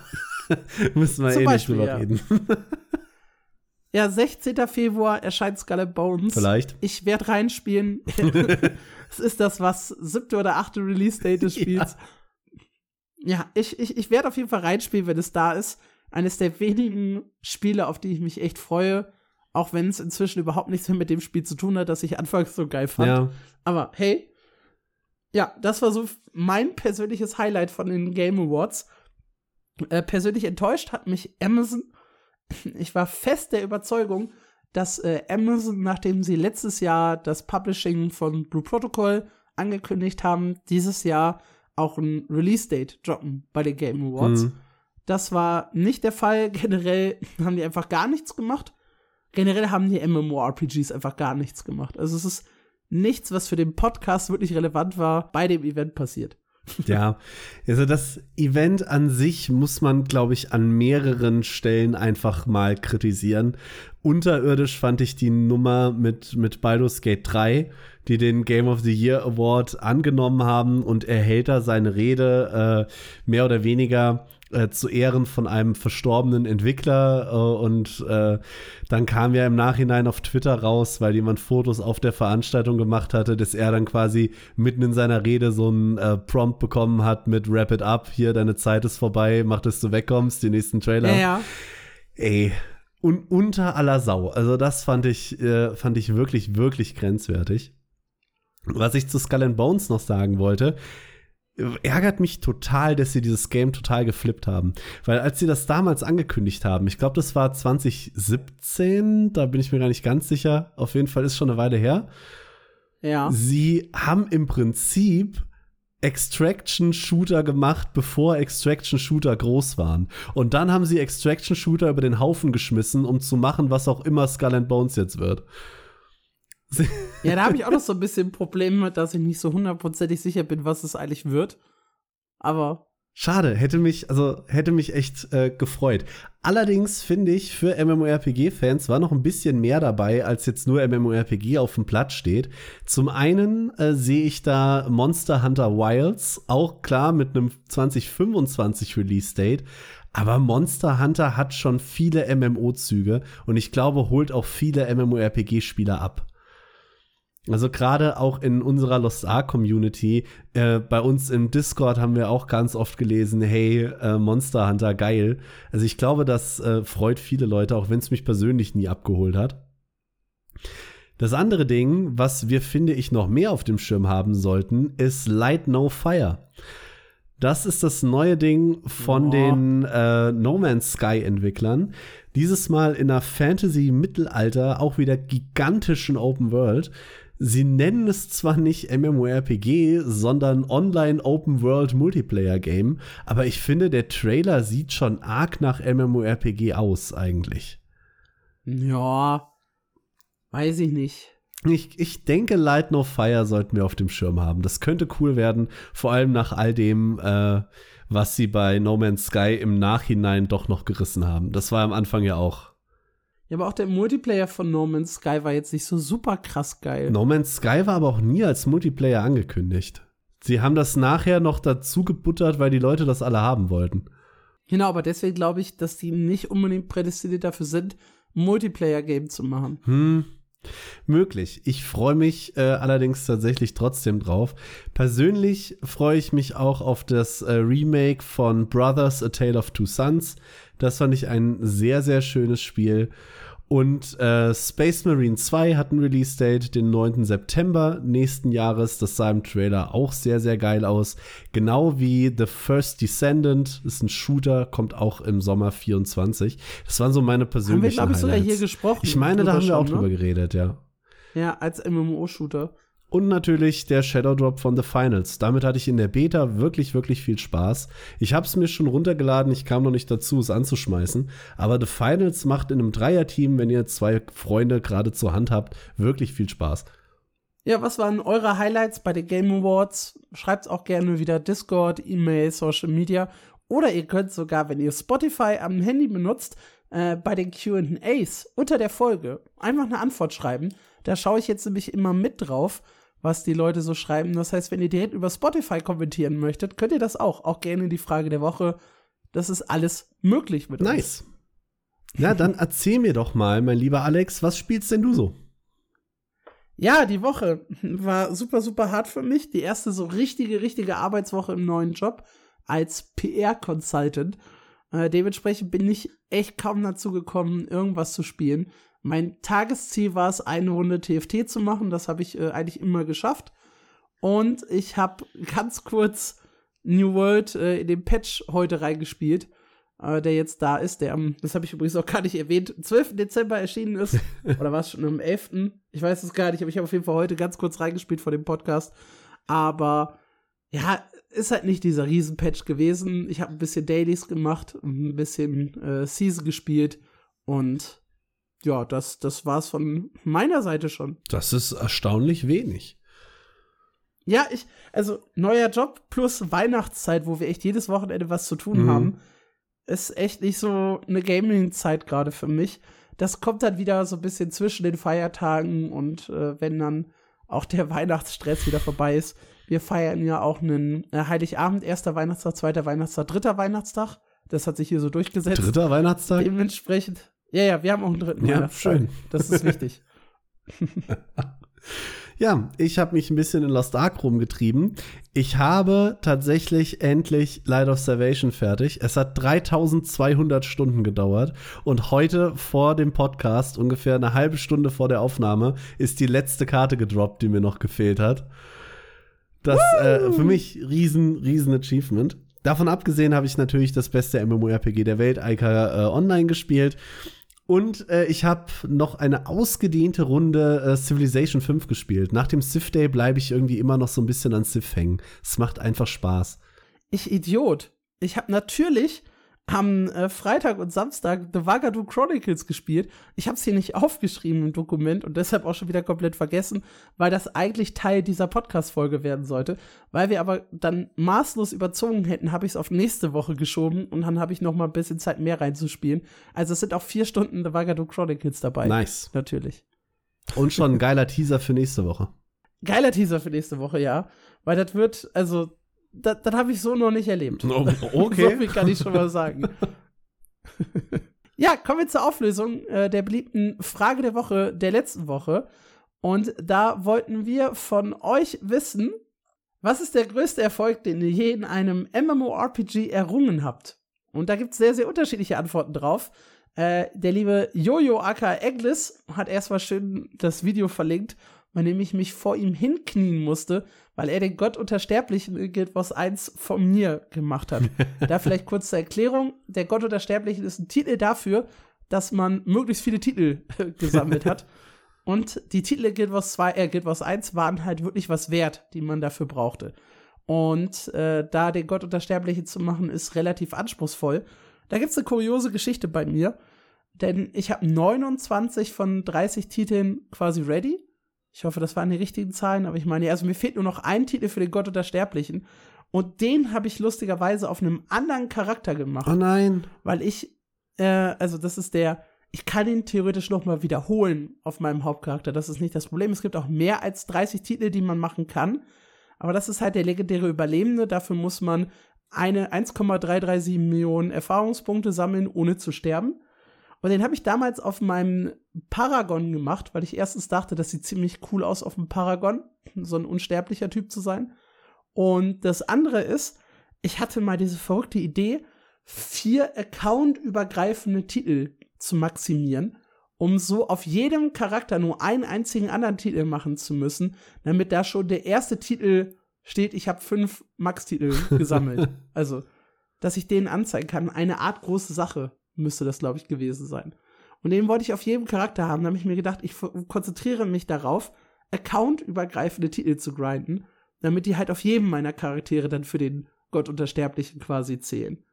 müssen wir eh nicht drüber ja. reden. Ja, 16. Februar erscheint Skull Bones. Vielleicht. Ich werde reinspielen. Es ist das, was siebte oder achte Release-Date des Spiels. Ja, ja ich, ich, ich werde auf jeden Fall reinspielen, wenn es da ist. Eines der wenigen Spiele, auf die ich mich echt freue. Auch wenn es inzwischen überhaupt nichts mehr mit dem Spiel zu tun hat, das ich anfangs so geil fand. Ja. Aber hey, ja, das war so mein persönliches Highlight von den Game Awards. Äh, persönlich enttäuscht hat mich Amazon ich war fest der Überzeugung, dass äh, Amazon, nachdem sie letztes Jahr das Publishing von Blue Protocol angekündigt haben, dieses Jahr auch ein Release-Date droppen bei den Game Awards. Mhm. Das war nicht der Fall. Generell haben die einfach gar nichts gemacht. Generell haben die MMORPGs einfach gar nichts gemacht. Also es ist nichts, was für den Podcast wirklich relevant war, bei dem Event passiert. Ja, also das Event an sich muss man, glaube ich, an mehreren Stellen einfach mal kritisieren. Unterirdisch fand ich die Nummer mit, mit Baldur's Gate 3, die den Game of the Year Award angenommen haben und er hält da seine Rede äh, mehr oder weniger äh, zu Ehren von einem verstorbenen Entwickler äh, und äh, dann kam ja im Nachhinein auf Twitter raus, weil jemand Fotos auf der Veranstaltung gemacht hatte, dass er dann quasi mitten in seiner Rede so ein äh, Prompt bekommen hat mit Wrap it up, hier deine Zeit ist vorbei, mach, dass du wegkommst, die nächsten Trailer. Ja, ja. Ey, un unter aller Sau. Also das fand ich, äh, fand ich wirklich, wirklich grenzwertig. Was ich zu Skull and Bones noch sagen wollte, ärgert mich total, dass sie dieses Game total geflippt haben. Weil als sie das damals angekündigt haben, ich glaube, das war 2017, da bin ich mir gar nicht ganz sicher, auf jeden Fall ist schon eine Weile her. Ja. Sie haben im Prinzip Extraction-Shooter gemacht, bevor Extraction-Shooter groß waren. Und dann haben sie Extraction-Shooter über den Haufen geschmissen, um zu machen, was auch immer Skull and Bones jetzt wird. Ja, da habe ich auch noch so ein bisschen Probleme, dass ich nicht so hundertprozentig sicher bin, was es eigentlich wird. Aber. Schade, hätte mich, also hätte mich echt äh, gefreut. Allerdings finde ich, für MMORPG-Fans war noch ein bisschen mehr dabei, als jetzt nur MMORPG auf dem Platz steht. Zum einen äh, sehe ich da Monster Hunter Wilds, auch klar mit einem 2025 Release-Date. Aber Monster Hunter hat schon viele MMO-Züge und ich glaube, holt auch viele MMORPG-Spieler ab. Also gerade auch in unserer Lost Ark Community, äh, bei uns im Discord haben wir auch ganz oft gelesen, hey, äh, Monster Hunter, geil. Also ich glaube, das äh, freut viele Leute, auch wenn es mich persönlich nie abgeholt hat. Das andere Ding, was wir, finde ich, noch mehr auf dem Schirm haben sollten, ist Light No Fire. Das ist das neue Ding von oh. den äh, No Man's Sky Entwicklern. Dieses Mal in einer Fantasy-Mittelalter, auch wieder gigantischen Open World. Sie nennen es zwar nicht MMORPG, sondern Online Open World Multiplayer Game, aber ich finde, der Trailer sieht schon arg nach MMORPG aus, eigentlich. Ja, weiß ich nicht. Ich, ich denke, Light No Fire sollten wir auf dem Schirm haben. Das könnte cool werden, vor allem nach all dem, äh, was sie bei No Man's Sky im Nachhinein doch noch gerissen haben. Das war am Anfang ja auch ja, aber auch der Multiplayer von No Man's Sky war jetzt nicht so super krass geil. No Man's Sky war aber auch nie als Multiplayer angekündigt. Sie haben das nachher noch dazu gebuttert, weil die Leute das alle haben wollten. Genau, aber deswegen glaube ich, dass die nicht unbedingt prädestiniert dafür sind, Multiplayer-Game zu machen. Hm, Möglich. Ich freue mich äh, allerdings tatsächlich trotzdem drauf. Persönlich freue ich mich auch auf das äh, Remake von Brothers A Tale of Two Sons. Das fand ich ein sehr, sehr schönes Spiel. Und äh, Space Marine 2 hat ein Release-Date, den 9. September nächsten Jahres. Das sah im Trailer auch sehr, sehr geil aus. Genau wie The First Descendant, ist ein Shooter, kommt auch im Sommer 24. Das waren so meine persönlichen Haben wir, glaube ich, sogar hier gesprochen. Ich meine, da haben wir auch schon, drüber ne? geredet, ja. Ja, als MMO-Shooter. Und natürlich der Shadow Drop von The Finals. Damit hatte ich in der Beta wirklich, wirklich viel Spaß. Ich habe es mir schon runtergeladen, ich kam noch nicht dazu, es anzuschmeißen. Aber The Finals macht in einem Dreierteam, wenn ihr zwei Freunde gerade zur Hand habt, wirklich viel Spaß. Ja, was waren eure Highlights bei den Game Awards? Schreibt's auch gerne wieder Discord, E-Mail, Social Media. Oder ihr könnt sogar, wenn ihr Spotify am Handy benutzt, äh, bei den QAs unter der Folge einfach eine Antwort schreiben. Da schaue ich jetzt nämlich immer mit drauf was die Leute so schreiben. Das heißt, wenn ihr direkt über Spotify kommentieren möchtet, könnt ihr das auch. Auch gerne die Frage der Woche. Das ist alles möglich mit nice. uns. Nice. Na, dann erzähl mir doch mal, mein lieber Alex, was spielst denn du so? Ja, die Woche war super, super hart für mich. Die erste so richtige, richtige Arbeitswoche im neuen Job als PR-Consultant. Äh, dementsprechend bin ich echt kaum dazu gekommen, irgendwas zu spielen. Mein Tagesziel war es, eine Runde TFT zu machen. Das habe ich äh, eigentlich immer geschafft. Und ich habe ganz kurz New World äh, in den Patch heute reingespielt, äh, der jetzt da ist, der am, das habe ich übrigens auch gar nicht erwähnt, 12. Dezember erschienen ist. oder war es schon am 11.? Ich weiß es gar nicht, aber ich habe auf jeden Fall heute ganz kurz reingespielt vor dem Podcast. Aber ja, ist halt nicht dieser Riesen-Patch gewesen. Ich habe ein bisschen Dailies gemacht, ein bisschen äh, Season gespielt und ja, das, das war's von meiner Seite schon. Das ist erstaunlich wenig. Ja, ich, also neuer Job plus Weihnachtszeit, wo wir echt jedes Wochenende was zu tun Mhm. haben, ist echt nicht so eine Gaming-Zeit gerade für mich. Das kommt dann wieder so ein bisschen zwischen den Feiertagen und äh, wenn dann auch der Weihnachtsstress wieder vorbei ist. Wir feiern ja auch einen äh, Heiligabend, erster Weihnachtstag, zweiter Weihnachtstag, dritter Weihnachtstag. Das hat sich hier so durchgesetzt. Dritter Weihnachtstag? Dementsprechend. Ja, ja, wir haben auch einen dritten Ja, schön. Das ist wichtig. Ja, ich habe mich ein bisschen in Lost Ark rumgetrieben. Ich habe tatsächlich endlich Light of Salvation fertig. Es hat 3200 Stunden gedauert und heute vor dem Podcast, ungefähr eine halbe Stunde vor der Aufnahme, ist die letzte Karte gedroppt, die mir noch gefehlt hat. Das äh, für mich riesen, riesen Achievement. Davon abgesehen habe ich natürlich das beste MMORPG der Welt, Ica, äh, online gespielt. Und äh, ich habe noch eine ausgedehnte Runde äh, Civilization 5 gespielt. Nach dem Civ Day bleibe ich irgendwie immer noch so ein bisschen an Civ hängen. Es macht einfach Spaß. Ich Idiot. Ich habe natürlich am äh, Freitag und Samstag The Wagadu Chronicles gespielt. Ich habe es hier nicht aufgeschrieben im Dokument und deshalb auch schon wieder komplett vergessen, weil das eigentlich Teil dieser Podcast-Folge werden sollte. Weil wir aber dann maßlos überzogen hätten, habe ich es auf nächste Woche geschoben und dann habe ich noch mal ein bisschen Zeit mehr reinzuspielen. Also es sind auch vier Stunden The Wagadu Chronicles dabei. Nice. Natürlich. Und schon ein geiler Teaser für nächste Woche. Geiler Teaser für nächste Woche, ja. Weil das wird, also, das, das habe ich so noch nicht erlebt. Oh, So viel kann ich schon mal sagen. ja, kommen wir zur Auflösung äh, der beliebten Frage der Woche der letzten Woche. Und da wollten wir von euch wissen, was ist der größte Erfolg, den ihr je in einem MMORPG errungen habt? Und da gibt es sehr, sehr unterschiedliche Antworten drauf. Äh, der liebe Jojo aka Eglis hat erstmal schön das Video verlinkt, bei dem ich mich vor ihm hinknien musste, weil er den Gott Untersterblichen in Guild Wars 1 von mir gemacht hat. da vielleicht kurz zur Erklärung. Der Gott Untersterblichen ist ein Titel dafür, dass man möglichst viele Titel gesammelt hat. Und die Titel in Guild Wars 2, äh, Guild Wars 1 waren halt wirklich was wert, die man dafür brauchte. Und äh, da den Gott Untersterblichen zu machen, ist relativ anspruchsvoll. Da gibt's eine kuriose Geschichte bei mir, denn ich habe 29 von 30 Titeln quasi ready. Ich hoffe, das waren die richtigen Zahlen, aber ich meine, also mir fehlt nur noch ein Titel für den Gott Untersterblichen. Und den habe ich lustigerweise auf einem anderen Charakter gemacht Oh nein. weil ich, äh, also das ist der, ich kann ihn theoretisch noch mal wiederholen auf meinem Hauptcharakter. Das ist nicht das Problem. Es gibt auch mehr als 30 Titel, die man machen kann. Aber das ist halt der legendäre Überlebende. Dafür muss man eine 1,337 Millionen Erfahrungspunkte sammeln, ohne zu sterben. Und den habe ich damals auf meinem Paragon gemacht, weil ich erstens dachte, das sieht ziemlich cool aus auf dem Paragon, so ein unsterblicher Typ zu sein. Und das andere ist, ich hatte mal diese verrückte Idee, vier accountübergreifende Titel zu maximieren, um so auf jedem Charakter nur einen einzigen anderen Titel machen zu müssen, damit da schon der erste Titel steht, ich habe fünf Max-Titel gesammelt. also, dass ich denen anzeigen kann. Eine Art große Sache müsste das, glaube ich, gewesen sein. Und den wollte ich auf jedem Charakter haben. Da habe ich mir gedacht, ich konzentriere mich darauf, accountübergreifende Titel zu grinden, damit die halt auf jedem meiner Charaktere dann für den Gott Untersterblichen quasi zählen.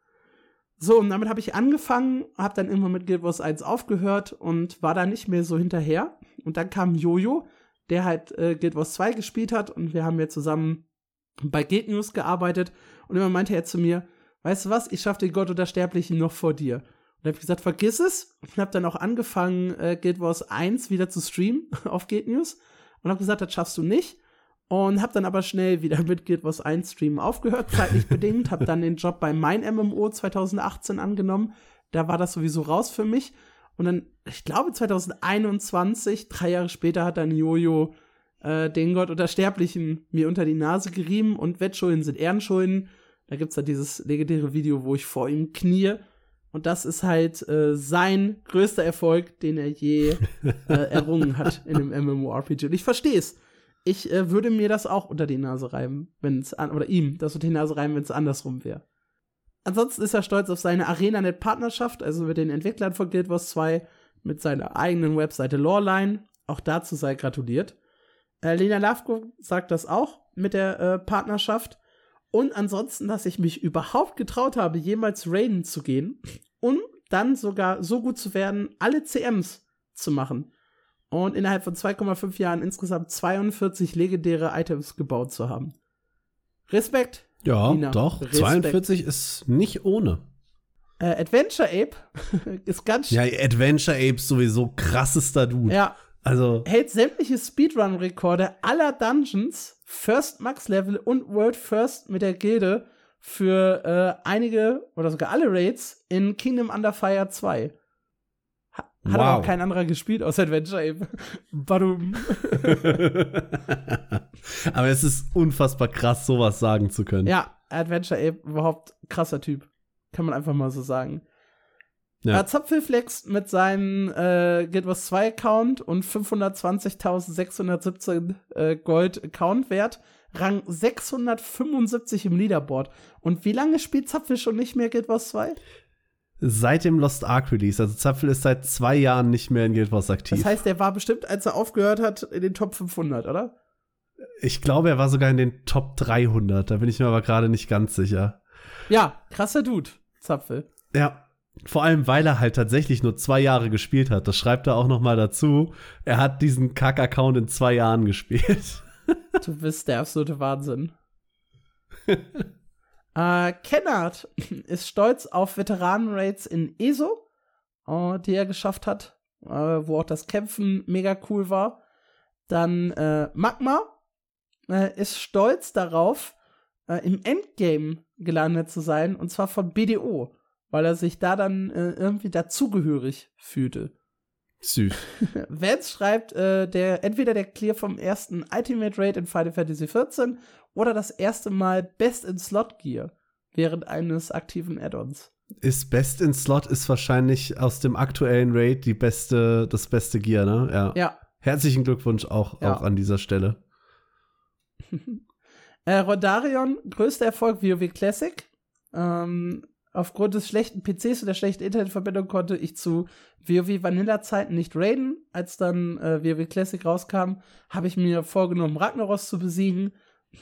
So, und damit habe ich angefangen, habe dann irgendwann mit Guild Wars 1 aufgehört und war da nicht mehr so hinterher. Und dann kam Jojo, der halt äh, Guild Wars 2 gespielt hat und wir haben ja zusammen bei Guild News gearbeitet und immer meinte er zu mir, weißt du was, ich schaffe den Gott Untersterblichen noch vor dir. Und habe ich gesagt, vergiss es. Und habe dann auch angefangen, äh, Guild Wars 1 wieder zu streamen auf Guild News. Und habe gesagt, das schaffst du nicht. Und habe dann aber schnell wieder mit Guild Wars 1 streamen aufgehört, zeitlich bedingt. Habe dann den Job bei Mein MMO 2018 angenommen. Da war das sowieso raus für mich. Und dann, ich glaube 2021, drei Jahre später, hat dann Jojo äh, den Gott Untersterblichen mir unter die Nase gerieben. Und Wettschulden sind Ehrenschulden. Da gibt's da dieses legendäre Video, wo ich vor ihm knie. Und das ist halt äh, sein größter Erfolg, den er je äh, errungen hat in einem MMORPG. Und ich verstehe es. Ich äh, würde mir das auch unter die Nase reiben, wenn es an oder ihm das unter die Nase reiben, wenn es andersrum wäre. Ansonsten ist er stolz auf seine ArenaNet-Partnerschaft, also mit den Entwicklern von Guild Wars 2, mit seiner eigenen Webseite Loreline. Auch dazu sei gratuliert. Äh, Lena Lavko sagt das auch mit der äh, Partnerschaft. Und ansonsten, dass ich mich überhaupt getraut habe, jemals raiden zu gehen und dann sogar so gut zu werden, alle CMs zu machen. und innerhalb von 2,5 Jahren insgesamt 42 legendäre Items gebaut zu haben. Respekt. Ja, Nina. doch. Respekt. 42 ist nicht ohne. Äh, Adventure Ape ist ganz Ja, Adventure Apes sowieso krassester Dude. ja, Also, hält sämtliche Speedrun-Rekorde aller Dungeons, First Max Level und World First mit der Gilde für äh, einige oder sogar alle Raids in Kingdom Under Fire 2. Ha hat aber Wow. auch kein anderer gespielt aus Adventure Ape. Badum. aber es ist unfassbar krass, sowas sagen zu können. Ja, Adventure Ape, überhaupt krasser Typ. Kann man einfach mal so sagen. Ja. Ja. Zapfelflex mit seinem äh, Guild Wars 2 Account und 520.617 äh, Gold Account Wert, Rang 675 im Leaderboard. Und wie lange spielt Zapfel schon nicht mehr Guild Wars 2? Seit dem Lost Ark Release. Also, Zapfel ist seit zwei Jahren nicht mehr in Guild Wars aktiv. Das heißt, er war bestimmt, als er aufgehört hat, in den Top 500, oder? ich glaube, er war sogar in den Top 300. Da bin ich mir aber gerade nicht ganz sicher. Ja, krasser Dude, Zapfel. Ja. Vor allem, weil er halt tatsächlich nur zwei Jahre gespielt hat. Das schreibt er auch noch mal dazu. Er hat diesen Kack-Account in zwei Jahren gespielt. Du bist der absolute Wahnsinn. äh, Kennard ist stolz auf Veteranen-Raids in ESO, äh, die er geschafft hat, äh, wo auch das Kämpfen mega cool war. Dann äh, Magma äh, ist stolz darauf, äh, im Endgame gelandet zu sein, und zwar von BDO, weil er sich da dann äh, irgendwie dazugehörig fühlte. Süß. Vance schreibt, äh, der, entweder der Clear vom ersten Ultimate Raid in Final Fantasy XIV oder das erste Mal Best in Slot Gear während eines aktiven Add-ons. Ist Best in Slot ist wahrscheinlich aus dem aktuellen Raid die beste, das beste Gear, ne? Ja. Ja. Herzlichen Glückwunsch auch, Ja. auch an dieser Stelle. Äh, Rodarion, größter Erfolg WoW Classic. Ähm, aufgrund des schlechten PCs und der schlechten Internetverbindung konnte ich zu WoW Vanilla-Zeiten nicht raiden. Als dann äh, WoW Classic rauskam, habe ich mir vorgenommen, Ragnaros zu besiegen.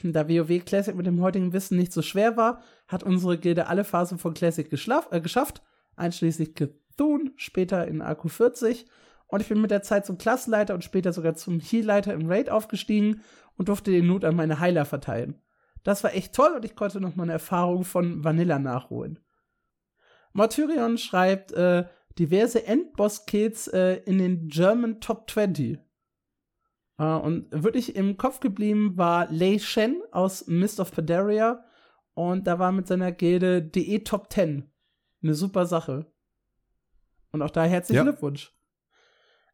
Da WoW Classic mit dem heutigen Wissen nicht so schwer war, hat unsere Gilde alle Phasen von Classic äh, geschafft, einschließlich Cthulhu, später in AQ40. Und ich bin mit der Zeit zum Klassenleiter und später sogar zum Healleiter im Raid aufgestiegen und durfte den Loot an meine Heiler verteilen. Das war echt toll und ich konnte noch meine Erfahrung von Vanilla nachholen. Martyrion schreibt äh, diverse Endboss-Kills äh, in den German Top 20. Äh, und wirklich im Kopf geblieben war Lei Shen aus Mist of Pandaria und da war mit seiner Gilde DE Top 10. Eine super Sache. Und auch da herzlichen Ja. Glückwunsch.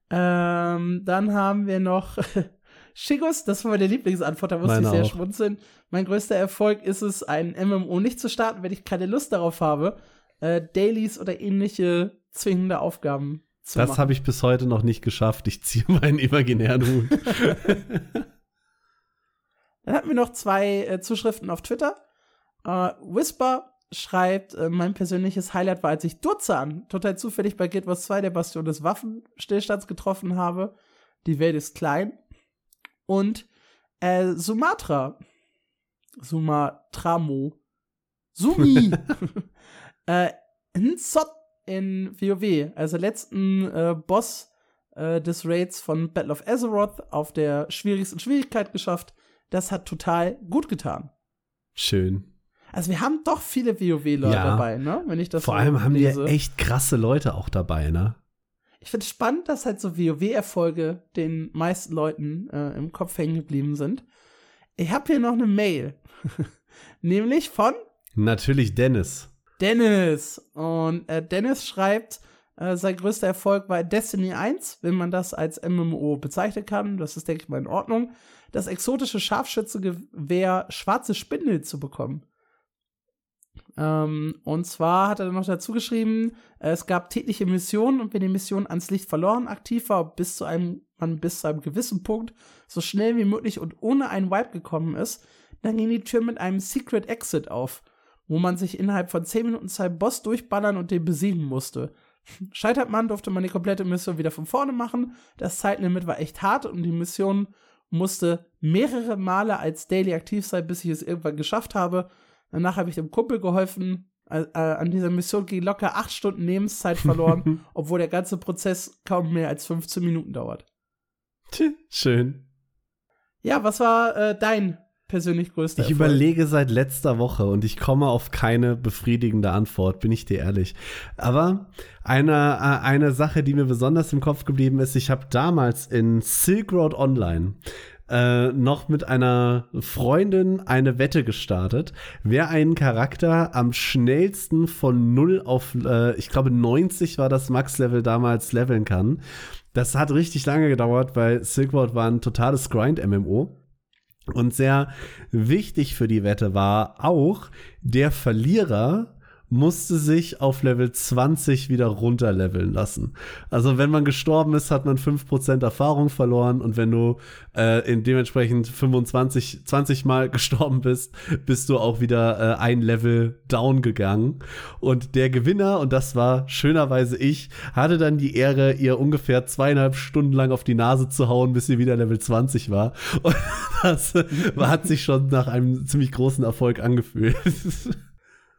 Ähm, dann haben wir noch Shigos, das war meine Lieblingsantwort, da musste Meine ich sehr auch. schmunzeln. Mein größter Erfolg ist es, ein MMO nicht zu starten, wenn ich keine Lust darauf habe, äh, Dailies oder ähnliche zwingende Aufgaben zu Das machen. habe ich bis heute noch nicht geschafft. Ich ziehe meinen imaginären Hut. Dann hatten wir noch zwei äh, Zuschriften auf Twitter. Äh, Whisper schreibt, äh, mein persönliches Highlight war, als ich Durzan total zufällig bei Guild Wars 2 der Bastion des Waffenstillstands getroffen habe. Die Welt ist klein. Und äh, Sumatra. Sumatramo. Sumi. äh, Nsot in WoW, also letzten äh, Boss äh, des Raids von Battle of Azeroth auf der schwierigsten Schwierigkeit geschafft. Das hat total gut getan. Schön. Also wir haben doch viele WoW-Leute Ja. dabei, ne? Wenn ich das Vor so allem haben lese. wir echt krasse Leute auch dabei, ne? Ich finde es spannend, dass halt so WoW-Erfolge den meisten Leuten äh, im Kopf hängen geblieben sind. Ich habe hier noch eine Mail. Nämlich von Natürlich Dennis. Dennis. Und äh, Dennis schreibt, äh, sein größter Erfolg war Destiny 1, wenn man das als MMO bezeichnen kann. Das ist, denke ich mal, in Ordnung. Das exotische Scharfschützengewehr Schwarze Spindel zu bekommen. Ähm, und zwar hat er dann noch dazu geschrieben, äh, es gab tägliche Missionen und wenn die Mission ans Licht verloren aktiv war, bis zu einem, man bis zu einem gewissen Punkt so schnell wie möglich und ohne einen Wipe gekommen ist, dann ging die Tür mit einem Secret Exit auf, wo man sich innerhalb von 10 Minuten Zeit Boss durchballern und den besiegen musste. Scheitert man, durfte man die komplette Mission wieder von vorne machen. Das Zeitlimit war echt hart und die Mission musste mehrere Male als Daily aktiv sein, bis ich es irgendwann geschafft habe. Danach habe ich dem Kumpel geholfen. Äh, äh, an dieser Mission ging locker 8 Stunden Lebenszeit verloren, obwohl der ganze Prozess kaum mehr als 15 Minuten dauert. Schön. Ja, was war äh, dein persönlich größter Ich Erfolg? überlege seit letzter Woche und ich komme auf keine befriedigende Antwort, bin ich dir ehrlich. Aber eine, äh, eine Sache, die mir besonders im Kopf geblieben ist, ich habe damals in Silk Road Online äh, noch mit einer Freundin eine Wette gestartet, wer einen Charakter am schnellsten von 0 auf, äh, ich glaube 90 war das Max-Level damals, leveln kann. Das hat richtig lange gedauert, weil Silk Road war ein totales Grind-MMO. Und sehr wichtig für die Wette war auch, der Verlierer musste sich auf Level 20 wieder runterleveln lassen. Also wenn man gestorben ist, hat man 5% Erfahrung verloren und wenn du äh, in dementsprechend 25, 20 Mal gestorben bist, bist du auch wieder äh, ein Level down gegangen. Und der Gewinner, und das war schönerweise ich, hatte dann die Ehre, ihr ungefähr zweieinhalb Stunden lang auf die Nase zu hauen, bis sie wieder Level 20 war. Und das hat sich schon nach einem ziemlich großen Erfolg angefühlt.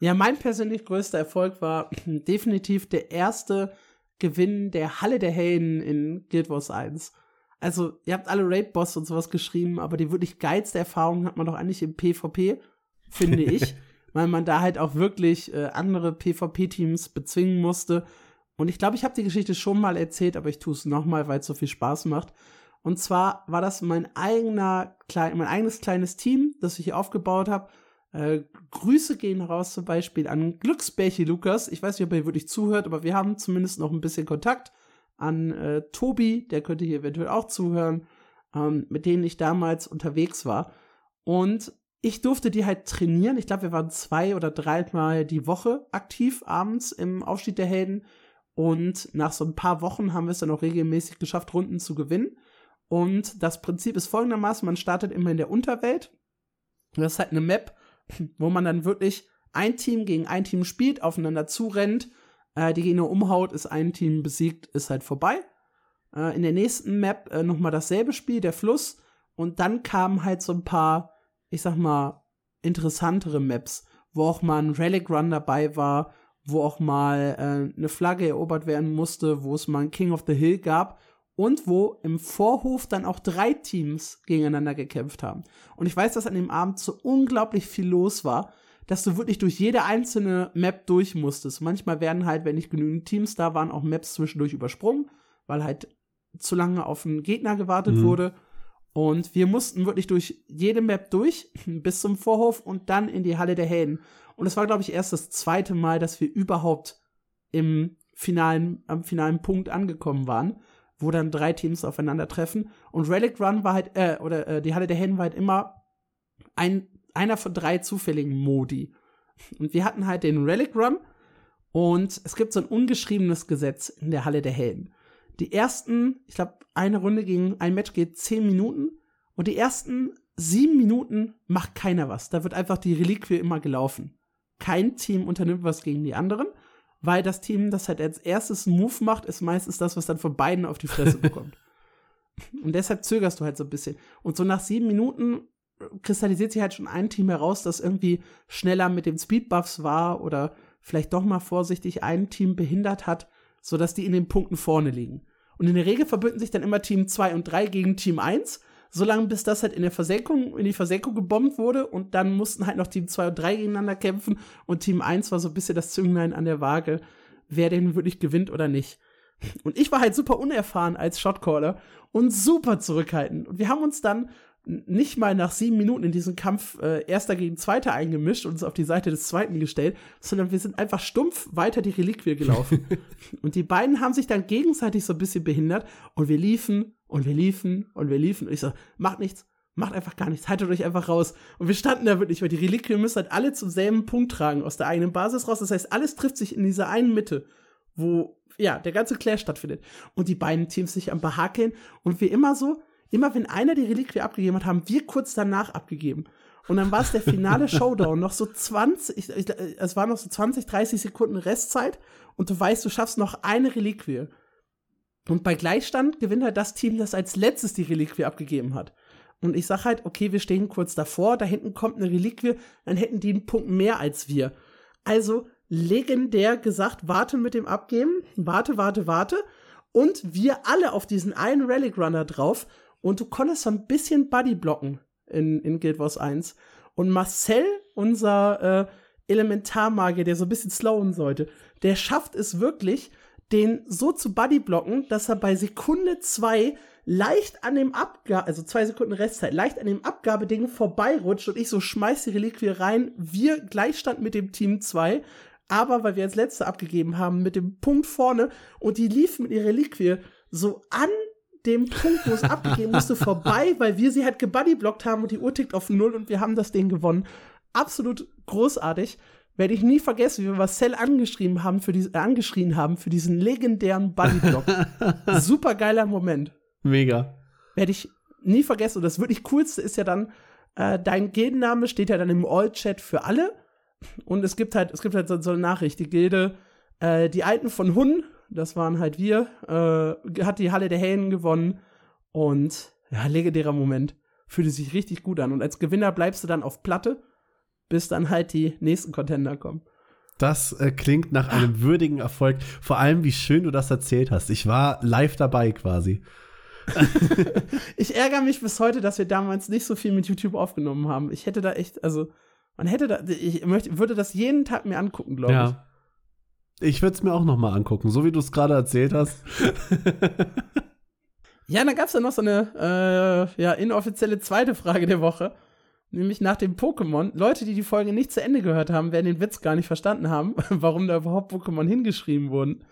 Ja, mein persönlich größter Erfolg war definitiv der erste Gewinn der Halle der Helden in Guild Wars 1. Also, ihr habt alle Raid-Boss und sowas geschrieben, aber die wirklich geilste Erfahrung hat man doch eigentlich im PvP, finde ich, weil man da halt auch wirklich äh, andere PvP-Teams bezwingen musste. Und ich glaube, ich habe die Geschichte schon mal erzählt, aber ich tue es nochmal, weil es so viel Spaß macht. Und zwar war das mein eigener, klein, mein eigenes kleines Team, das ich hier aufgebaut habe. Äh, Grüße gehen raus zum Beispiel an Glücksbärche Lukas. Ich weiß nicht, ob er wirklich zuhört, aber wir haben zumindest noch ein bisschen Kontakt. An äh, Tobi, der könnte hier eventuell auch zuhören, ähm, mit denen ich damals unterwegs war. Und ich durfte die halt trainieren. Ich glaube, wir waren zwei oder dreimal die Woche aktiv abends im Aufstieg der Helden. Und nach so ein paar Wochen haben wir es dann auch regelmäßig geschafft, Runden zu gewinnen. Und das Prinzip ist folgendermaßen: Man startet immer in der Unterwelt. Das ist halt eine Map, wo man dann wirklich ein Team gegen ein Team spielt, aufeinander zurennt, äh, die Gegner umhaut, ist ein Team besiegt, ist halt vorbei. Äh, in der nächsten Map äh, nochmal dasselbe Spiel, der Fluss. Und dann kamen halt so ein paar, ich sag mal, interessantere Maps, wo auch mal ein Relic Run dabei war, wo auch mal äh, eine Flagge erobert werden musste, wo es mal ein King of the Hill gab und wo im Vorhof dann auch drei Teams gegeneinander gekämpft haben. Und ich weiß, dass an dem Abend so unglaublich viel los war, dass du wirklich durch jede einzelne Map durch musstest. Manchmal werden halt, wenn nicht genügend Teams da waren, auch Maps zwischendurch übersprungen, weil halt zu lange auf einen Gegner gewartet Mhm. wurde. Und wir mussten wirklich durch jede Map durch, bis zum Vorhof und dann in die Halle der Helden. Und es war, glaube ich, erst das zweite Mal, dass wir überhaupt im finalen, am finalen Punkt angekommen waren, wo dann drei Teams aufeinandertreffen. Und Relic Run war halt, äh, oder äh, die Halle der Helden war halt immer ein, einer von drei zufälligen Modi. Und wir hatten halt den Relic Run und es gibt so ein ungeschriebenes Gesetz in der Halle der Helden. Die ersten, ich glaube, eine Runde gegen ein Match geht zehn Minuten und die ersten sieben Minuten macht keiner was. Da wird einfach die Reliquie immer gelaufen. Kein Team unternimmt was gegen die anderen, weil das Team, das halt als erstes einen Move macht, ist meistens das, was dann von beiden auf die Fresse bekommt. Und deshalb zögerst du halt so ein bisschen. Und so nach sieben Minuten kristallisiert sich halt schon ein Team heraus, das irgendwie schneller mit den Speedbuffs war oder vielleicht doch mal vorsichtig ein Team behindert hat, sodass die in den Punkten vorne liegen. Und in der Regel verbünden sich dann immer Team 2 und 3 gegen Team 1, solange bis das halt in der Versenkung, in die Versenkung gebombt wurde und dann mussten halt noch Team 2 und 3 gegeneinander kämpfen und Team 1 war so ein bisschen das Zünglein an der Waage, wer denn wirklich gewinnt oder nicht. Und ich war halt super unerfahren als Shotcaller und super zurückhaltend. Und wir haben uns dann nicht mal nach sieben Minuten in diesen Kampf äh, Erster gegen Zweiter eingemischt und uns auf die Seite des Zweiten gestellt, sondern wir sind einfach stumpf weiter die Reliquie gelaufen. und die beiden haben sich dann gegenseitig so ein bisschen behindert und wir liefen und wir liefen und wir liefen. Und ich so, macht nichts, macht einfach gar nichts, haltet euch einfach raus. Und wir standen da wirklich, weil die Reliquie müssen halt alle zum selben Punkt tragen, aus der eigenen Basis raus. Das heißt, alles trifft sich in dieser einen Mitte, wo, ja, der ganze Clash stattfindet. Und die beiden Teams sich am Behakeln und wie immer so, immer wenn einer die Reliquie abgegeben hat, haben wir kurz danach abgegeben. Und dann war es der finale Showdown, noch so 20, ich, ich, es waren noch so 20, 30 Sekunden Restzeit und du weißt, du schaffst noch eine Reliquie. Und bei Gleichstand gewinnt halt das Team, das als letztes die Reliquie abgegeben hat. Und ich sag halt, okay, wir stehen kurz davor, da hinten kommt eine Reliquie, dann hätten die einen Punkt mehr als wir. Also legendär gesagt, warte mit dem Abgeben, warte, warte, warte. Und wir alle auf diesen einen Relic Runner drauf. und du konntest so ein bisschen Buddy blocken in, in Guild Wars 1. Und Marcel, unser äh, Elementarmagier, der so ein bisschen slowen sollte, der schafft es wirklich, den so zu Buddy blocken, dass er bei Sekunde zwei leicht an dem Abgabe, also zwei Sekunden Restzeit, leicht an dem Abgabeding vorbeirutscht und ich so schmeiß die Reliquie rein. Wir Gleichstand mit dem Team 2, aber weil wir als Letzte abgegeben haben, mit dem Punkt vorne und die lief mit ihrer Reliquie so an dem Punkt, wo es abgegeben musste, vorbei, weil wir sie halt gebuddyblockt haben und die Uhr tickt auf Null und wir haben das Ding gewonnen. Absolut großartig. Werde ich nie vergessen, wie wir Marcel angeschrieben haben für die, äh, angeschrien haben für diesen legendären Buddyblock. Super geiler Moment. Mega. Werde ich nie vergessen. Und das wirklich coolste ist ja dann, äh, dein Gildenname steht ja dann im All-Chat für alle. Und es gibt halt, es gibt halt so, so eine Nachricht, die Gilde, äh, die Alten von Hun, das waren halt wir, äh, hat die Halle der Helden gewonnen. Und ja, legendärer Moment. Fühlte sich richtig gut an. Und als Gewinner bleibst du dann auf Platte, bis dann halt die nächsten Contender kommen. Das äh, klingt nach einem würdigen Erfolg. Vor allem, wie schön du das erzählt hast. Ich war live dabei quasi. ich ärgere mich bis heute, dass wir damals nicht so viel mit YouTube aufgenommen haben. Ich hätte da echt, also, man hätte da, ich möchte, würde das jeden Tag mir angucken, glaube ja. ich. Ich würde es mir auch noch mal angucken, so wie du es gerade erzählt hast. ja, dann gab es ja noch so eine äh, ja, inoffizielle zweite Frage der Woche. Nämlich nach dem Pokémon. Leute, die die Folge nicht zu Ende gehört haben, werden den Witz gar nicht verstanden haben, warum da überhaupt Pokémon hingeschrieben wurden.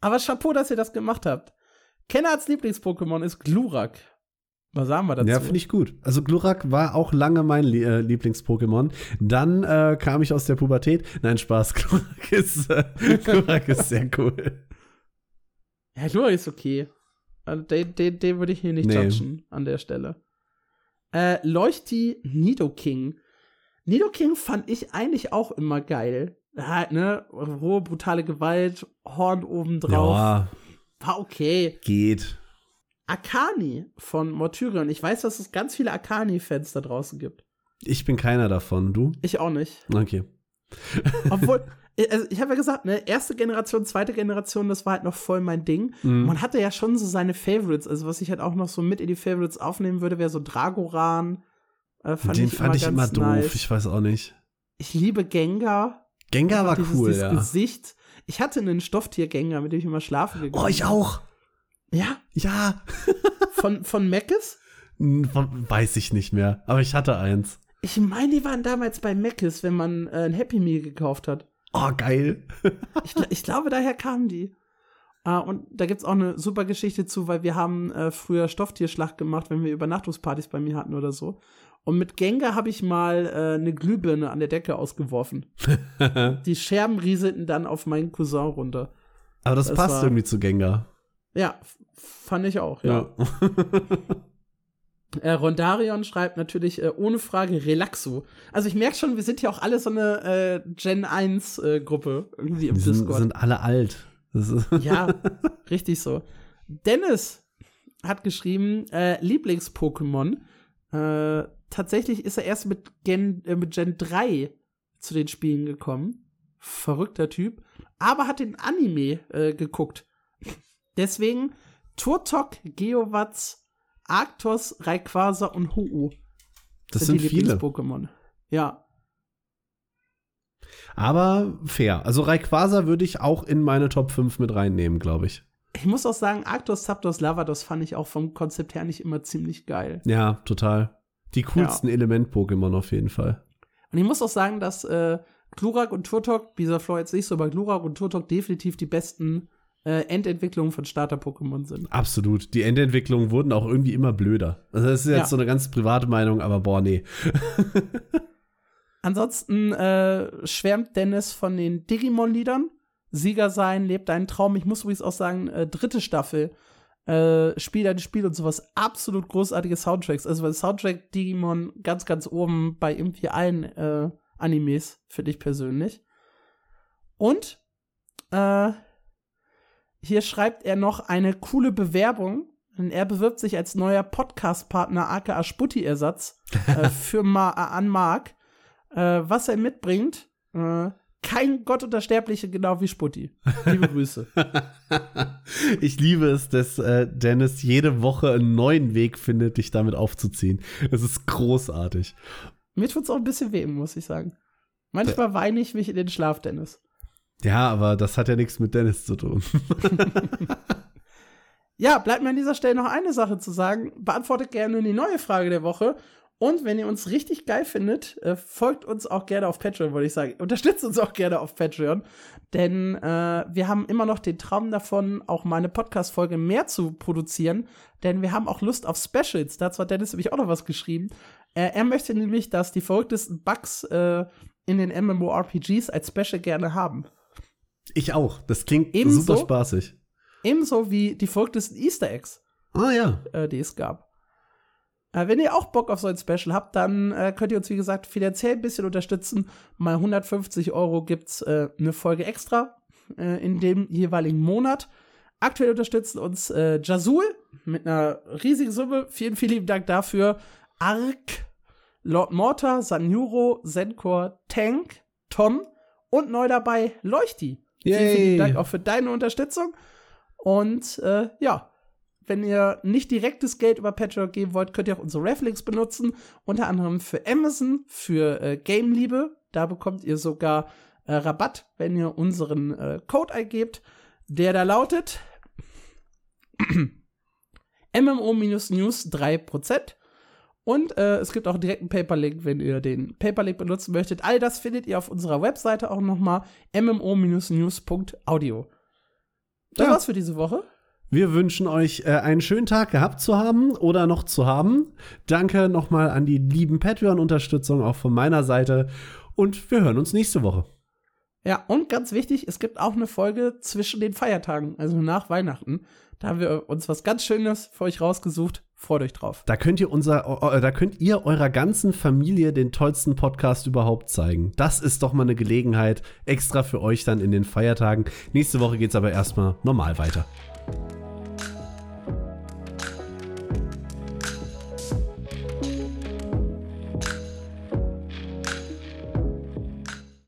Aber Chapeau, dass ihr das gemacht habt. Kennards Lieblings-Pokémon ist Glurak. Was sagen wir dazu? Ja, finde ich gut. Also Glurak war auch lange mein äh, Lieblings-Pokémon. Dann äh, kam ich aus der Pubertät. Nein, Spaß. Glurak ist, äh, Glurak ist sehr cool. Ja, Glurak ist okay. Also, den, den, den würde ich hier nicht nee. judgen an der Stelle. Äh, Leuchti Nidoking. Nidoking fand ich eigentlich auch immer geil. Halt, ne, rohe, brutale Gewalt, Horn obendrauf. Ja. War okay. Geht. Akani von Mortyrion. Ich weiß, dass es ganz viele Akani-Fans da draußen gibt. Ich bin keiner davon, du? Ich auch nicht. Okay. Obwohl, also ich habe ja gesagt, ne, erste Generation, zweite Generation, das war halt noch voll mein Ding. Mhm. Man hatte ja schon so seine Favorites. Also was ich halt auch noch so mit in die Favorites aufnehmen würde, wäre so Dragoran. Äh, fand Den ich fand ich immer doof. Nice. Ich weiß auch nicht. Ich liebe Gengar. Gengar war dieses, cool, dieses ja. Gesicht. Ich hatte einen Stofftier-Gengar, mit dem ich immer schlafen gegangen bin. Oh, ich auch. Ja? Ja. von, von Meckes? Weiß ich nicht mehr, aber ich hatte eins. Ich meine, die waren damals bei Meckes, wenn man äh, ein Happy Meal gekauft hat. Oh, geil. ich, ich, glaube, daher kamen die. Uh, und da gibt es auch eine super Geschichte zu, weil wir haben äh, früher Stofftierschlacht gemacht, wenn wir Übernachtungspartys bei mir hatten oder so. Und mit Gengar habe ich mal äh, eine Glühbirne an der Decke ausgeworfen. die Scherben rieselten dann auf meinen Cousin runter. Aber das, das passt war, irgendwie zu Gengar. Ja, fand ich auch, ja. ja. Äh, Rondarion schreibt natürlich äh, ohne Frage Relaxo. Also ich merke schon, wir sind ja auch alle so eine äh, Gen 1 äh, Gruppe irgendwie im die sind, Discord. sind alle alt. ja, richtig so. Dennis hat geschrieben, äh, Lieblings-Pokémon. Äh, tatsächlich ist er erst mit Gen, äh, mit Gen 3 zu den Spielen gekommen. Verrückter Typ. Aber hat den Anime äh, geguckt. Deswegen Turtok, Geowatz, Arctos, Rayquaza und Hu-Oh. Das sind, sind viele Pokémon. Ja. Aber fair. Also Rayquaza würde ich auch in meine Top 5 mit reinnehmen, glaube ich. Ich muss auch sagen, Arctos, Zapdos, Lavados fand ich auch vom Konzept her nicht immer ziemlich geil. Ja, total. Die coolsten ja. Element-Pokémon auf jeden Fall. Und ich muss auch sagen, dass äh, Glurak und Turtok, dieser Floor jetzt nicht so, aber Glurak und Turtok definitiv die besten äh, Endentwicklungen von Starter-Pokémon sind. Absolut. Die Endentwicklungen wurden auch irgendwie immer blöder. Also das ist jetzt ja. so eine ganz private Meinung, aber boah, nee. Ansonsten äh, schwärmt Dennis von den Digimon-Liedern. Sieger sein, lebt deinen Traum. Ich muss übrigens auch sagen, äh, dritte Staffel, äh, Spiel dein Spiel und sowas, absolut großartige Soundtracks. Also weil Soundtrack Digimon ganz, ganz oben bei irgendwie allen äh, Animes, für dich persönlich. Und äh, hier schreibt er noch eine coole Bewerbung. Denn er bewirbt sich als neuer Podcast-Partner aka Sputti-Ersatz äh, für Ma äh, an Mark. Äh, was er mitbringt, äh, kein Gott und der Sterbliche, genau wie Sputti. Liebe Grüße. ich liebe es, dass äh, Dennis jede Woche einen neuen Weg findet, dich damit aufzuziehen. Es ist großartig. Mir tut es auch ein bisschen weh, muss ich sagen. Manchmal weine ich mich in den Schlaf, Dennis. Ja, aber das hat ja nichts mit Dennis zu tun. ja, bleibt mir an dieser Stelle noch eine Sache zu sagen. Beantwortet gerne die neue Frage der Woche. Und wenn ihr uns richtig geil findet, äh, folgt uns auch gerne auf Patreon, würde ich sagen. Unterstützt uns auch gerne auf Patreon. Denn äh, wir haben immer noch den Traum davon, auch mal eine Podcast-Folge mehr zu produzieren. Denn wir haben auch Lust auf Specials. Dazu hat Dennis nämlich auch noch was geschrieben. Äh, er möchte nämlich, dass die verrücktesten Bugs äh, in den MMORPGs als Special gerne haben. Ich auch. Das klingt ebenso, super spaßig. Ebenso wie die verrücktesten Easter Eggs. Ah ja. Äh, die es gab. Äh, wenn ihr auch Bock auf so ein Special habt, dann äh, könnt ihr uns, wie gesagt, finanziell ein bisschen unterstützen. Mal 150 Euro gibt's äh, eine Folge extra äh, in dem jeweiligen Monat. Aktuell unterstützen uns äh, Jazul mit einer riesigen Summe. Vielen, vielen lieben Dank dafür. Ark, Lord Mortar, Sanjuro, Zenkor, Tank, Tom und neu dabei Leuchti. Yay. Vielen, Dank auch für deine Unterstützung. Und äh, ja, wenn ihr nicht direktes Geld über Patreon geben wollt, könnt ihr auch unsere Reflinks benutzen. Unter anderem für Amazon, für äh, Game Liebe. Da bekommt ihr sogar äh, Rabatt, wenn ihr unseren äh, Code eingebt. Der da lautet MMO-News 3%. Und äh, es gibt auch direkt einen Paperlink, wenn ihr den Paperlink benutzen möchtet. All das findet ihr auf unserer Webseite auch nochmal mmo-news.audio. Das ja. war's für diese Woche. Wir wünschen euch äh, einen schönen Tag gehabt zu haben oder noch zu haben. Danke nochmal an die lieben Patreon-Unterstützung auch von meiner Seite. Und wir hören uns nächste Woche. Ja, und ganz wichtig, es gibt auch eine Folge zwischen den Feiertagen, also nach Weihnachten. Da haben wir uns was ganz Schönes für euch rausgesucht. Freut euch drauf. Da könnt ihr unser, da könnt ihr eurer ganzen Familie den tollsten Podcast überhaupt zeigen. Das ist doch mal eine Gelegenheit extra für euch dann in den Feiertagen. Nächste Woche geht's aber erstmal normal weiter.